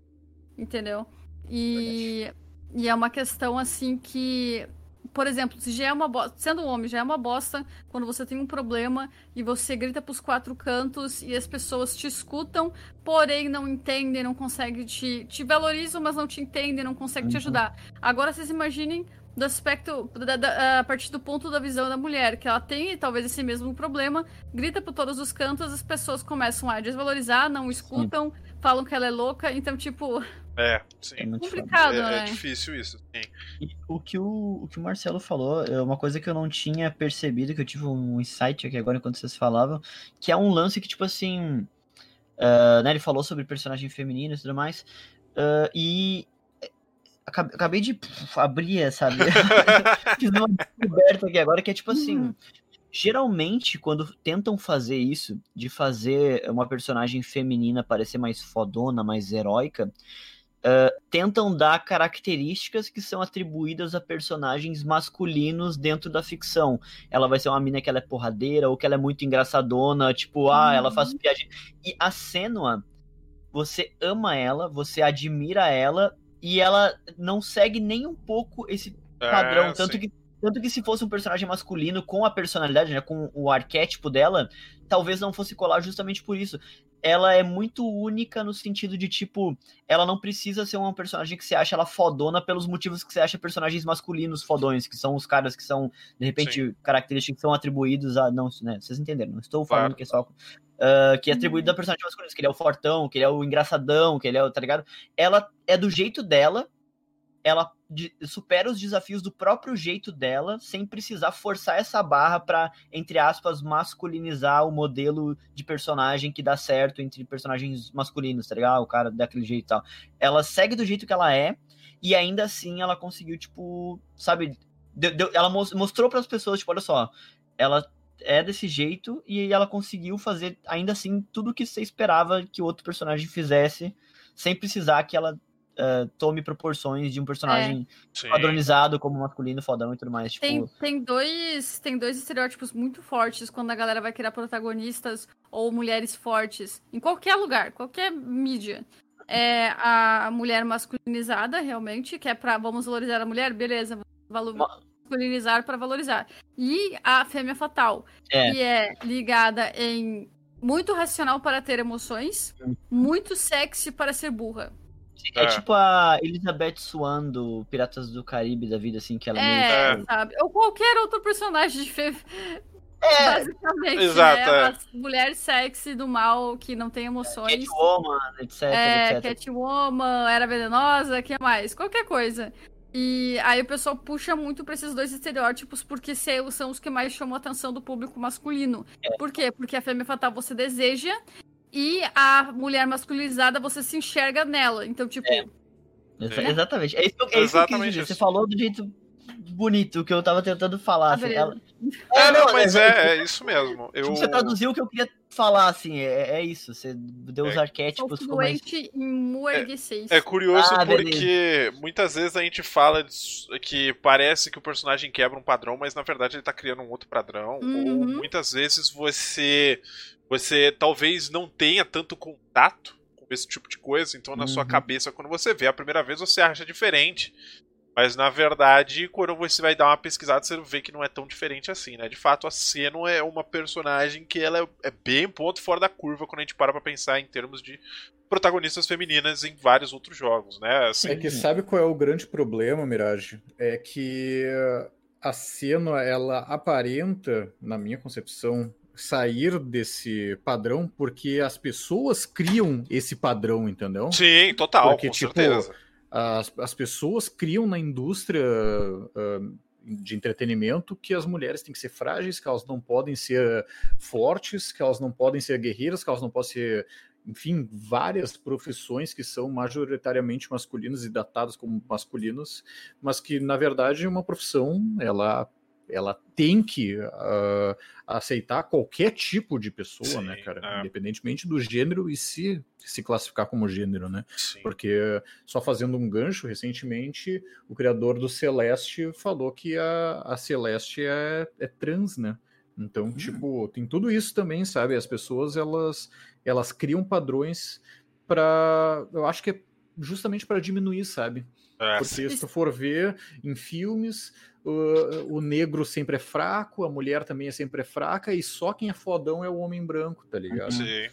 Entendeu? E, e é uma questão assim que por exemplo, se já é uma bosta, sendo um homem, já é uma bosta quando você tem um problema e você grita pros quatro cantos e as pessoas te escutam, porém não entendem, não conseguem te, te valorizam, mas não te entendem, não conseguem uhum. te ajudar. Agora vocês imaginem do aspecto, da, da, a partir do ponto da visão da mulher, que ela tem talvez esse mesmo problema, grita por todos os cantos, as pessoas começam a desvalorizar, não escutam, Sim. Falam que ela é louca, então, tipo, é, sim. É complicado, é, é né? É difícil isso, sim. E o que o, o que o Marcelo falou é uma coisa que eu não tinha percebido, que eu tive um insight aqui agora enquanto vocês falavam, que é um lance que, tipo assim. Uh, né, ele falou sobre personagem feminino e tudo mais. Uh, e acabei de abrir, sabe? <laughs> Fiz uma descoberta aqui agora que é tipo assim. Hum. Geralmente, quando tentam fazer isso, de fazer uma personagem feminina parecer mais fodona, mais heróica, Uh, tentam dar características que são atribuídas a personagens masculinos dentro da ficção. Ela vai ser uma mina que ela é porradeira, ou que ela é muito engraçadona, tipo, ah, ela faz uhum. piadinha. E a Senua, você ama ela, você admira ela, e ela não segue nem um pouco esse padrão. É, tanto que tanto que se fosse um personagem masculino com a personalidade, né, com o arquétipo dela, talvez não fosse colar justamente por isso ela é muito única no sentido de, tipo, ela não precisa ser uma personagem que você acha ela fodona pelos motivos que você acha personagens masculinos fodões, que são os caras que são, de repente, Sim. características que são atribuídos a. Não, né? Vocês entenderam, não estou falando claro. que é só. Uh, que é atribuído a personagem masculino, que ele é o fortão, que ele é o engraçadão, que ele é o. tá ligado? Ela é do jeito dela, ela supera os desafios do próprio jeito dela, sem precisar forçar essa barra para entre aspas, masculinizar o modelo de personagem que dá certo entre personagens masculinos, tá ligado? Ah, o cara daquele jeito e tal. Ela segue do jeito que ela é, e ainda assim ela conseguiu, tipo, sabe? Deu, deu, ela mostrou para as pessoas, tipo, olha só, ela é desse jeito e ela conseguiu fazer ainda assim tudo o que você esperava que o outro personagem fizesse, sem precisar que ela uh, tome proporções de um personagem é. padronizado como masculino, fodão e tudo mais. Tipo... Tem, tem, dois, tem dois estereótipos muito fortes quando a galera vai criar protagonistas ou mulheres fortes em qualquer lugar, qualquer mídia. É a mulher masculinizada, realmente, que é pra vamos valorizar a mulher, beleza, valor, masculinizar para valorizar. E a fêmea fatal, é. que é ligada em muito racional para ter emoções, muito sexy para ser burra. É, é, tipo a Elizabeth Swan do Piratas do Caribe da vida, assim, que ela é, meio... sabe? Ou qualquer outro personagem de fe... É, basicamente, né? Exato, né? É. mulher sexy do mal que não tem emoções. Catwoman, etc, é, etc. Catwoman, era venenosa, que mais? Qualquer coisa. E aí o pessoal puxa muito pra esses dois estereótipos, porque são os que mais chamam a atenção do público masculino. É. Por quê? Porque a fêmea fatal você deseja e a mulher masculinizada você se enxerga nela. Então, tipo. É. Né? Exatamente. É isso, é isso que eu quis dizer. Você falou do jeito bonito que eu tava tentando falar. Ah, assim, ela... É, é, não, mas é, é, isso mesmo. Eu... Você traduziu o que eu queria falar, assim, é, é isso. Você deu os é. arquétipos como. É, é curioso ah, porque muitas vezes a gente fala que parece que o personagem quebra um padrão, mas na verdade ele tá criando um outro padrão. Uhum. Ou muitas vezes você. Você talvez não tenha tanto contato com esse tipo de coisa, então na uhum. sua cabeça, quando você vê a primeira vez, você acha diferente. Mas na verdade, quando você vai dar uma pesquisada, você vê que não é tão diferente assim, né? De fato, a Seno é uma personagem que ela é, bem ponto fora da curva quando a gente para pra pensar em termos de protagonistas femininas em vários outros jogos, né? Assim... É que sabe qual é o grande problema, Mirage? É que a Seno, ela aparenta, na minha concepção, sair desse padrão porque as pessoas criam esse padrão, entendeu? Sim, total, porque, tipo, certeza as, as pessoas criam na indústria uh, de entretenimento que as mulheres têm que ser frágeis, que elas não podem ser fortes, que elas não podem ser guerreiras, que elas não podem ser, enfim, várias profissões que são majoritariamente masculinas e datadas como masculinas, mas que na verdade uma profissão ela ela tem que uh, aceitar qualquer tipo de pessoa, Sim, né, cara? É. Independentemente do gênero e se se classificar como gênero, né? Sim. Porque, só fazendo um gancho, recentemente o criador do Celeste falou que a, a Celeste é, é trans, né? Então, hum. tipo, tem tudo isso também, sabe? As pessoas, elas, elas criam padrões para Eu acho que é justamente para diminuir, sabe? É. Porque se tu for ver em filmes, o, o negro sempre é fraco, a mulher também é sempre fraca, e só quem é fodão é o homem branco, tá ligado? Sim.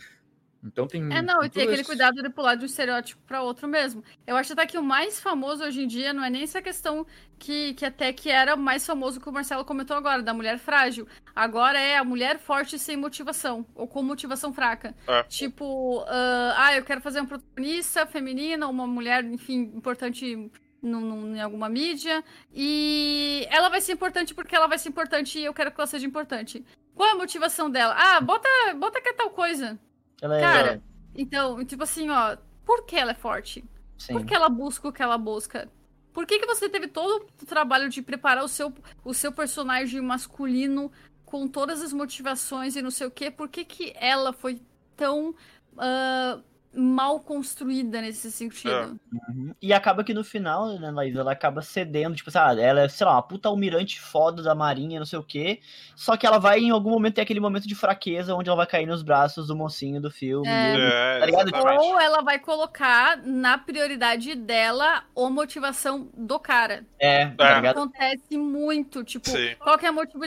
Então tem. É, não, e tem aquele cuidado de pular de um estereótipo para outro mesmo. Eu acho até que o mais famoso hoje em dia não é nem essa questão que, que até que era mais famoso que o Marcelo comentou agora, da mulher frágil. Agora é a mulher forte sem motivação, ou com motivação fraca. É. Tipo, uh, ah, eu quero fazer uma protagonista feminina, uma mulher, enfim, importante num, em alguma mídia. E ela vai ser importante porque ela vai ser importante e eu quero que ela seja importante. Qual é a motivação dela? Ah, bota, bota que é tal coisa. Ela é Cara, então, tipo assim, ó, por que ela é forte? Sim. Por que ela busca o que ela busca? Por que, que você teve todo o trabalho de preparar o seu, o seu personagem masculino com todas as motivações e não sei o quê? Por que, que ela foi tão. Uh, mal construída nesse sentido. É. Uhum. E acaba que no final, né, Laís, ela acaba cedendo, tipo, sabe, ela é, sei lá, uma puta almirante foda da marinha, não sei o quê, só que ela vai em algum momento ter aquele momento de fraqueza onde ela vai cair nos braços do mocinho do filme. É. tá ligado? Ou ela vai colocar na prioridade dela a motivação do cara. É, tá ligado? Acontece muito, tipo, Sim. qual que é o motivo,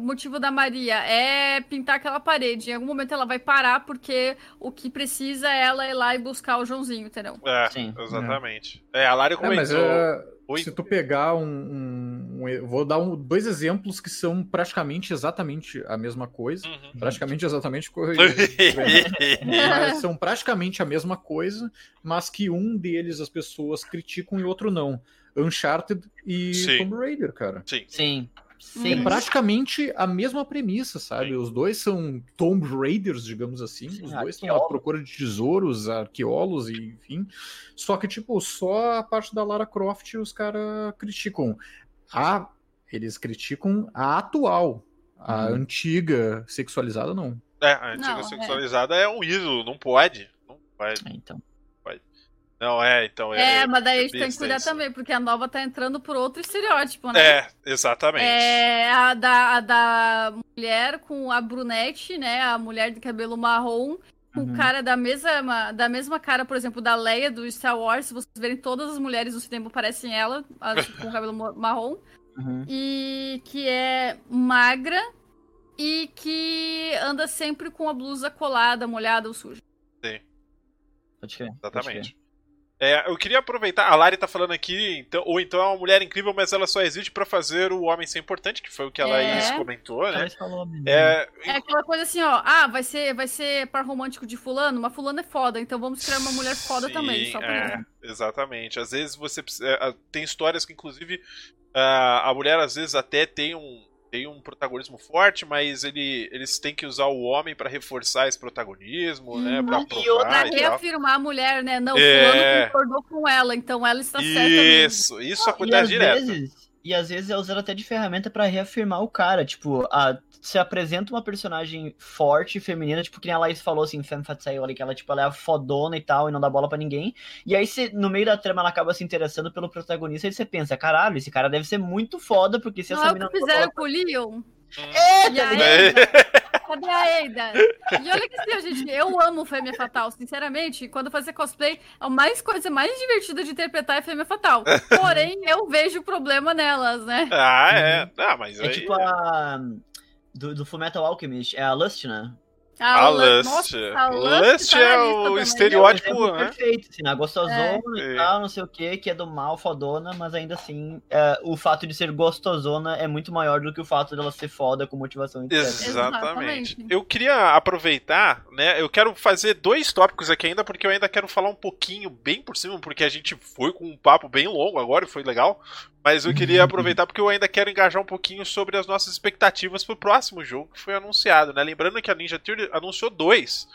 motivo da Maria? É pintar aquela parede. Em algum momento ela vai parar porque o que precisa é ela ir lá e buscar o Joãozinho, entendeu? É, Sim. exatamente. É, a Lara comentou... É, mas, uh, se tu pegar um... um, um vou dar um, dois exemplos que são praticamente exatamente a mesma coisa. Uhum. Praticamente exatamente... <laughs> mas são praticamente a mesma coisa, mas que um deles as pessoas criticam e outro não. Uncharted e Sim. Tomb Raider, cara. Sim. Sim. Sim. É praticamente a mesma premissa, sabe? Sim. Os dois são Tomb Raiders, digamos assim. Sim, Os dois estão à procura de tesouros, arqueólogos, e enfim. Só que, tipo, só a parte da Lara Croft os caras criticam. A, eles criticam a atual. A hum. antiga sexualizada, não. É, a antiga não, é. sexualizada é. é. um ídolo, não pode. Não pode. É, então. Não, é, então é. É, mas daí a gente tem que cuidar também, porque a nova tá entrando por outro estereótipo, né? É, exatamente. É a da, a da mulher com a brunete, né? A mulher de cabelo marrom, com uhum. cara da mesma, da mesma cara, por exemplo, da Leia do Star Wars. Se vocês verem, todas as mulheres do cinema parecem ela, <laughs> com cabelo marrom. Uhum. E que é magra e que anda sempre com a blusa colada, molhada ou suja. Sim. Pode crer. Exatamente. Pode é, eu queria aproveitar, a Lari tá falando aqui, então, ou então é uma mulher incrível, mas ela só existe para fazer o homem ser importante, que foi o que a é. Laís comentou, né? É, é aquela coisa assim, ó, ah, vai ser, vai ser par romântico de fulano, mas fulano é foda, então vamos criar uma mulher foda Sim, também, só por é, Exatamente. Às vezes você é, tem histórias que, inclusive, a mulher às vezes até tem um, tem um protagonismo forte, mas ele, eles têm que usar o homem para reforçar esse protagonismo, né? Pra e outra reafirmar a mulher, né? Não, é... fulano concordou com ela, então ela está certa Isso, isso acontece direto. Vezes, e às vezes é usado até de ferramenta para reafirmar o cara. Tipo, a, se apresenta uma personagem forte, feminina, tipo, que nem a Laís falou, assim, Femme Fatale, ali, que ela, tipo, ela é a fodona e tal, e não dá bola para ninguém. E aí, no meio da trama, ela acaba se interessando pelo protagonista, e você pensa, caralho, esse cara deve ser muito foda, porque se não essa é o que fizeram com o Leon? É, tá ligado? Cadê a Eida? E olha que assim, gente, eu amo Fêmea Fatal, sinceramente. Quando fazer cosplay, a mais coisa mais divertida de interpretar é Fêmea Fatal. <laughs> Porém, eu vejo problema nelas, né? Ah, é. Ah, mas é aí... tipo a... Do, do Fullmetal Alchemist, é a Lust, né? A, a Lust. Nossa, Lust, tá é o também. estereótipo, é né? Perfeito, assim, a gostosona é. e tal, não sei o que, que é do mal, fodona, mas ainda assim, é, o fato de ser gostosona é muito maior do que o fato dela ser foda com motivação etc. Exatamente. Eu queria aproveitar, né? Eu quero fazer dois tópicos aqui ainda, porque eu ainda quero falar um pouquinho bem por cima, porque a gente foi com um papo bem longo agora e foi legal. Mas eu queria aproveitar porque eu ainda quero engajar um pouquinho sobre as nossas expectativas pro próximo jogo que foi anunciado, né? Lembrando que a Ninja Theory anunciou dois.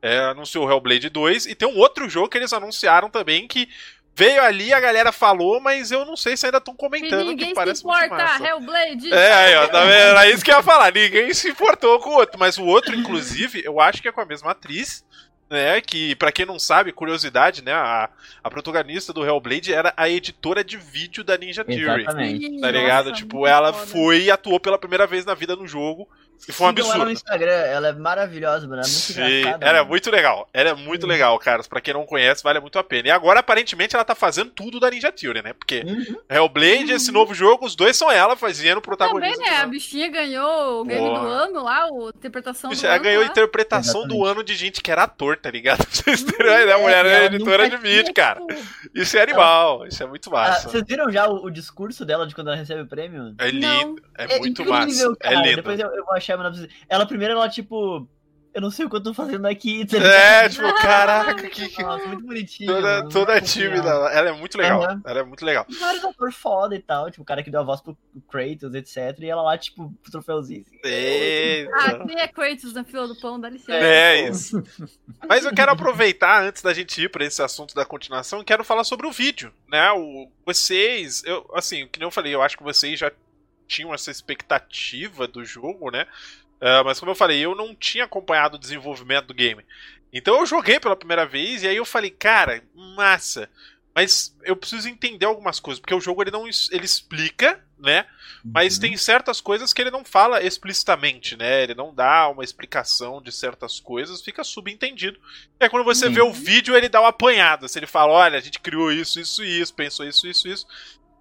É, anunciou o Hellblade 2 e tem um outro jogo que eles anunciaram também que veio ali, a galera falou, mas eu não sei se ainda estão comentando. ninguém que parece se importa, Hellblade. É, aí, ó, tá vendo? Era isso que eu ia falar. Ninguém se importou com o outro, mas o outro, inclusive, eu acho que é com a mesma atriz né? Que, para quem não sabe, curiosidade, né? A, a protagonista do Hellblade era a editora de vídeo da Ninja Theory. Exatamente. Tá ligado? Nossa, tipo, ela foda. foi e atuou pela primeira vez na vida no jogo. E foi um absurdo. Ela no Instagram, ela é maravilhosa, mano. Ela é muito Sim. Ela é muito legal. Ela é muito uhum. legal, cara. Pra quem não conhece, vale muito a pena. E agora, aparentemente, ela tá fazendo tudo da Ninja Theory, né? Porque uhum. Hellblade, uhum. esse novo jogo, os dois são ela fazendo o protagonismo. Também, né? A bichinha ganhou o game do ano lá, o interpretação do ela ano. Ela ganhou lá. interpretação Exatamente. do ano de gente que era ator, tá ligado? <laughs> Vocês terem uhum. A mulher é, editora de vídeo, cara. Isso é animal. Isso é muito massa. Ah, vocês viram já o, o, discurso dela de quando ela recebe o prêmio? É lindo. É, é, muito incrível, massa. É cara. É lindo. Depois eu, eu vou achar, ela primeiro, ela, tipo, eu não sei o que eu tô fazendo aqui. Tá é, tipo, caraca, <laughs> que. Nossa, muito bonitinho. Toda, mano, toda tímida. Ela é muito legal. Uhum. Ela é muito legal. Vários atores foda e tal, tipo, o cara que deu a voz pro Kratos, etc. E ela lá, tipo, troféuzinho. Assim. Eita. Ah, quem é Kratos na fila do pão, dá licença. É, isso. Mas eu quero aproveitar, antes da gente ir pra esse assunto da continuação, quero falar sobre o vídeo, né? O, vocês, eu, assim, que nem eu falei, eu acho que vocês já tinham essa expectativa do jogo, né? Uh, mas como eu falei, eu não tinha acompanhado o desenvolvimento do game. Então eu joguei pela primeira vez e aí eu falei, cara, massa. Mas eu preciso entender algumas coisas, porque o jogo ele não ele explica, né? Mas uhum. tem certas coisas que ele não fala explicitamente, né? Ele não dá uma explicação de certas coisas, fica subentendido. É quando você uhum. vê o vídeo, ele dá uma apanhada. Se ele fala, olha, a gente criou isso, isso e isso, pensou isso, isso, isso.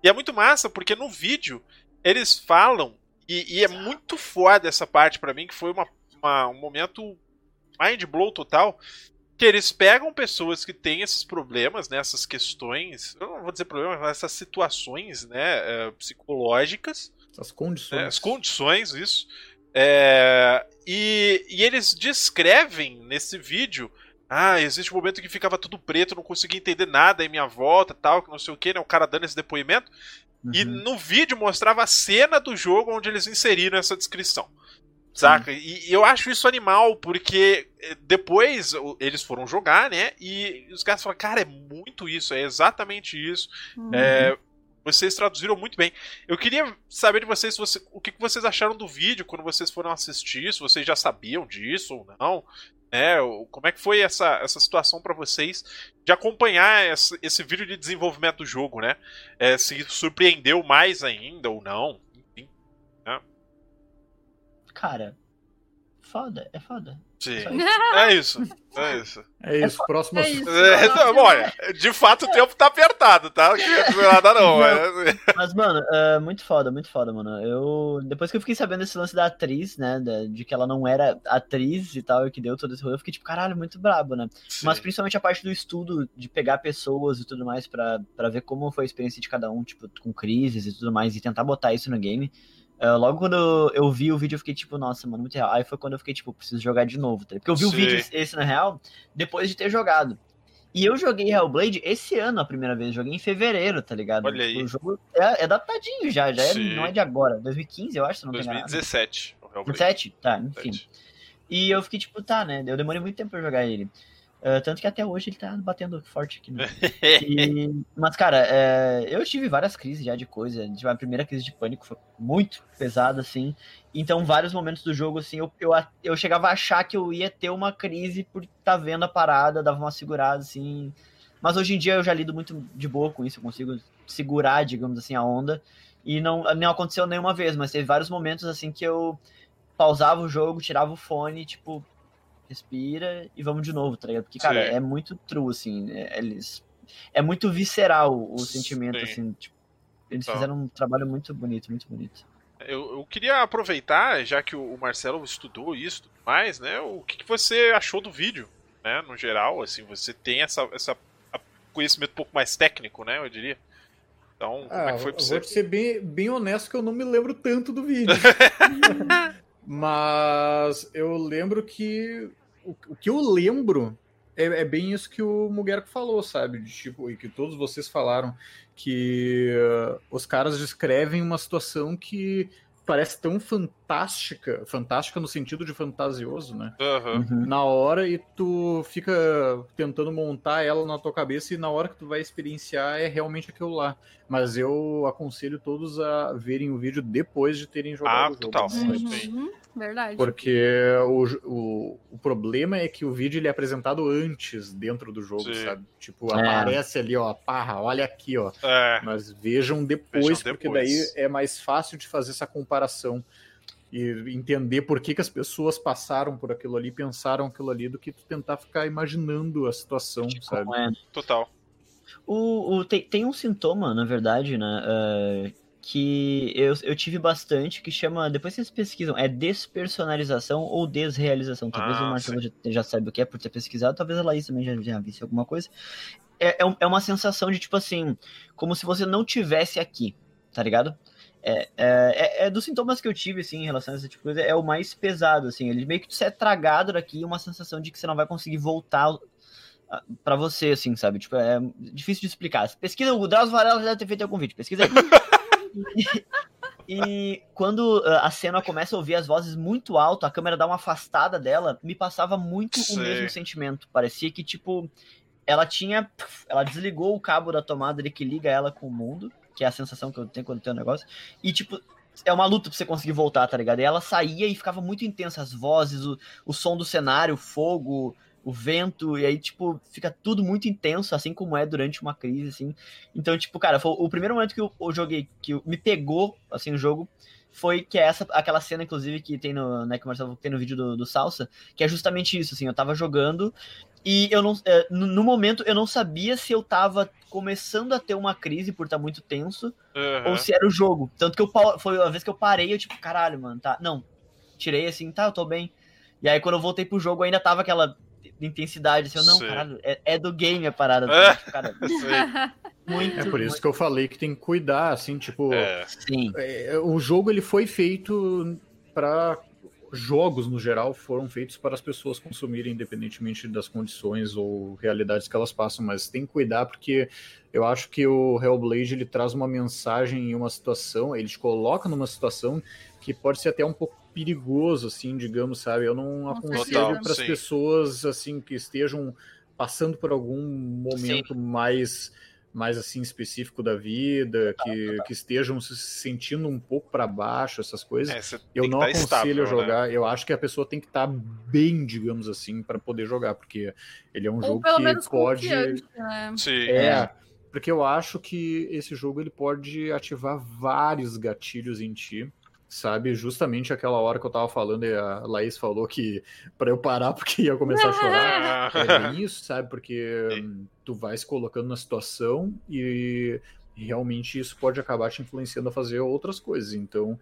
E é muito massa, porque no vídeo eles falam e, e é muito foda essa parte para mim, que foi uma, uma, um momento mind blow total. Que eles pegam pessoas que têm esses problemas, né, essas questões, eu não vou dizer problemas, mas essas situações né, é, psicológicas. As condições. Né, as condições, isso. É, e, e eles descrevem nesse vídeo ah, existe um momento que ficava tudo preto, não conseguia entender nada em minha volta, tal, que não sei o que, né? O cara dando esse depoimento. Uhum. E no vídeo mostrava a cena do jogo onde eles inseriram essa descrição. Saca? Uhum. E, eu acho isso animal, porque eh, depois eles foram jogar, né? E os caras falaram, cara, é muito isso, é exatamente isso. Uhum. É, vocês traduziram muito bem. Eu queria saber de vocês você, o que vocês acharam do vídeo quando vocês foram assistir, se vocês já sabiam disso ou não. É, como é que foi essa, essa situação para vocês de acompanhar esse, esse, vídeo de desenvolvimento do jogo, né? É, se surpreendeu mais ainda ou não? Enfim. Né? Cara, foda, é foda. Sim. <laughs> É isso. É isso. É isso. Próximo é isso. É, não, olha, de fato o tempo tá apertado, tá? Não queria nada, não. Mas, mas mano, é muito foda, muito foda, mano. Eu. Depois que eu fiquei sabendo esse lance da atriz, né? De que ela não era atriz e tal, e que deu todo esse rolê, eu fiquei tipo, caralho, muito brabo, né? Sim. Mas principalmente a parte do estudo, de pegar pessoas e tudo mais, pra ver como foi a experiência de cada um, tipo, com crises e tudo mais, e tentar botar isso no game. Uh, logo quando eu vi o vídeo, eu fiquei tipo, nossa, mano, muito real. Aí foi quando eu fiquei tipo, preciso jogar de novo, tá? Porque eu vi Sim. o vídeo esse, na real, depois de ter jogado. E eu joguei Hellblade esse ano a primeira vez, joguei em fevereiro, tá ligado? Olha aí. O jogo é, é datadinho já, já é, não é de agora. 2015, eu acho, se não 2017. 2017, tá, enfim. 2017. E eu fiquei tipo, tá, né? Eu demorei muito tempo pra jogar ele. Uh, tanto que até hoje ele tá batendo forte aqui. Né? <laughs> E, mas, cara, é, eu tive várias crises já de coisa. A primeira crise de pânico foi muito pesada, assim. Então, vários momentos do jogo, assim, eu, eu, eu chegava a achar que eu ia ter uma crise por estar tá vendo a parada, dava uma segurada, assim. Mas hoje em dia eu já lido muito de boa com isso, eu consigo segurar, digamos assim, a onda. E não, não aconteceu nenhuma vez, mas teve vários momentos, assim, que eu pausava o jogo, tirava o fone, tipo, respira e vamos de novo, tá ligado? Porque, cara, Sim. é muito true, assim, é, eles... É muito visceral o sentimento, Sim. assim, tipo, eles então. fizeram um trabalho muito bonito, muito bonito. Eu, eu, queria aproveitar, já que o Marcelo estudou isso e mais, né? O que, que, você achou do vídeo, né? No geral, assim, você tem essa, essa conhecimento um pouco mais técnico, né? Eu diria. Então, como ah, é que foi pra você? Vou ser bem, bem honesto que eu não me lembro tanto do vídeo. <laughs> Mas eu lembro que o, o que eu lembro é, é, bem isso que o Muguerco falou, sabe? De, tipo, e que todos vocês falaram, que uh, os caras descrevem uma situação que parece tão fantástica, fantástica no sentido de fantasioso, né? Uhum. Na hora e tu fica tentando montar ela na tua cabeça e na hora que tu vai experienciar é realmente aquilo lá. Mas eu aconselho todos a verem o vídeo depois de terem jogado ah, o jogo. Total. Uhum. Verdade. Porque o, o, o problema é que o vídeo ele é apresentado antes dentro do jogo, Sim. sabe? Tipo, é. aparece ali, ó, parra, olha aqui, ó. É. Mas vejam depois, vejam porque depois. daí é mais fácil de fazer essa comparação e entender por que, que as pessoas passaram por aquilo ali, pensaram aquilo ali, do que tu tentar ficar imaginando a situação, tipo, sabe? É. Total. O, o, tem, tem um sintoma, na verdade, né? Uh, que eu, eu tive bastante, que chama, depois vocês pesquisam, é despersonalização ou desrealização. Talvez ah, o Marcelo já, já saiba o que é por ter pesquisado, talvez a Laís também já, já visse alguma coisa. É, é, é uma sensação de, tipo assim, como se você não tivesse aqui, tá ligado? É, é, é, é, dos sintomas que eu tive, assim, em relação a essa tipo de coisa, é o mais pesado, assim. Ele meio que você é tragado daqui uma sensação de que você não vai conseguir voltar para você, assim, sabe? Tipo, é difícil de explicar. Pesquisa, o Drauzio Varela já deve ter feito algum vídeo, pesquisa aí. <laughs> E, quando ah, a cena começa a ouvir as vozes muito alto, a câmera dá uma afastada dela, me passava muito Sei. o mesmo sentimento. Parecia que, tipo, ela tinha. Ela desligou o cabo da tomada ali que liga ela com o mundo, que é a sensação que eu tenho quando tem um negócio. E, tipo, é uma luta pra você conseguir voltar, tá ligado? E ela saía e ficava muito intensa, as vozes, o, o som do cenário, o fogo, o vento, e aí, tipo, fica tudo muito intenso, assim como é durante uma crise, assim. Então, tipo, cara, foi o primeiro momento que eu, eu joguei, que me pegou, assim, o jogo, foi que é essa, aquela cena, inclusive, que tem no, né, que o Marcelo tem no vídeo do, do Salsa, que é justamente isso, assim, eu tava jogando e eu não, é, no, momento eu não sabia se eu tava começando a ter uma crise por estar tá muito tenso, uhum. ou se era o jogo. Tanto que eu, foi a vez que eu parei, eu tipo, caralho, mano, tá, não, tirei assim, tá, eu tô bem. E aí quando eu voltei pro jogo ainda tava aquela intensidade. Assim, eu, não, caralho, é, é, do game a parada. É. Tipo, cara, <laughs> muito, é por isso muito... que eu falei que tem que cuidar, assim, tipo. É. Sim. É, o jogo ele foi feito para jogos no geral foram feitos para as pessoas consumirem independentemente das condições ou realidades que elas passam, mas tem que cuidar porque eu acho que o Hellblade ele traz uma mensagem em uma situação, ele te coloca numa situação que pode ser até um pouco perigoso, assim, digamos, sabe? Eu não aconselho para as pessoas, assim, que estejam passando por algum momento sim. mais mais assim específico da vida, que, que estejam se sentindo um pouco para baixo, essas coisas, é, eu não aconselho estável, jogar. Né? Eu acho que a pessoa tem que estar tá bem, digamos assim, para poder jogar, porque ele é um Ou jogo que pode. Né? Sim. É, porque eu acho que esse jogo ele pode ativar vários gatilhos em ti sabe? Justamente aquela hora que eu tava falando e a Laís falou que <laughs> para eu parar porque ia começar a <laughs> chorar. é <laughs> bem isso, sabe? Porque hum, tu vai se colocando na situação e realmente isso pode acabar te influenciando a fazer outras coisas. Então,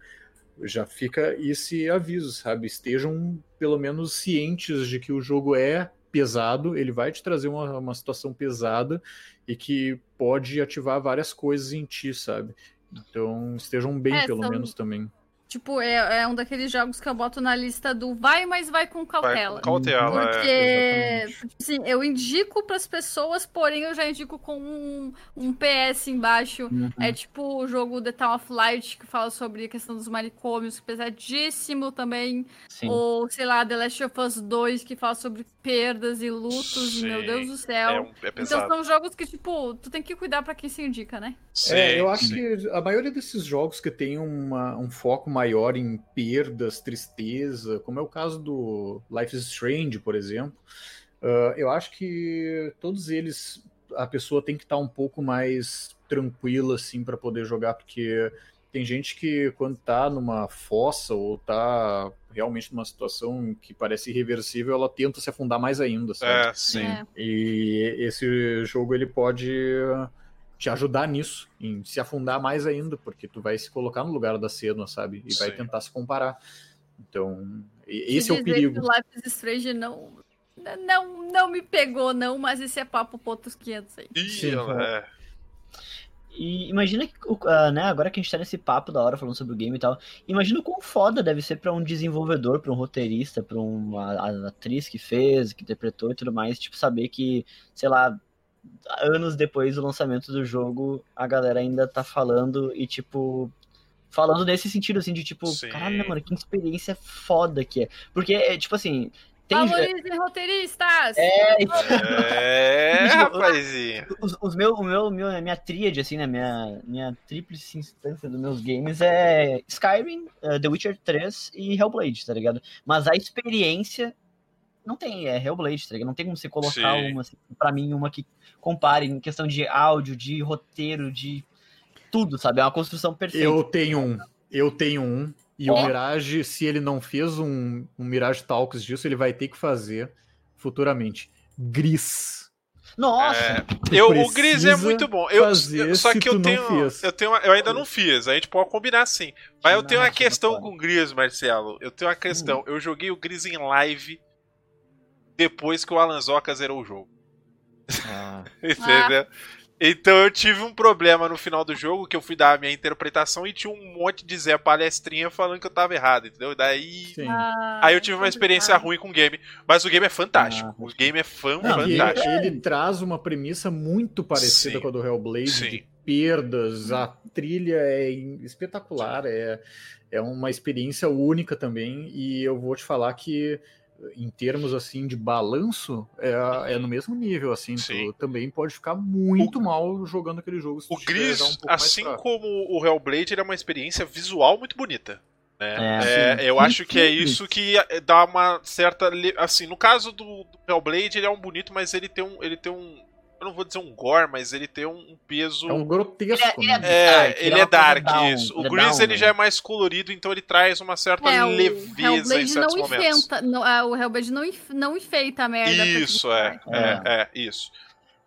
já fica esse aviso, sabe? Estejam pelo menos cientes de que o jogo é pesado, ele vai te trazer uma, uma situação pesada e que pode ativar várias coisas em ti, sabe? Então, estejam bem, é, pelo são... menos também. Tipo, é, é, um daqueles jogos que eu boto na lista do vai, mas vai com cautela. Vai com cautela, Porque, é. assim, eu indico pras pessoas, porém eu já indico com um, um PS embaixo. Uhum. É tipo o jogo The Town of Light, que fala sobre a questão dos manicômios, pesadíssimo também. Sim. Ou, sei lá, The Last of Us 2, que fala sobre perdas e lutos, Sim. e meu Deus do céu. É, um, é então são jogos que, tipo, tu tem que cuidar pra quem se indica, né? Sim, é, eu acho que a maioria desses jogos que tem uma, um foco mais maior em perdas, tristeza, como é o caso do Life is Strange, por exemplo. Uh, eu acho que todos eles a pessoa tem que estar um pouco mais tranquila assim para poder jogar, porque tem gente que quando tá numa fossa ou tá realmente numa situação que parece irreversível, ela tenta se afundar mais ainda, sabe? É, sim. É. E esse jogo ele pode te ajudar nisso, em se afundar mais ainda, porque tu vai se colocar no lugar da cena, sabe? E Sim. vai tentar se comparar. Então, esse é o perigo. O Life is Strange não, não, não me pegou, não, mas esse é papo por outros 500 aí. Sim, é. E imagina que, uh, né, agora que a gente tá nesse papo da hora falando sobre o game e tal, imagina o quão foda deve ser para um desenvolvedor, para um roteirista, para uma atriz que fez, que interpretou e tudo mais, tipo, saber que, sei lá, anos depois do lançamento do jogo, a galera ainda tá falando e, tipo, falando nesse sentido, assim, de tipo, Sim. caralho, mano, que experiência foda que é. Porque, é, tipo assim. Tem... Valorizem roteiristas! É, é rapazinho. Os, os meu, o meu, meu, a minha tríade, assim, né, minha, minha tríplice instância dos meus games é Skyrim, uh, The Witcher 3 e Hellblade, tá ligado? Mas a experiência não tem, é Hellblade, tá ligado? Não tem como você colocar Sim. uma, assim, pra mim, uma que compare em questão de áudio, de roteiro, de tudo, sabe? É uma construção perfeita. Eu tenho um, eu tenho um, e oh. o Mirage, se ele não fez um, um Mirage Talks disso, ele vai ter que fazer futuramente. Gris. Nossa! É, eu, o Gris é muito bom. Eu, só que eu tenho, eu tenho. Eu ainda não fiz. A gente pode combinar sim. Mas eu tenho uma questão com o Gris, Marcelo. Eu tenho uma questão. Hum. Eu joguei o Gris em live depois que o Alan Zoka zerou o jogo. Ah. <laughs> Entendeu? Então eu tive um problema no final do jogo que eu fui dar a minha interpretação e tinha um monte de Zé palestrinha falando que eu tava errado, entendeu? Daí. Ah, aí eu tive uma experiência ruim com o game. Mas o game é fantástico. Ah, o game é fan Não, fantástico. Ele, ele, traz uma premissa muito parecida Sim. com a do Hellblade, Sim. de perdas, a trilha é espetacular, é, é uma experiência única também. E eu vou te falar que em termos assim de balanço, é, é no mesmo nível, assim. Também pode ficar muito o, mal jogando aquele jogo. o Gris, um assim como o Hellblade, ele é uma experiência visual muito bonita. Né? É, é, eu acho que é isso que dá uma certa. Assim, no caso do, do Hellblade, ele é um bonito, mas ele tem um, ele tem um, eu não vou dizer um gore, mas ele tem um peso. É um grotesco. Ele é, né? é, ele é dark, down, isso. O Gris ele já é mais colorido, então ele traz uma certa é, leveza em certos não momentos. Uh, o Hellblade não, não enfeita a merda. Isso, é, é, é, isso.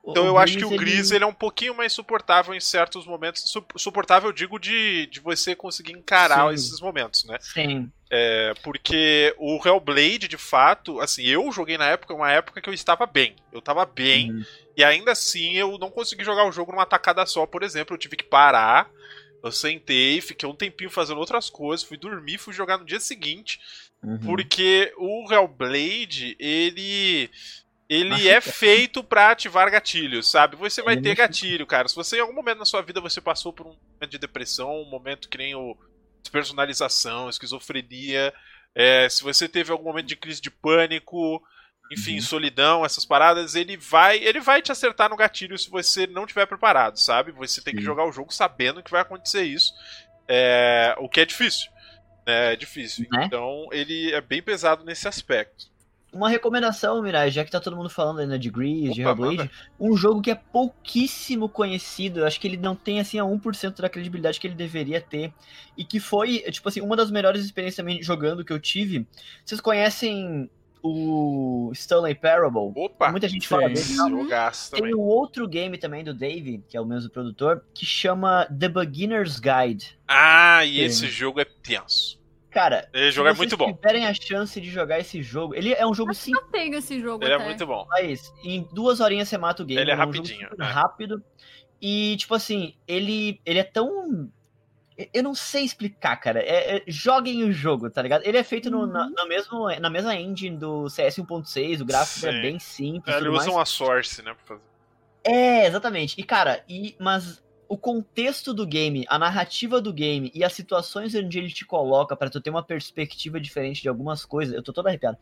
Então o eu acho que o Gris ele... ele... é um pouquinho mais suportável em certos momentos. Suportável, eu digo, de, de você conseguir encarar Sim. esses momentos, né? Sim. É, porque o Hellblade, de fato, assim, eu joguei na época, uma época que eu estava bem. Eu estava bem, uhum. e ainda assim eu não consegui jogar o jogo numa tacada só, por exemplo. Eu tive que parar, eu sentei, fiquei um tempinho fazendo outras coisas, fui dormir, fui jogar no dia seguinte. Uhum. Porque o Hellblade, ele ele é feito para ativar gatilhos, sabe? Você vai ter gatilho, cara. Se você em algum momento na sua vida você passou por um momento de depressão, um momento que nem o despersonalização, esquizofrenia, é, se você teve algum momento de crise de pânico, enfim, uhum. solidão, essas paradas, ele vai, ele vai te acertar no gatilho se você não tiver preparado, sabe? Você tem Sim. que jogar o jogo sabendo que vai acontecer isso. É, o que é difícil. Né? É difícil. Né? Então, ele é bem pesado nesse aspecto. Uma recomendação, Mirai, já que tá todo mundo falando ainda de Grease, de Hellblade, um jogo que é pouquíssimo conhecido, eu acho que ele não tem assim a 1% da credibilidade que ele deveria ter, e que foi, tipo assim, uma das melhores experiências também jogando que eu tive. Vocês conhecem o Stolen Parable. Opa! Muita gente fala dele. Tem um outro game também do Dave, que é o mesmo produtor, que chama The Beginner's Guide. Ah, e esse jogo é tenso. Cara, esse jogo é muito bom. Se tiverem a chance de jogar esse jogo, ele é um jogo sim. Eu tenho esse jogo. Ele é até. é muito bom. Mas em duas horinhas você mata o game. Ele é, é um rapidinho. É. Rápido. E, tipo assim, ele, ele é tão. Eu não sei explicar, cara. É, é, joguem o jogo, tá ligado? Ele é feito no, na, uhum. na, mesmo, na mesma engine do CS 1.6, o gráfico é Sim. é bem simples. É, ele usa uma source, né, pra fazer. É, exatamente. E, cara, e, mas o contexto do game, a narrativa do game e as situações onde ele te coloca para tu ter uma perspectiva diferente de algumas coisas, eu tô todo arrepiado.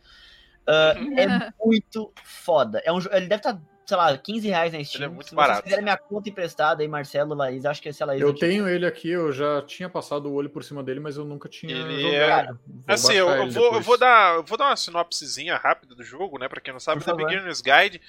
Uh, é <laughs> muito foda. É um, ele deve estar, tá, sei lá, 15 reais na Steam. Ele é muito Se barato. Se quiserem minha conta emprestada aí, Marcelo, Laís, acho que esse é Laís. Eu tenho ele aqui, eu já tinha passado o olho por cima dele, mas eu nunca tinha ele jogado. É... Assim, eu, eu, vou, eu, vou, dar, eu vou dar uma sinopsezinha rápida do jogo, né? Pra quem não sabe, The Beginner's Guide.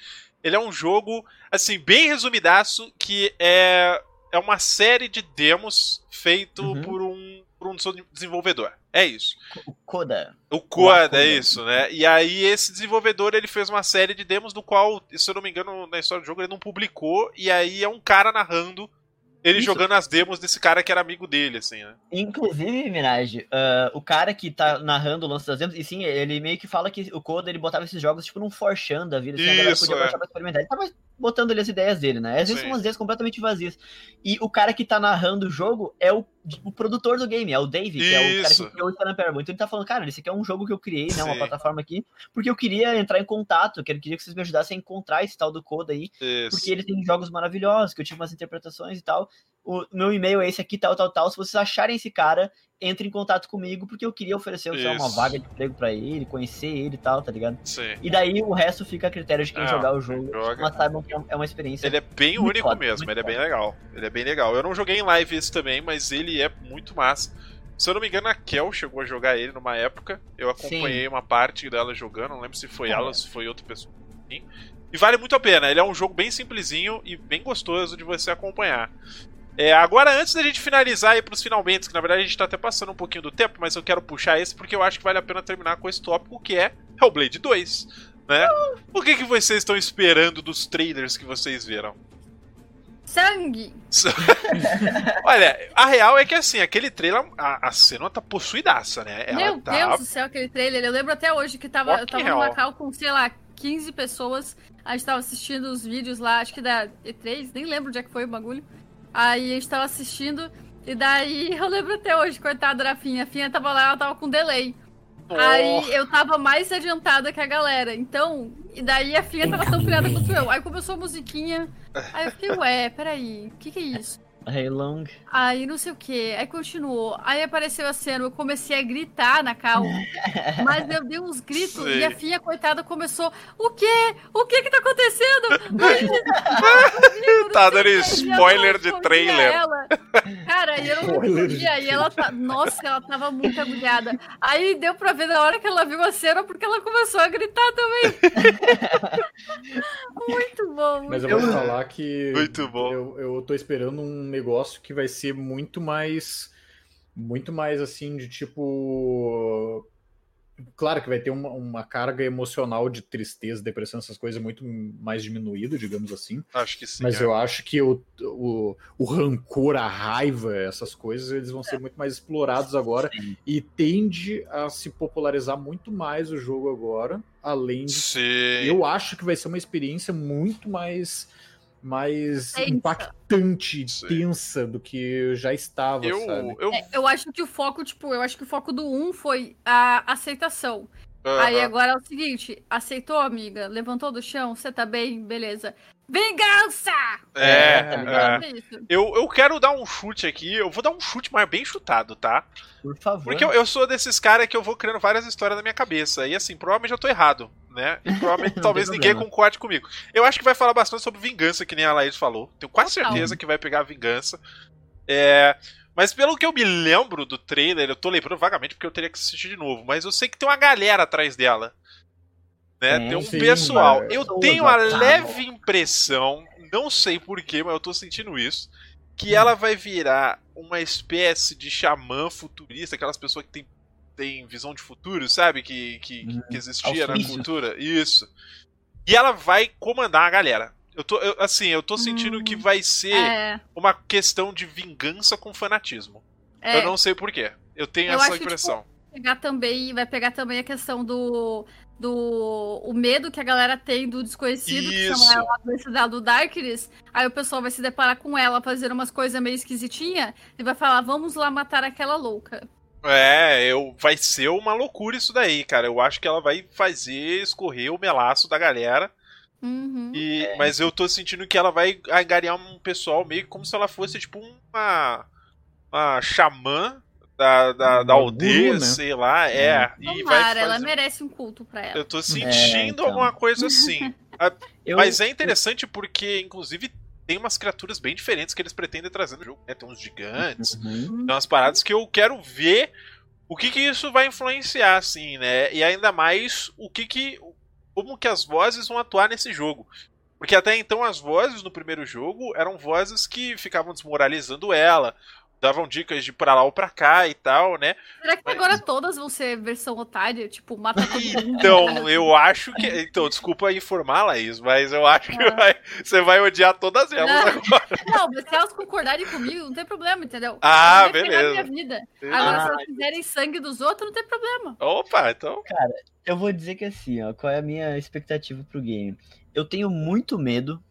Ele é um jogo, assim, bem resumidaço, que é é uma série de demos feito uhum. por um por um desenvolvedor. É isso. O Coda. O Coda, é isso, né? E aí esse desenvolvedor ele fez uma série de demos no qual, se eu não me engano, na história do jogo ele não publicou e aí é um cara narrando ele Isso. jogando as demos desse cara que era amigo dele, assim, né? Inclusive, Mirage, uh, o cara que tá narrando o lance das demos, e sim, ele meio que fala que o Coda ele botava esses jogos tipo num forchan da vida, assim, Isso, a galera podia é. baixar pra experimentar. Ele tava botando ali as ideias dele, né? Às vezes são umas ideias completamente vazias. E o cara que tá narrando o jogo é o, o produtor do game, é o Dave, que é o cara que criou o Stanley Parable. Então ele tá falando, cara, esse aqui é um jogo que eu criei, né? Uma Sim. plataforma aqui, porque eu queria entrar em contato, que eu queria que vocês me ajudassem a encontrar esse tal do Coda aí, Isso. porque ele tem jogos maravilhosos, que eu tive umas interpretações e tal. O meu e-mail é esse aqui, tal, tal, tal. Se vocês acharem esse cara, entre em contato comigo, porque eu queria oferecer sei, uma vaga de emprego para ele, conhecer ele e tal, tá ligado? Sim. E daí o resto fica a critério de quem ah, jogar o jogo. Joga. Mas saibam que é uma experiência. Ele é bem único foda, mesmo, ele é bem legal. Ele é bem legal. Eu não joguei em live esse também, mas ele é muito massa. Se eu não me engano, a Kel chegou a jogar ele numa época. Eu acompanhei Sim. uma parte dela jogando, não lembro se foi é. ela ou se foi outra pessoa. E vale muito a pena. Ele é um jogo bem simplesinho e bem gostoso de você acompanhar. É, agora, antes da gente finalizar aí pros finalmente, que na verdade a gente tá até passando um pouquinho do tempo, mas eu quero puxar esse porque eu acho que vale a pena terminar com esse tópico que é Hellblade 2. Né? O que, que vocês estão esperando dos trailers que vocês viram? Sangue! <laughs> Olha, a real é que assim, aquele trailer, a, a cena tá possuidaça, né? Ela Meu tá... Deus do céu, aquele trailer. Eu lembro até hoje que tava, eu tava no local com, sei lá, 15 pessoas. A gente tava assistindo os vídeos lá, acho que da E3, nem lembro onde é que foi o bagulho. Aí a gente tava assistindo, e daí eu lembro até hoje, coitada da Finha. A Finha tava lá, ela tava com delay. Oh. Aí eu tava mais adiantada que a galera. Então, e daí a Finha tava tão pilhada quanto eu. Aí começou a musiquinha. Aí eu fiquei, ué, peraí, o que que é isso? Hey Long. Aí não sei o que. Aí continuou. Aí apareceu a cena, eu comecei a gritar na cal. <laughs> mas eu dei uns gritos Sim. e a filha, coitada, começou: O quê? O que que tá acontecendo? <laughs> tá dando spoiler de trailer. Ela. Cara, e eu não respondia. E ela tá. Nossa, ela tava muito agulhada. Aí deu pra ver na hora que ela viu a cena, porque ela começou a gritar também. <laughs> muito bom. Muito mas eu vou falar que. Muito bom. Eu, eu tô esperando um negócio que vai ser muito mais muito mais assim de tipo claro que vai ter uma, uma, carga emocional de tristeza, depressão, essas coisas muito mais diminuído, digamos assim. Acho que sim. Mas é. eu acho que o, o, o, rancor, a raiva, essas coisas, eles vão ser muito mais explorados agora sim. e tende a se popularizar muito mais o jogo agora, além de sim. eu acho que vai ser uma experiência muito mais mais Tensa. impactante, Sim. tensa do que já estava, eu, sabe? Eu... É, eu acho que o foco, tipo, eu acho que o foco do 1 foi a aceitação. Uhum. Aí agora é o seguinte: aceitou, amiga? Levantou do chão? Você tá bem? Beleza. Vingança! É, é, tá é. Eu, eu quero dar um chute aqui. Eu vou dar um chute, mas bem chutado, tá? Por favor. Porque eu, eu sou desses caras que eu vou criando várias histórias na minha cabeça. E assim, provavelmente eu tô errado, né? E provavelmente <laughs> talvez ninguém concorde comigo. Eu acho que vai falar bastante sobre vingança, que nem a Laís falou. Tenho quase certeza que vai pegar vingança. É. Mas pelo que eu me lembro do trailer, eu tô lembrando vagamente porque eu teria que assistir de novo, mas eu sei que tem uma galera atrás dela. Né? É, tem um sim, pessoal. Eu tenho a leve impressão, não sei porquê, mas eu tô sentindo isso, que hum. ela vai virar uma espécie de xamã futurista, aquelas pessoas que tem, tem visão de futuro, sabe? Que, que, hum. que existia na cultura. Isso. E ela vai comandar a galera. Eu tô, eu, assim, eu tô sentindo hum, que vai ser é. uma questão de vingança com fanatismo. É. Eu não sei porquê. Eu tenho eu essa impressão. Que, tipo, pegar também, vai pegar também a questão do do o medo que a galera tem do desconhecido, Isso. que chama ela a do Darkness. Aí o pessoal vai se deparar com ela fazendo umas coisas meio esquisitinha e vai falar: "Vamos lá matar aquela louca". É, eu, vai ser uma loucura isso daí, cara. Eu acho que ela vai fazer escorrer o melaço da galera. Uhum. E, é. Mas eu tô sentindo que ela vai angariar um pessoal meio como se ela fosse, tipo, uma, uma xamã da, da, da aldeia, né? sei lá, é. E vai fazer... ela merece um culto pra ela. Eu tô sentindo é, então. alguma coisa assim. <laughs> eu, Mas é interessante eu... porque, inclusive, tem umas criaturas bem diferentes que eles pretendem trazer no jogo. Né? Tem uns gigantes, uhum. tem umas paradas que eu quero ver o que que isso vai influenciar, assim, né? E ainda mais o que que como que as vozes vão atuar nesse jogo. Porque até então as vozes no primeiro jogo eram vozes que ficavam desmoralizando ela, davam dicas de pra lá ou pra cá e tal, né? Será que Mas... agora todas vão ser versão otária? Tipo, mata todo mundo? Então, eu acho que. Então, desculpa informar, Laís, mas eu acho que ah. vai... você vai odiar todas elas não. agora. <laughs> Não, mas se elas concordarem comigo, não tem problema, entendeu? Ah, beleza. Minha vida. Agora, ah. se elas fizerem sangue dos outros, não tem problema. Opa, então. Cara, eu vou dizer que assim, ó, qual é a minha expectativa pro game? Eu tenho muito medo,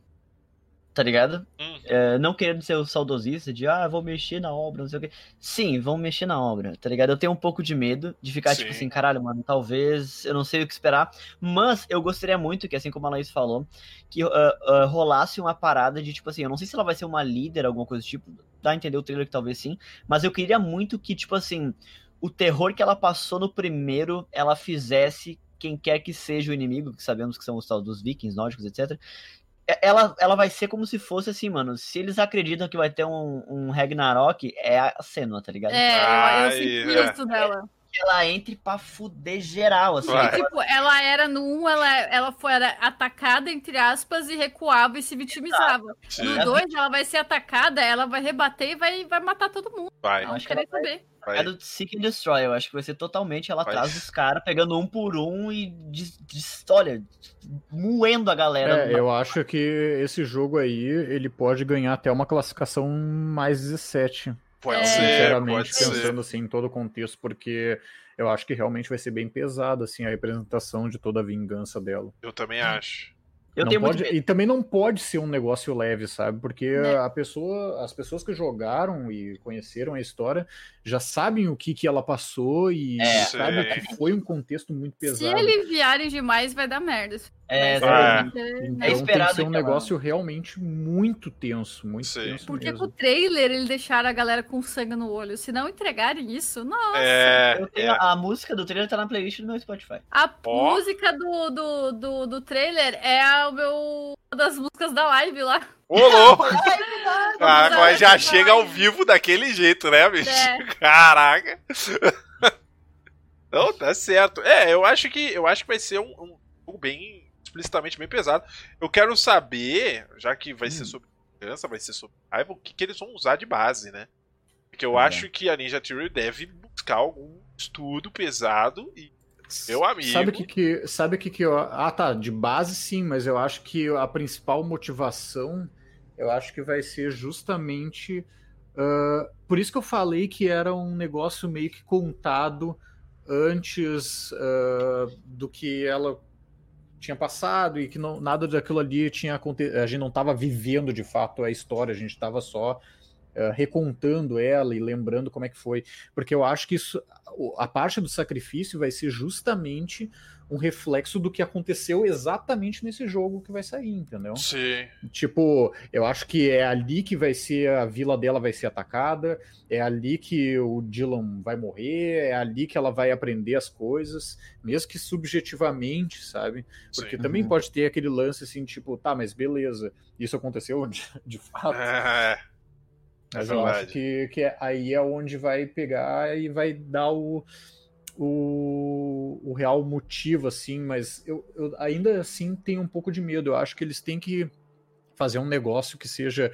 tá ligado? Uhum. É, não querendo ser o saudosista de, ah, vou mexer na obra, não sei o quê. Sim, vão mexer na obra, tá ligado? Eu tenho um pouco de medo de ficar, tipo Sim. tipo assim, caralho, mano, talvez eu não sei o que esperar. Mas eu gostaria muito que, assim como a Laís falou, que uh, uh, rolasse uma parada de, tipo assim, eu não sei se ela vai ser uma líder, alguma coisa do tipo, dá a entender o trailer que talvez sim, mas eu queria muito que, tipo assim o terror que ela passou no primeiro, ela fizesse quem quer que seja o inimigo, que sabemos que são os tal dos vikings, nórdicos, etc. Ela, ela vai ser como se fosse assim, mano. Se eles acreditam que vai ter um, um Ragnarok, é a cena, tá ligado? É, eu, eu senti é. isso dela ela entre pra fuder geral, assim. Tipo, ela era no 1, ela, ela foi era atacada, entre aspas, e recuava e se vitimizava. Sim. No 2, ela vai ser atacada, ela vai rebater e vai, vai matar todo mundo. Vai. Não querer saber. Vai. É do Seek and Destroy, eu acho que vai ser totalmente ela atrás dos caras, pegando um por um e, de, de, olha, moendo a galera. É, eu acho que esse jogo aí, ele pode ganhar até uma classificação mais 17. Pode é, ser, sinceramente, pode pensando ser. assim em todo o contexto, porque eu acho que realmente vai ser bem pesado assim a representação de toda a vingança dela. Eu também acho. Eu não tenho pode, muito... E também não pode ser um negócio leve, sabe? Porque né? a pessoa, as pessoas que jogaram e conheceram a história já sabem o que, que ela passou e é, sabem que foi um contexto muito pesado. Se aliviarem demais, vai dar merda. É, é. Então é esperado tem que ser um negócio realmente muito tenso, muito Sim. tenso Porque mesmo. com o trailer ele deixaram a galera com sangue no olho. Se não entregarem isso, nossa. É, é. A música do trailer tá na playlist do meu Spotify. A oh. música do, do, do, do trailer é o meu uma das músicas da live lá. Ô, louco! <laughs> ah, mas já chega ao vivo daquele jeito, né, bicho? É. <laughs> Caraca! <laughs> Não, tá certo. É, eu acho que eu acho que vai ser um, um jogo bem explicitamente bem pesado. Eu quero saber, já que vai hum. ser sobre criança, vai ser sobre raiva, o que, que eles vão usar de base, né? Porque eu é. acho que a Ninja Theory deve buscar algum estudo pesado e meu amigo. Sabe o que, que sabe que que eu, ah tá, de base sim, mas eu acho que a principal motivação eu acho que vai ser justamente uh, por isso que eu falei que era um negócio meio que contado antes uh, do que ela tinha passado e que não, nada daquilo ali tinha acontecido. A gente não estava vivendo de fato a história, a gente estava só uh, recontando ela e lembrando como é que foi. Porque eu acho que isso, a parte do sacrifício vai ser justamente um reflexo do que aconteceu exatamente nesse jogo que vai sair, entendeu? Sim. Tipo, eu acho que é ali que vai ser a vila dela vai ser atacada, é ali que o Dylan vai morrer, é ali que ela vai aprender as coisas, mesmo que subjetivamente, sabe? Porque Sim. também uhum. pode ter aquele lance assim, tipo, tá, mas beleza, isso aconteceu <laughs> de, de fato. É. Mas é eu acho que, que aí é onde vai pegar e vai dar o o, o real motivo, assim, mas eu, eu ainda assim tenho um pouco de medo. Eu acho que eles têm que fazer um negócio que seja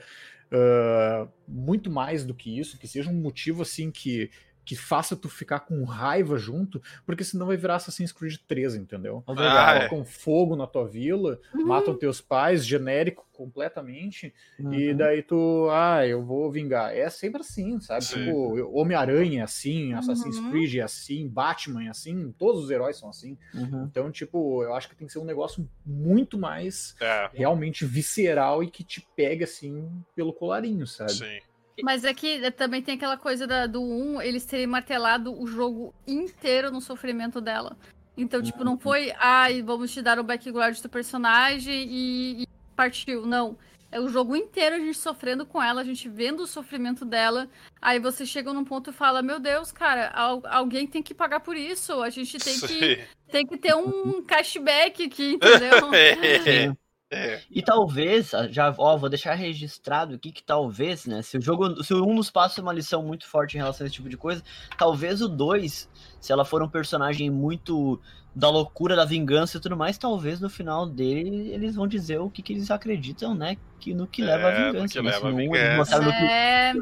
uh, muito mais do que isso, que seja um motivo assim que que faça tu ficar com raiva junto, porque senão vai virar Assassin's Creed 3, entendeu? Ah, é. Com fogo na tua vila, uhum. matam teus pais, genérico completamente, uhum. e daí tu, ah, eu vou vingar. É sempre assim, sabe? Sim. Tipo, Homem-Aranha é assim, Assassin's uhum. Creed é assim, Batman é assim, todos os heróis são assim. Uhum. Então, tipo, eu acho que tem que ser um negócio muito mais é. realmente visceral e que te pega assim pelo colarinho, sabe? Sim. Mas é que também tem aquela coisa da, do 1, eles terem martelado o jogo inteiro no sofrimento dela. Então, tipo, não foi, ai, vamos te dar o background do personagem e, e partiu. Não. É o jogo inteiro a gente sofrendo com ela, a gente vendo o sofrimento dela. Aí você chega num ponto e fala: Meu Deus, cara, alguém tem que pagar por isso. A gente tem que, tem que ter um <laughs> cashback aqui, entendeu? <laughs> é. É. E talvez, ah, já ó, vou deixar registrado aqui que talvez, né, se o jogo, se o 1 nos passa uma lição muito forte em relação a esse tipo de coisa, talvez o 2, se ela for um personagem muito da loucura da vingança e tudo mais, talvez no final dele eles vão dizer o que, que eles acreditam, né? Que no que leva a é, vingança. Que leva a vingança. É,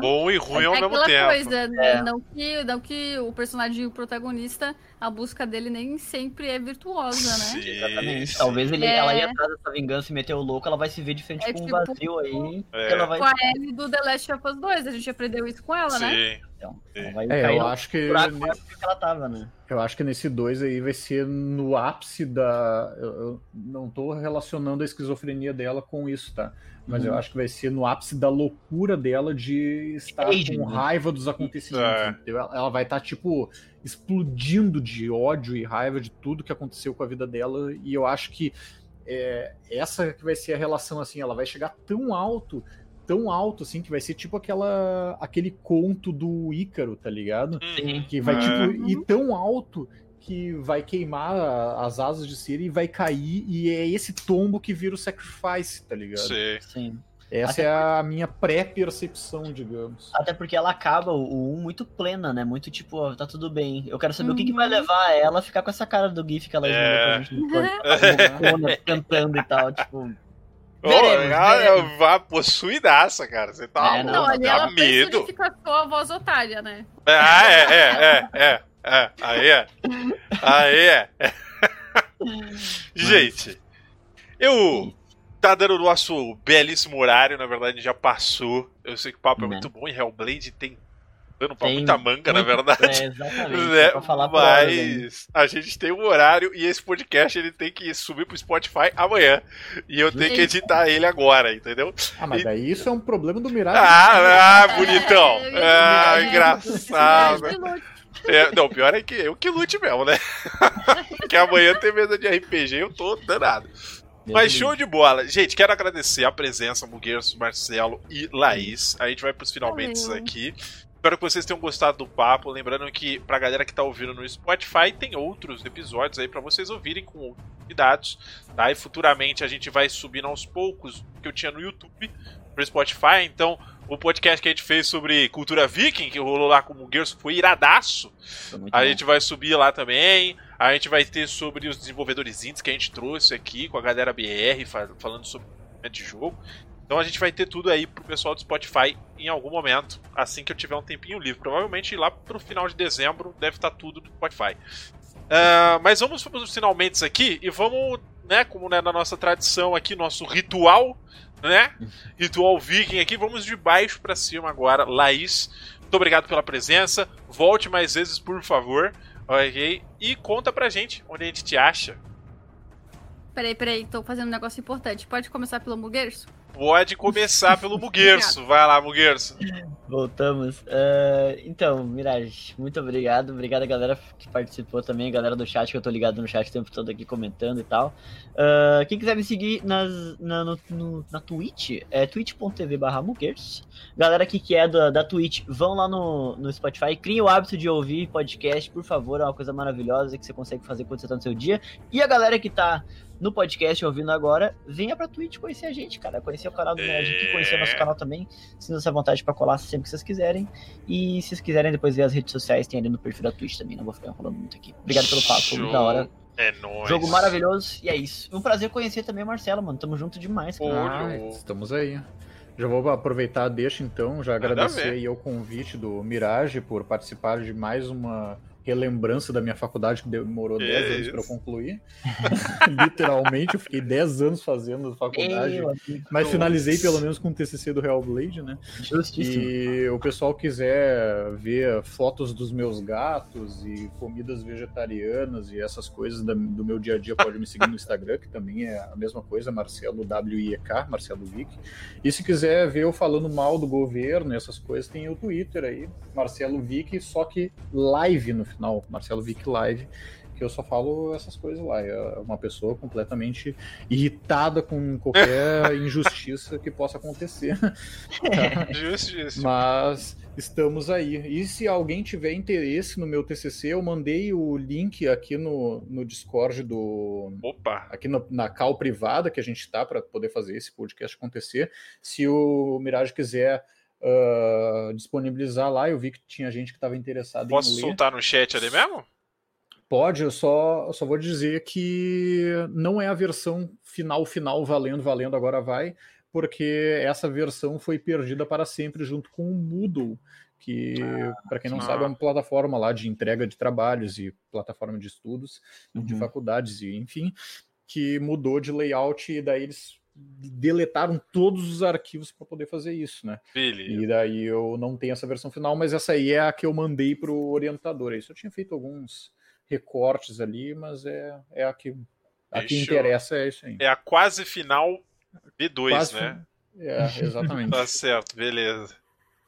bom e ruim é, ao mesmo tempo. Coisa, é. não, que, não que o personagem o protagonista, a busca dele nem sempre é virtuosa, né? Sim, Exatamente. Sim. Talvez ele, ela ia atrás dessa vingança e meter o louco, ela vai se ver de frente é, com tipo, um vazio aí. É. Ela vai... Com a Ellie do The Last of Us 2, a gente aprendeu isso com ela, né? Sim. Então, é, eu acho que. que ela tava, né? Eu acho que nesse 2 aí vai ser no ápice da. Eu, eu, não tô relacionando a esquizofrenia dela com isso, tá? Mas uhum. eu acho que vai ser no ápice da loucura dela de estar com né? raiva dos acontecimentos. É. Ela vai estar, tá, tipo, explodindo de ódio e raiva de tudo que aconteceu com a vida dela. E eu acho que é, essa que vai ser a relação, assim, ela vai chegar tão alto tão alto assim que vai ser tipo aquela aquele conto do Ícaro, tá ligado? Sim. Que vai tipo ir tão alto que vai queimar as asas de Siri e vai cair e é esse tombo que vira o sacrifice, tá ligado? Sim. Sim. Essa Até é a minha pré-percepção, digamos. Até porque ela acaba o 1 muito plena, né? Muito tipo, ó, tá tudo bem. Eu quero saber uhum. o que, que, vai uhum. levar ela a ficar com essa cara do GIF que ela é. pra gente no <laughs> cantando e tal, tipo. Oh, ela é vá possuidaça, cara. Você tá é, não, louco, ali ela medo. personificou a voz otária, né? Ah, é, é, é, é, é. Aí é. Aí é. <laughs> Gente, eu tá dando o nosso belíssimo horário, na verdade já passou. Eu sei que o papo é muito bom e Hellblade tem dando pra tem muita manga, muito, na verdade. É, exatamente. <laughs> Né? Mas a gente tem um horário e esse podcast ele tem que subir pro Spotify amanhã. E eu tenho que editar ele agora, entendeu? Ah, mas e... daí isso é um problema do Mirage. Ah, ah bonitão. ah, engraçado. É, não, pior é que eu que lute mesmo, né? <laughs> Porque amanhã tem mesa de RPG eu tô danado. Mas show de bola. Gente, quero agradecer a presença, Mugueiros, Marcelo e Laís. A gente vai pros finalmente aqui. Espero que vocês tenham gostado do papo. Lembrando que, pra galera que tá ouvindo no Spotify, tem outros episódios aí para vocês ouvirem com outros convidados. Tá? E futuramente a gente vai subindo aos poucos o que eu tinha no YouTube pro Spotify. Então, o podcast que a gente fez sobre cultura viking, que rolou lá com o Gerson, foi iradaço. Foi a bom. gente vai subir lá também. A gente vai ter sobre os desenvolvedores indies que a gente trouxe aqui com a galera BR, falando sobre de jogo. Então a gente vai ter tudo aí pro pessoal do Spotify em algum momento, assim que eu tiver um tempinho livre. Provavelmente lá pro final de dezembro deve estar tá tudo no Spotify. Uh, mas vamos para os finalmente aqui e vamos, né, como né, na nossa tradição aqui, nosso ritual, né? <laughs> Ritual viking aqui, vamos de baixo para cima agora. Laís, muito obrigado pela presença. Volte mais vezes, por favor. Ok? E conta pra gente onde a gente te acha. Peraí, peraí, tô fazendo um negócio importante. Pode começar pelo Muguerço? Pode começar pelo Muguerço. Vai lá, Muguerço. Voltamos. Uh, então, Mirage, muito obrigado. Obrigado a galera que participou também, a galera do chat, que eu tô ligado no chat o tempo todo aqui comentando e tal. Uh, quem quiser me seguir nas, na, no, no, na Twitch, é twitch.tv barra Galera que é da, da Twitch, vão lá no, no Spotify, criem o hábito de ouvir podcast, por favor, é uma coisa maravilhosa que você consegue fazer quando você tá no seu dia. E a galera que tá no podcast ouvindo agora, venha pra Twitch conhecer a gente, cara. Conhecer o canal do Nerd aqui, conhecer o nosso canal também. Sinta-se à vontade pra colar sempre que vocês quiserem. E se vocês quiserem depois ver as redes sociais, tem ali no perfil da Twitch também. Não vou ficar enrolando muito aqui. Obrigado pelo papo, foi muito da hora. É nóis. Jogo maravilhoso, e é isso. Um prazer conhecer também o Marcelo, mano. Tamo junto demais, cara. Ah, estamos aí. Já vou aproveitar, deixa então, já agradecer aí o convite do Mirage por participar de mais uma relembrança da minha faculdade, que demorou 10 é anos para eu concluir. <laughs> Literalmente, eu fiquei 10 anos fazendo faculdade, mas finalizei pelo menos com o TCC do Real Blade, né? Justíssimo. E o pessoal quiser ver fotos dos meus gatos e comidas vegetarianas e essas coisas do meu dia a dia, pode me seguir no Instagram, que também é a mesma coisa, Marcelo WIEK, Marcelo Vick. E se quiser ver eu falando mal do governo e essas coisas, tem o Twitter aí, Marcelo Vick, só que live no final final, Marcelo Vick Live, que eu só falo essas coisas lá. É uma pessoa completamente irritada com qualquer <laughs> injustiça que possa acontecer. Justiça. Mas estamos aí. E se alguém tiver interesse no meu TCC, eu mandei o link aqui no, no Discord do. Opa! Aqui no, na cal privada que a gente está para poder fazer esse podcast acontecer. Se o Mirage quiser uh, disponibilizar lá. Eu vi que tinha gente que estava interessada Posso em ler. Posso soltar no chat ali mesmo? Pode, eu só, eu só vou dizer que não é a versão final, final, valendo, valendo, agora vai, porque essa versão foi perdida para sempre junto com o Moodle, que, ah, para quem não ah. sabe, é uma plataforma lá de entrega de trabalhos e plataforma de estudos, uhum. de faculdades, e enfim, que mudou de layout e daí eles deletaram todos os arquivos para poder fazer isso, né? Beleza. E daí eu não tenho essa versão final, mas essa aí é a que eu mandei para o orientador. Isso eu tinha feito alguns recortes ali, mas é, é a que a que interessa é isso aí. É a quase final B2, quase né? É, exatamente. <laughs> tá certo, beleza.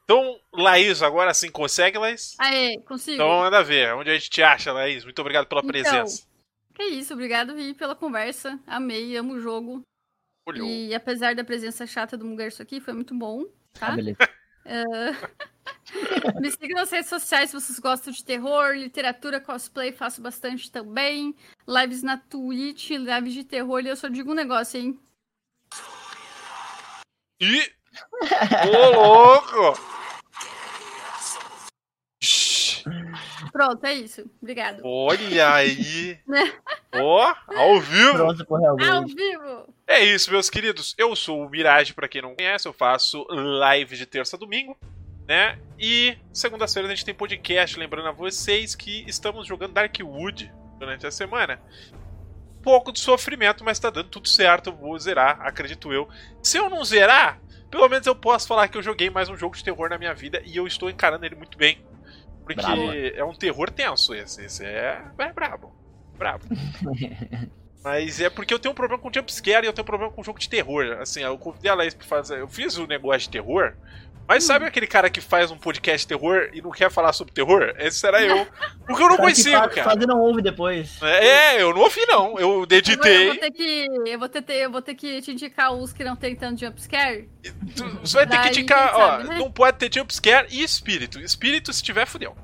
Então, Laís, agora sim consegue, Laís? Aê, consigo. Então manda ver. Onde a gente te acha, Laís? Muito obrigado pela então, presença. É isso, obrigado, Vi, pela conversa. Amei, amo o jogo. Olhou. E apesar da presença chata do Mugerso aqui, foi muito bom, tá? Ah, beleza. Uh... <laughs> Me sigam nas redes sociais se vocês gostam de terror, literatura, cosplay, faço bastante também. Lives na Twitch, lives de terror. E eu só digo um negócio, hein? Ih! Ô, louco! <laughs> Pronto, é isso. Obrigado. Olha aí! <laughs> Ó, oh, ao vivo! Pronto pro Ao vivo! É isso, meus queridos. Eu sou o Mirage, para quem não conhece, eu faço live de terça a domingo, né? E segunda-feira a gente tem podcast, lembrando a vocês que estamos jogando Darkwood durante a semana. Pouco de sofrimento, mas tá dando tudo certo, eu vou zerar, acredito eu. Se eu não zerar, pelo menos eu posso falar que eu joguei mais um jogo de terror na minha vida e eu estou encarando ele muito bem. Porque bravo. é um terror tenso esse. Esse é, é brabo. Brabo. <laughs> Mas é porque eu tenho um problema com jumpscare e eu tenho um problema com jogo de terror. Assim, eu convidei a Laís pra fazer. Eu fiz o um negócio de terror. Mas sabe aquele cara que faz um podcast terror e não quer falar sobre terror? Esse era eu. Porque eu não <laughs> consigo, faz, cara. Fazer não ouve depois. É, eu não ouvi, não. Eu editei. Eu vou ter que, eu vou ter, eu vou ter que te indicar os que não tem tanto jumpscare. Você vai ter que indicar, ó, sabe, né? não pode ter jumpscare e espírito. Espírito, se tiver, fudeu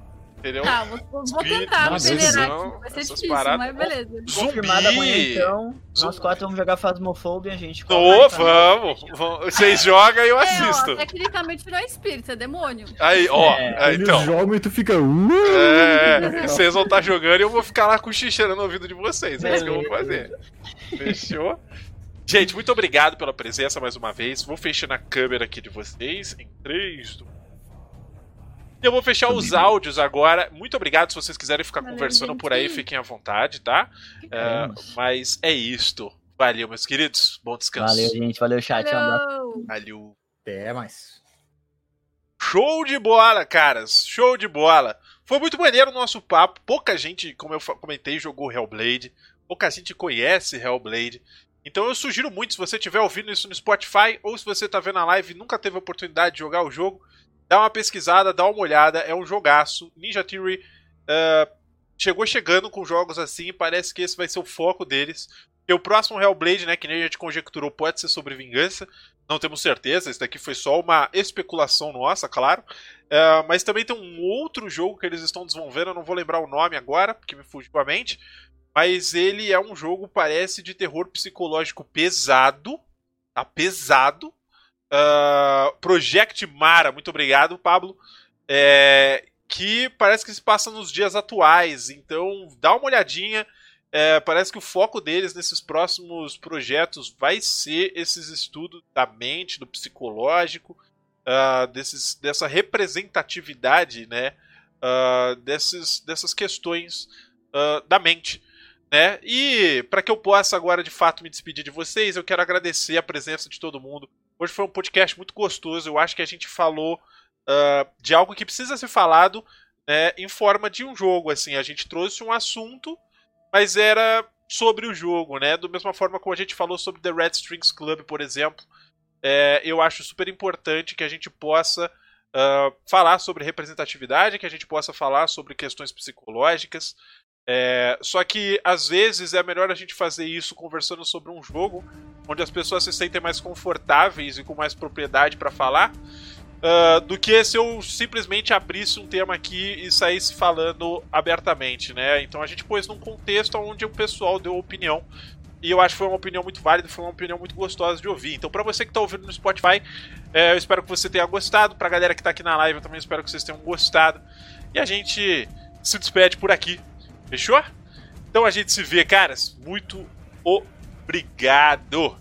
entendeu? Tá, vou, vou tentar Nossa, peneirar aqui. Vai ser difícil, paradas. mas beleza. Zumbi! Amanhã, então. Nós quatro vamos jogar Phasmophobia, a gente. Ô, vamos, vamos! Vocês jogam e eu é, assisto. Ó, tecnicamente não é espírito, é demônio. Aí, ó. É, aí, então. Eles jogam e tu fica. Uh, é, vocês vão estar tá jogando e eu vou ficar lá cochichando no ouvido de vocês. É isso que eu vou fazer. Fechou? Gente, muito obrigado pela presença mais uma vez. Vou fechando a câmera aqui de vocês em 3, 2, eu vou fechar os áudios agora. Muito obrigado se vocês quiserem ficar Valeu, conversando gente. por aí, fiquem à vontade, tá? É, mas é isto. Valeu, meus queridos. Bom descanso. Valeu, gente. Valeu, chat. Valeu. Valeu. Até mais. Show de bola, caras. Show de bola. Foi muito maneiro o nosso papo. Pouca gente, como eu comentei, jogou Hellblade. pouca gente conhece Hellblade. Então eu sugiro muito, se você estiver ouvindo isso no Spotify ou se você está vendo a live e nunca teve a oportunidade de jogar o jogo, dá uma pesquisada, dá uma olhada, é um jogaço. Ninja Theory uh, chegou chegando com jogos assim, parece que esse vai ser o foco deles. E o próximo Hellblade, né, que nem a gente conjecturou, pode ser sobre vingança. Não temos certeza, esse daqui foi só uma especulação nossa, claro. Uh, mas também tem um outro jogo que eles estão desenvolvendo, eu não vou lembrar o nome agora, porque me fugiu a mente. Mas ele é um jogo, parece, de terror psicológico pesado. Tá pesado. Uh, Project Mara, muito obrigado, Pablo. É, que parece que se passa nos dias atuais. Então, dá uma olhadinha. É, parece que o foco deles nesses próximos projetos vai ser esses estudos da mente, do psicológico, uh, desses, dessa representatividade, né? Uh, desses, dessas questões uh, da mente. Né? E para que eu possa agora de fato me despedir de vocês, eu quero agradecer a presença de todo mundo. Hoje foi um podcast muito gostoso. Eu acho que a gente falou uh, de algo que precisa ser falado né, em forma de um jogo. Assim, a gente trouxe um assunto, mas era sobre o jogo, né? Da mesma forma como a gente falou sobre The Red Strings Club, por exemplo. É, eu acho super importante que a gente possa uh, falar sobre representatividade, que a gente possa falar sobre questões psicológicas, é, só que às vezes é melhor a gente fazer isso conversando sobre um jogo onde as pessoas se sentem mais confortáveis e com mais propriedade para falar, uh, do que se eu simplesmente abrisse um tema aqui e saísse falando abertamente, né? Então a gente pôs num contexto onde o pessoal deu opinião. E eu acho que foi uma opinião muito válida, foi uma opinião muito gostosa de ouvir. Então, para você que está ouvindo no Spotify, é, eu espero que você tenha gostado. Pra galera que está aqui na live, eu também espero que vocês tenham gostado. E a gente se despede por aqui. Fechou? Então a gente se vê, caras. Muito obrigado.